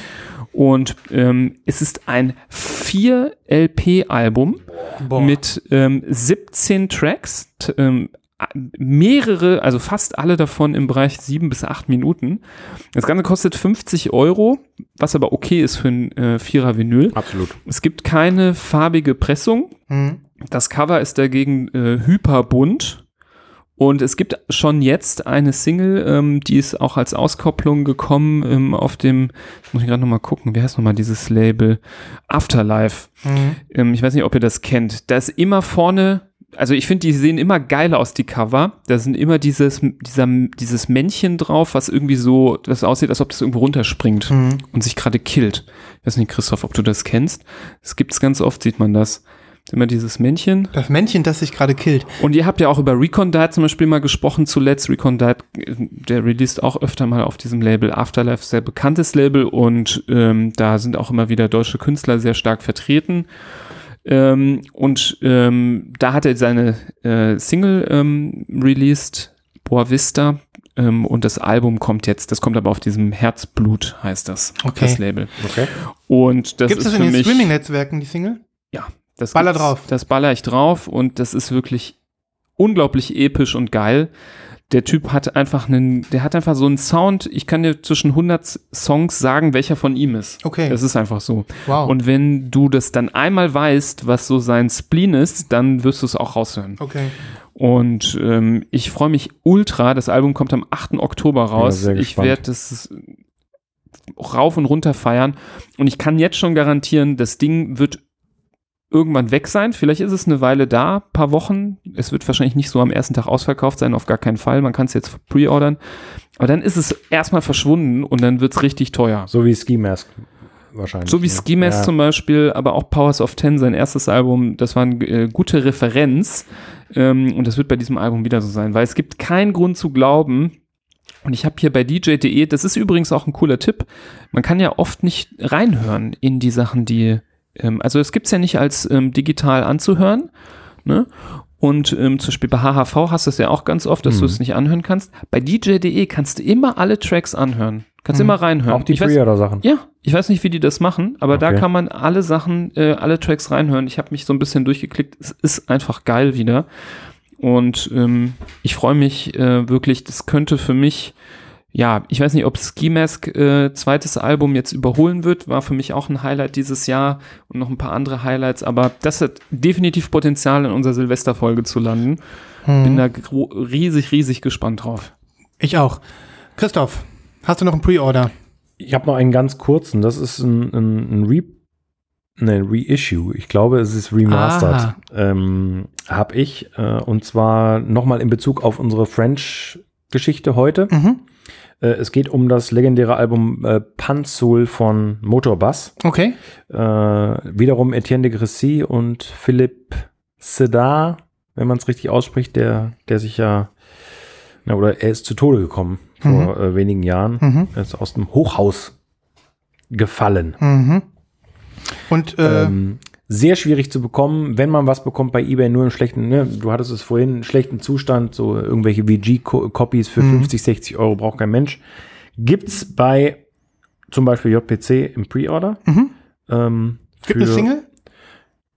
S2: Und ähm, es ist ein 4-LP-Album
S3: Boah.
S2: mit ähm, 17 Tracks, ähm, mehrere, also fast alle davon im Bereich 7 bis 8 Minuten. Das Ganze kostet 50 Euro, was aber okay ist für ein äh, Vierer-Vinyl.
S4: Absolut.
S2: Es gibt keine farbige Pressung.
S3: Mhm.
S2: Das Cover ist dagegen äh, hyperbunt. Und es gibt schon jetzt eine Single, ähm, die ist auch als Auskopplung gekommen ähm, auf dem, muss ich gerade nochmal gucken, wie heißt nochmal dieses Label? Afterlife.
S3: Mhm.
S2: Ähm, ich weiß nicht, ob ihr das kennt. Da ist immer vorne, also ich finde, die sehen immer geil aus, die Cover. Da sind immer dieses, dieser, dieses Männchen drauf, was irgendwie so, das aussieht, als ob das irgendwo runterspringt
S3: Mhm.
S2: und sich gerade killt. Ich weiß nicht, Christoph, ob du das kennst. Es gibt's ganz oft, sieht man das. Ist Immer dieses Männchen.
S3: Das Männchen, das sich gerade killt.
S2: Und ihr habt ja auch über Recondite zum Beispiel mal gesprochen zuletzt. Recondite, äh, der released auch öfter mal auf diesem Label Afterlife, sehr bekanntes Label und ähm, da sind auch immer wieder deutsche Künstler sehr stark vertreten. Ähm, und ähm, da hat er seine äh, Single ähm, released, Boa Vista. Ähm, und das Album kommt jetzt, das kommt aber auf diesem Herzblut, heißt das,
S3: Okay.
S2: das Label.
S4: Okay.
S2: Und das
S3: Gibt es in den Streaming-Netzwerken, die Single?
S2: ja, das
S3: Baller drauf.
S2: Das baller ich drauf und das ist wirklich unglaublich episch und geil. Der Typ hat einfach einen, der hat einfach so einen Sound. Ich kann dir zwischen 100 Songs sagen, welcher von ihm ist.
S3: Okay.
S2: Das ist einfach so.
S3: Wow.
S2: Und wenn du das dann einmal weißt, was so sein Spleen ist, dann wirst du es auch raushören.
S3: okay.
S2: Und ähm, ich freue mich ultra. Das Album kommt am 8. Oktober raus.
S4: sehr
S2: ich werde das rauf und runter feiern. Und ich kann jetzt schon garantieren, das Ding wird irgendwann weg sein. Vielleicht ist es eine Weile da, paar Wochen. Es wird wahrscheinlich nicht so am ersten Tag ausverkauft sein, auf gar keinen Fall. Man kann es jetzt pre-ordern. Aber dann ist es erstmal verschwunden und dann wird es richtig teuer.
S4: So wie Ski Mask wahrscheinlich.
S2: So wie
S4: ne?
S2: Ski Mask
S4: Ja.
S2: zum Beispiel, aber auch Powers of Ten, sein erstes Album, das war eine äh, gute Referenz. Ähm, und das wird bei diesem Album wieder so sein, weil es gibt keinen Grund zu glauben, und ich habe hier bei DJ.de, das ist übrigens auch ein cooler Tipp, man kann ja oft nicht reinhören in die Sachen, die, ähm, also es gibt's ja nicht als ähm, digital anzuhören, ne? Und ähm, zum Beispiel bei HHV hast du es ja auch ganz oft, dass
S4: Mhm.
S2: du es nicht anhören kannst. Bei DJ.de kannst du immer alle Tracks anhören. Kannst
S3: Mhm.
S2: immer reinhören.
S4: Auch die Pre-Order-Sachen.
S2: ja, ich weiß nicht, wie die das machen, aber da
S4: Okay.
S2: kann man alle Sachen, äh, alle Tracks reinhören. Ich habe mich so ein bisschen durchgeklickt. Es ist einfach geil wieder. Und ähm, ich freue mich äh, wirklich, das könnte für mich, ja, ich weiß nicht, ob Ski Mask äh, zweites Album jetzt überholen wird, war für mich auch ein Highlight dieses Jahr und noch ein paar andere Highlights, aber das hat definitiv Potenzial in unserer Silvesterfolge zu landen. Bin da riesig, riesig gespannt drauf.
S3: Ich auch. Christoph, hast du noch einen Pre-Order?
S4: Ich habe noch einen ganz kurzen. Das ist ein, ein, ein Re ne, Reissue. Ich glaube, es ist remastered. Ähm, habe ich. Äh, und zwar nochmal in Bezug auf unsere French-Geschichte heute.
S3: Mhm.
S4: Äh, es geht um das legendäre Album äh, Pansoul von Motorbass.
S3: Okay.
S4: Äh, wiederum Etienne de Grissy und Philippe Sedar, wenn man es richtig ausspricht, der, der sich ja, na, oder er ist zu Tode gekommen vor äh, wenigen Jahren.
S3: Mhm.
S4: Er ist aus dem Hochhaus gefallen.
S3: Mhm. Und äh,
S4: Ähm, sehr schwierig zu bekommen, wenn man was bekommt bei eBay, nur im schlechten, ne, du hattest es vorhin, schlechten Zustand, so irgendwelche VG-Copies für 50, 60 Euro braucht kein Mensch. Gibt's bei zum Beispiel JPC im Pre-Order. Ähm,
S3: gibt eine
S4: für-
S3: Single?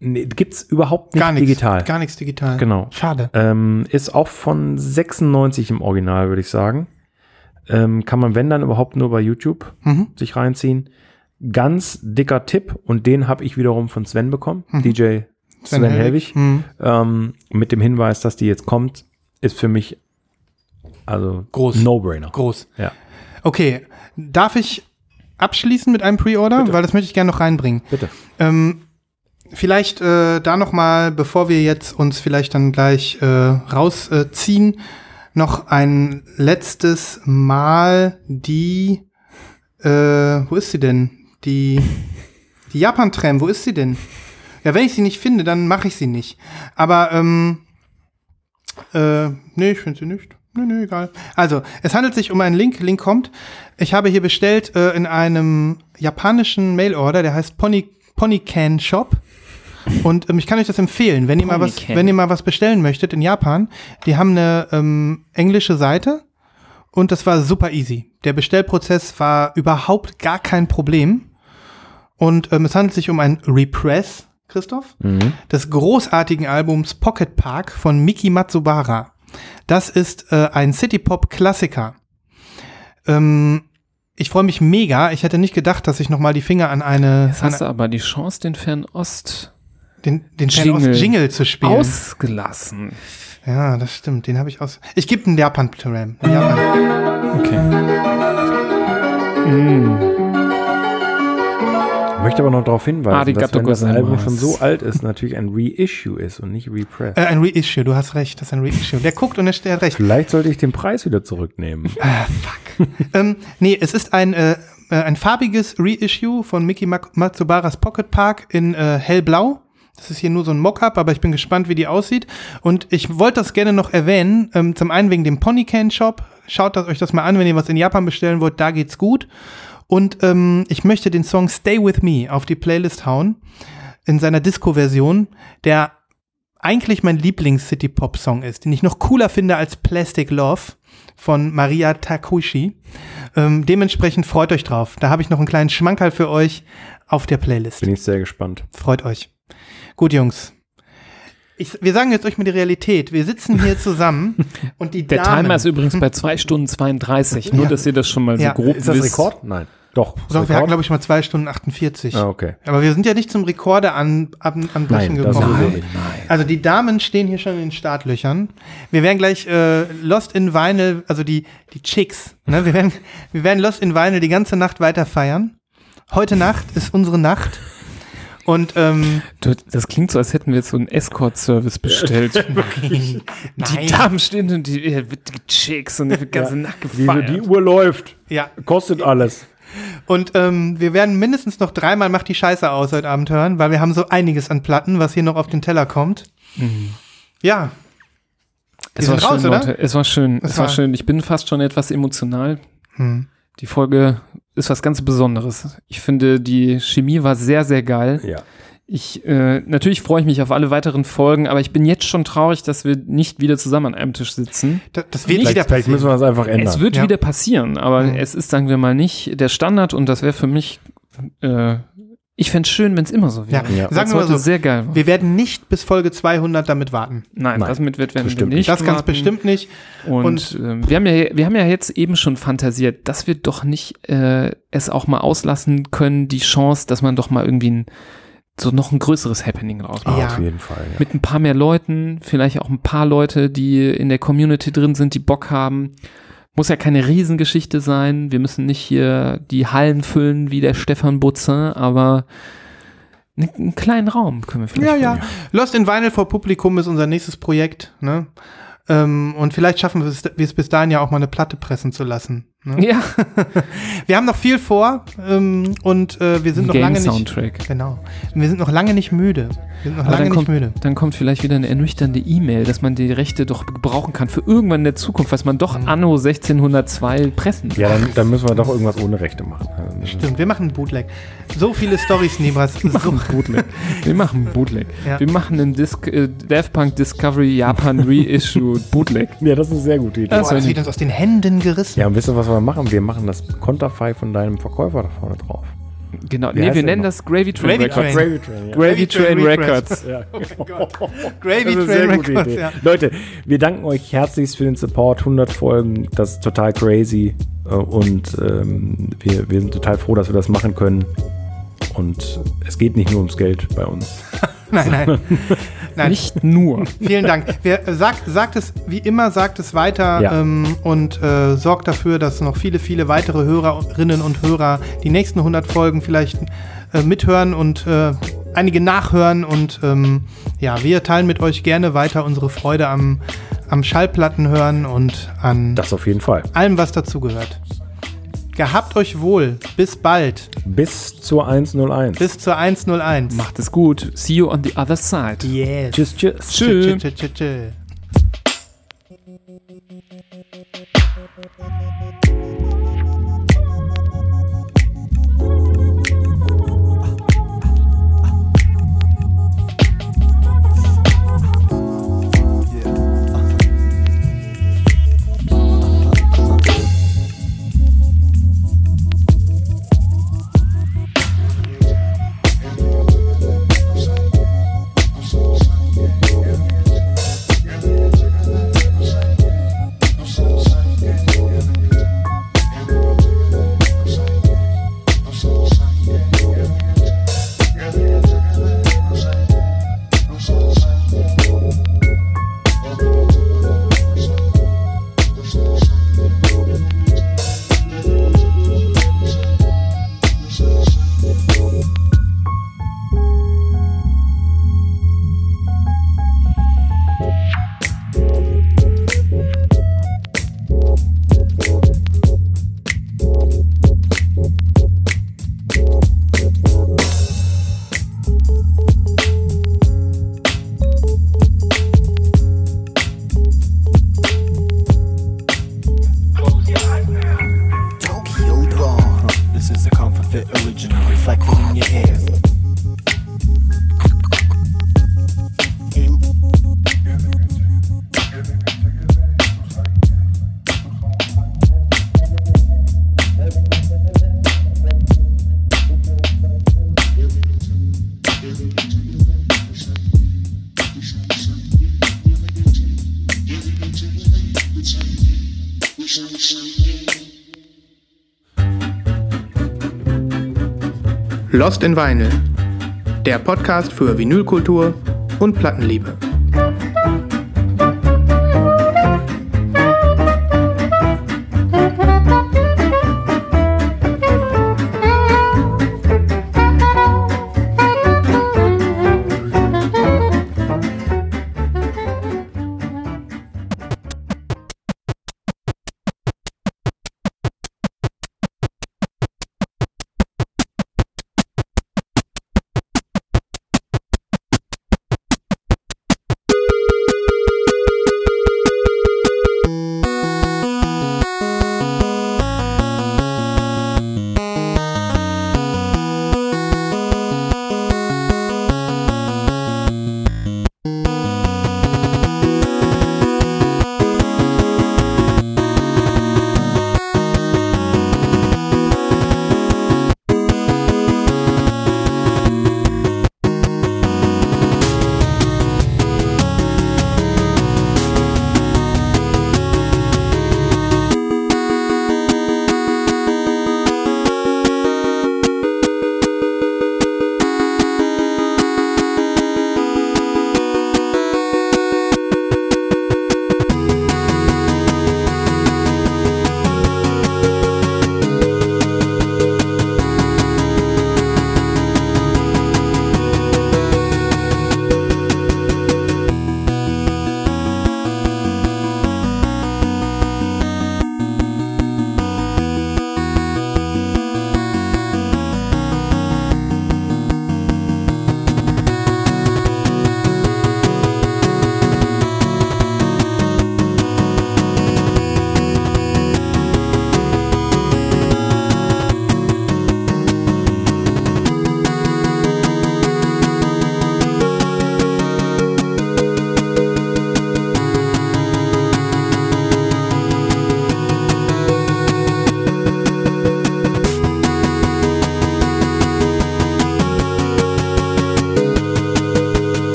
S4: Nee, gibt's überhaupt nicht
S3: Gar nichts.
S4: digital.
S3: Gar nichts digital.
S4: Genau.
S3: Schade.
S4: Ähm, ist auch von 96 im Original, würde ich sagen. Ähm, kann man, wenn dann, überhaupt nur bei YouTube
S3: Mhm.
S4: sich reinziehen. Ganz dicker Tipp und den habe ich wiederum von Sven bekommen, DJ Sven, Helwig,
S3: Mhm.
S4: ähm, mit dem Hinweis, dass die jetzt kommt, ist für mich also
S3: Groß.
S4: No-Brainer.
S3: Groß.
S4: Ja.
S3: Okay. Darf ich abschließen mit einem Pre-Order? Weil das möchte ich gerne noch reinbringen.
S4: Bitte.
S3: Ähm, vielleicht äh, da noch mal, bevor wir jetzt uns vielleicht dann gleich äh, rausziehen, äh, noch ein letztes Mal die, äh, wo ist sie denn? Die, die Japan-Tram, wo ist sie denn? Ja, wenn ich sie nicht finde, dann mache ich sie nicht. Aber, ähm, äh, nee, ich finde sie nicht. Nee, nee, egal. Also, es handelt sich um einen Link. Link kommt. Ich habe hier bestellt äh, in einem japanischen Mailorder, der heißt Pony, Ponycan Shop. Und ähm, ich kann euch das empfehlen, wenn ihr, mal was, wenn ihr mal was bestellen möchtet in Japan. Die haben eine ähm, englische Seite und das war super easy. Der Bestellprozess war überhaupt gar kein Problem. Und ähm, es handelt sich um ein Repress, Christoph, des großartigen Albums Pocket Park von Miki Matsubara. Das ist äh, ein City-Pop-Klassiker. Ähm, ich freue mich mega. Ich hätte nicht gedacht, dass ich noch mal die Finger an eine,
S2: Jetzt hast du aber die Chance, den Fernost
S3: den, den
S2: Jingle.
S3: Jingle. Zu spielen.
S2: ausgelassen.
S3: Ja, das stimmt. Den habe ich aus. Ich gebe einen Japan-Tram. Japan.
S2: Okay. Mm.
S4: Ich möchte aber noch darauf hinweisen, dass
S2: Arigato
S4: wenn das. Album schon so alt ist, natürlich ein Reissue ist und nicht Repress.
S3: Äh, ein Reissue. Du hast recht. Das ist ein Reissue. Der guckt und der, der hat recht.
S4: Vielleicht sollte ich den Preis wieder zurücknehmen.
S3: ähm, nee, es ist ein, äh, äh, ein farbiges Reissue von Miki Mak- Matsubaras Pocket Park in äh, hellblau. Das ist hier nur so ein Mockup, aber ich bin gespannt, wie die aussieht. Und ich wollte das gerne noch erwähnen. Ähm, zum einen wegen dem Ponycan Shop. Schaut das, euch das mal an, wenn ihr was in Japan bestellen wollt. Da geht's gut. Und ähm, ich möchte den Song Stay With Me auf die Playlist hauen. In seiner Disco-Version, der eigentlich mein Lieblings-City-Pop-Song ist, den ich noch cooler finde als Plastic Love von Maria Takushi. Ähm, dementsprechend freut euch drauf. Da habe ich noch einen kleinen Schmankerl für euch auf der Playlist.
S4: Bin ich sehr gespannt.
S3: Freut euch. Gut, Jungs. Ich, wir sagen jetzt euch mal die Realität. Wir sitzen hier zusammen und die
S2: Der
S3: Damen,
S2: Timer ist übrigens bei 2 Stunden 32. Nur,
S3: Ja.
S2: dass ihr das schon mal so
S3: Ja.
S2: grob
S4: Ist das
S2: wisst.
S4: Rekord? Nein. Doch.
S3: so, wir hatten, glaube ich, mal zwei Stunden 48.
S4: Ah, okay.
S3: Aber wir sind ja nicht zum Rekorde an, an, anbrechen
S4: Nein, das
S3: gekommen.
S4: sowieso nicht.
S3: Also die Damen stehen hier schon in den Startlöchern. Wir werden gleich äh, Lost in Vinyl, also die, die Chicks, ne? wir, werden, wir werden Lost in Vinyl die ganze Nacht weiter feiern. Heute Nacht ist unsere Nacht. Und ähm,
S2: Du, das klingt so, als hätten wir jetzt so einen Escort-Service bestellt. Die
S3: nein,
S2: Damen stehen und die, die Chicks und die ganze Nacht
S4: Die,
S2: gefeiert.
S4: die Uhr läuft.
S3: ja.
S4: Kostet alles.
S3: Und ähm, wir werden mindestens noch dreimal Macht die Scheiße aus heute Abend hören, weil wir haben so einiges an Platten, was hier noch auf den Teller kommt. Ja,
S2: es war
S3: raus,
S2: schön,
S3: oder?
S2: Leute. Es war schön.
S3: Es
S2: Es, war
S3: war-
S2: schön. Ich bin fast schon etwas emotional.
S3: Hm.
S2: Die Folge ist was ganz Besonderes. Ich finde, die Chemie war sehr, sehr geil.
S4: Ja.
S2: Ich, äh, natürlich freue ich mich auf alle weiteren Folgen, aber ich bin jetzt schon traurig, dass wir nicht wieder zusammen an einem Tisch sitzen.
S3: das, das wird
S4: Vielleicht,
S3: wieder
S4: vielleicht müssen
S3: passieren.
S4: wir das einfach ändern.
S2: Es wird
S3: Ja.
S2: wieder passieren, aber
S3: Mhm.
S2: es ist, sagen wir mal, nicht der Standard und das wäre für mich äh, Ich fände es schön, wenn es immer so
S3: Ja,
S2: wäre.
S4: Ja.
S3: sagen wir mal so,
S2: sehr geil war.
S3: wir werden nicht bis Folge 200 damit warten.
S2: Nein,
S4: Nein,
S2: das mit wird werden wir
S4: bestimmt
S2: nicht.
S3: Das ganz bestimmt nicht.
S2: Und,
S3: Und-
S2: ähm, wir, haben ja, wir haben ja jetzt eben schon fantasiert, dass wir doch nicht äh, es auch mal auslassen können, die Chance, dass man doch mal irgendwie ein, so noch ein größeres Happening rausmacht.
S3: Ja.
S4: Auf jeden Fall. Ja.
S2: Mit ein paar mehr Leuten, vielleicht auch ein paar Leute, die in der Community drin sind, die Bock haben. Muss ja keine Riesengeschichte sein. Wir müssen nicht hier die Hallen füllen wie der Stefan Butzin, aber einen, einen kleinen Raum können wir vielleicht.
S3: Ja, ja. Lost in Vinyl vor Publikum ist unser nächstes Projekt. Ne? Ähm, und vielleicht schaffen wir es, wir es bis dahin ja auch mal eine Platte pressen zu lassen. Ne?
S2: Ja,
S3: Wir haben noch viel vor ähm, und äh, wir sind noch lange nicht. Genau. Wir sind noch lange nicht müde. Wir sind noch
S2: Aber
S3: lange
S2: dann
S3: nicht
S2: kommt,
S3: müde.
S2: dann kommt vielleicht wieder eine ernüchternde E-Mail, dass man die Rechte doch gebrauchen kann für irgendwann in der Zukunft, was man doch anno 1602 pressen
S4: Ja, dann, dann müssen wir doch irgendwas ohne Rechte machen. Also,
S3: Stimmt, wir machen einen Bootleg. So viele Stories, Nibras. So,
S2: Bootleg. Wir machen Bootleg.
S3: Ja.
S2: Wir machen einen Disc, äh, Daft Punk Discovery Japan Reissue Bootleg.
S4: Ja, das ist eine sehr gute Idee.
S2: Das
S3: Boah, das wird uns aus den Händen gerissen.
S4: Ja, und wisst ihr, was wir machen? Wir machen das Konterfei von deinem Verkäufer da vorne drauf.
S2: Genau,
S4: Wie
S2: nee, wir nennen
S4: noch?
S2: das Gravy Train
S3: Gravy
S2: Records.
S3: Train.
S4: Train, ja.
S2: Gravy Train
S3: Train
S2: Records.
S4: Ja.
S3: Gravy
S4: Das ist eine
S3: Train
S4: sehr gute
S3: Records,
S4: Idee.
S3: ja.
S4: Leute, wir danken euch herzlichst für den Support. 100 Folgen, das ist total crazy. Äh, Und ähm, wir, wir sind total froh, dass wir das machen können. Und es geht nicht nur ums Geld bei uns.
S3: Nein, nein. nein.
S2: Nicht nur.
S3: Vielen Dank. Wer, äh, sagt, sagt es, wie immer, sagt es weiter
S4: Ja.
S3: ähm, und äh, sorgt dafür, dass noch viele, viele weitere Hörerinnen und Hörer die nächsten 100 Folgen vielleicht äh, mithören und äh, einige nachhören. Und ähm, ja, wir teilen mit euch gerne weiter unsere Freude am, am Schallplatten hören und an
S4: Das auf jeden Fall.
S3: allem, was dazugehört. Gehabt euch wohl. Bis bald.
S4: Bis zur 101.
S3: Bis zur 101.
S2: Macht es gut. See you on the other side.
S3: Yes.
S4: Tschüss, tschüss.
S2: Tschüss.
S3: Tschö, tschö, tschö,
S1: Lost in Vinyl, der Podcast für Vinylkultur und Plattenliebe.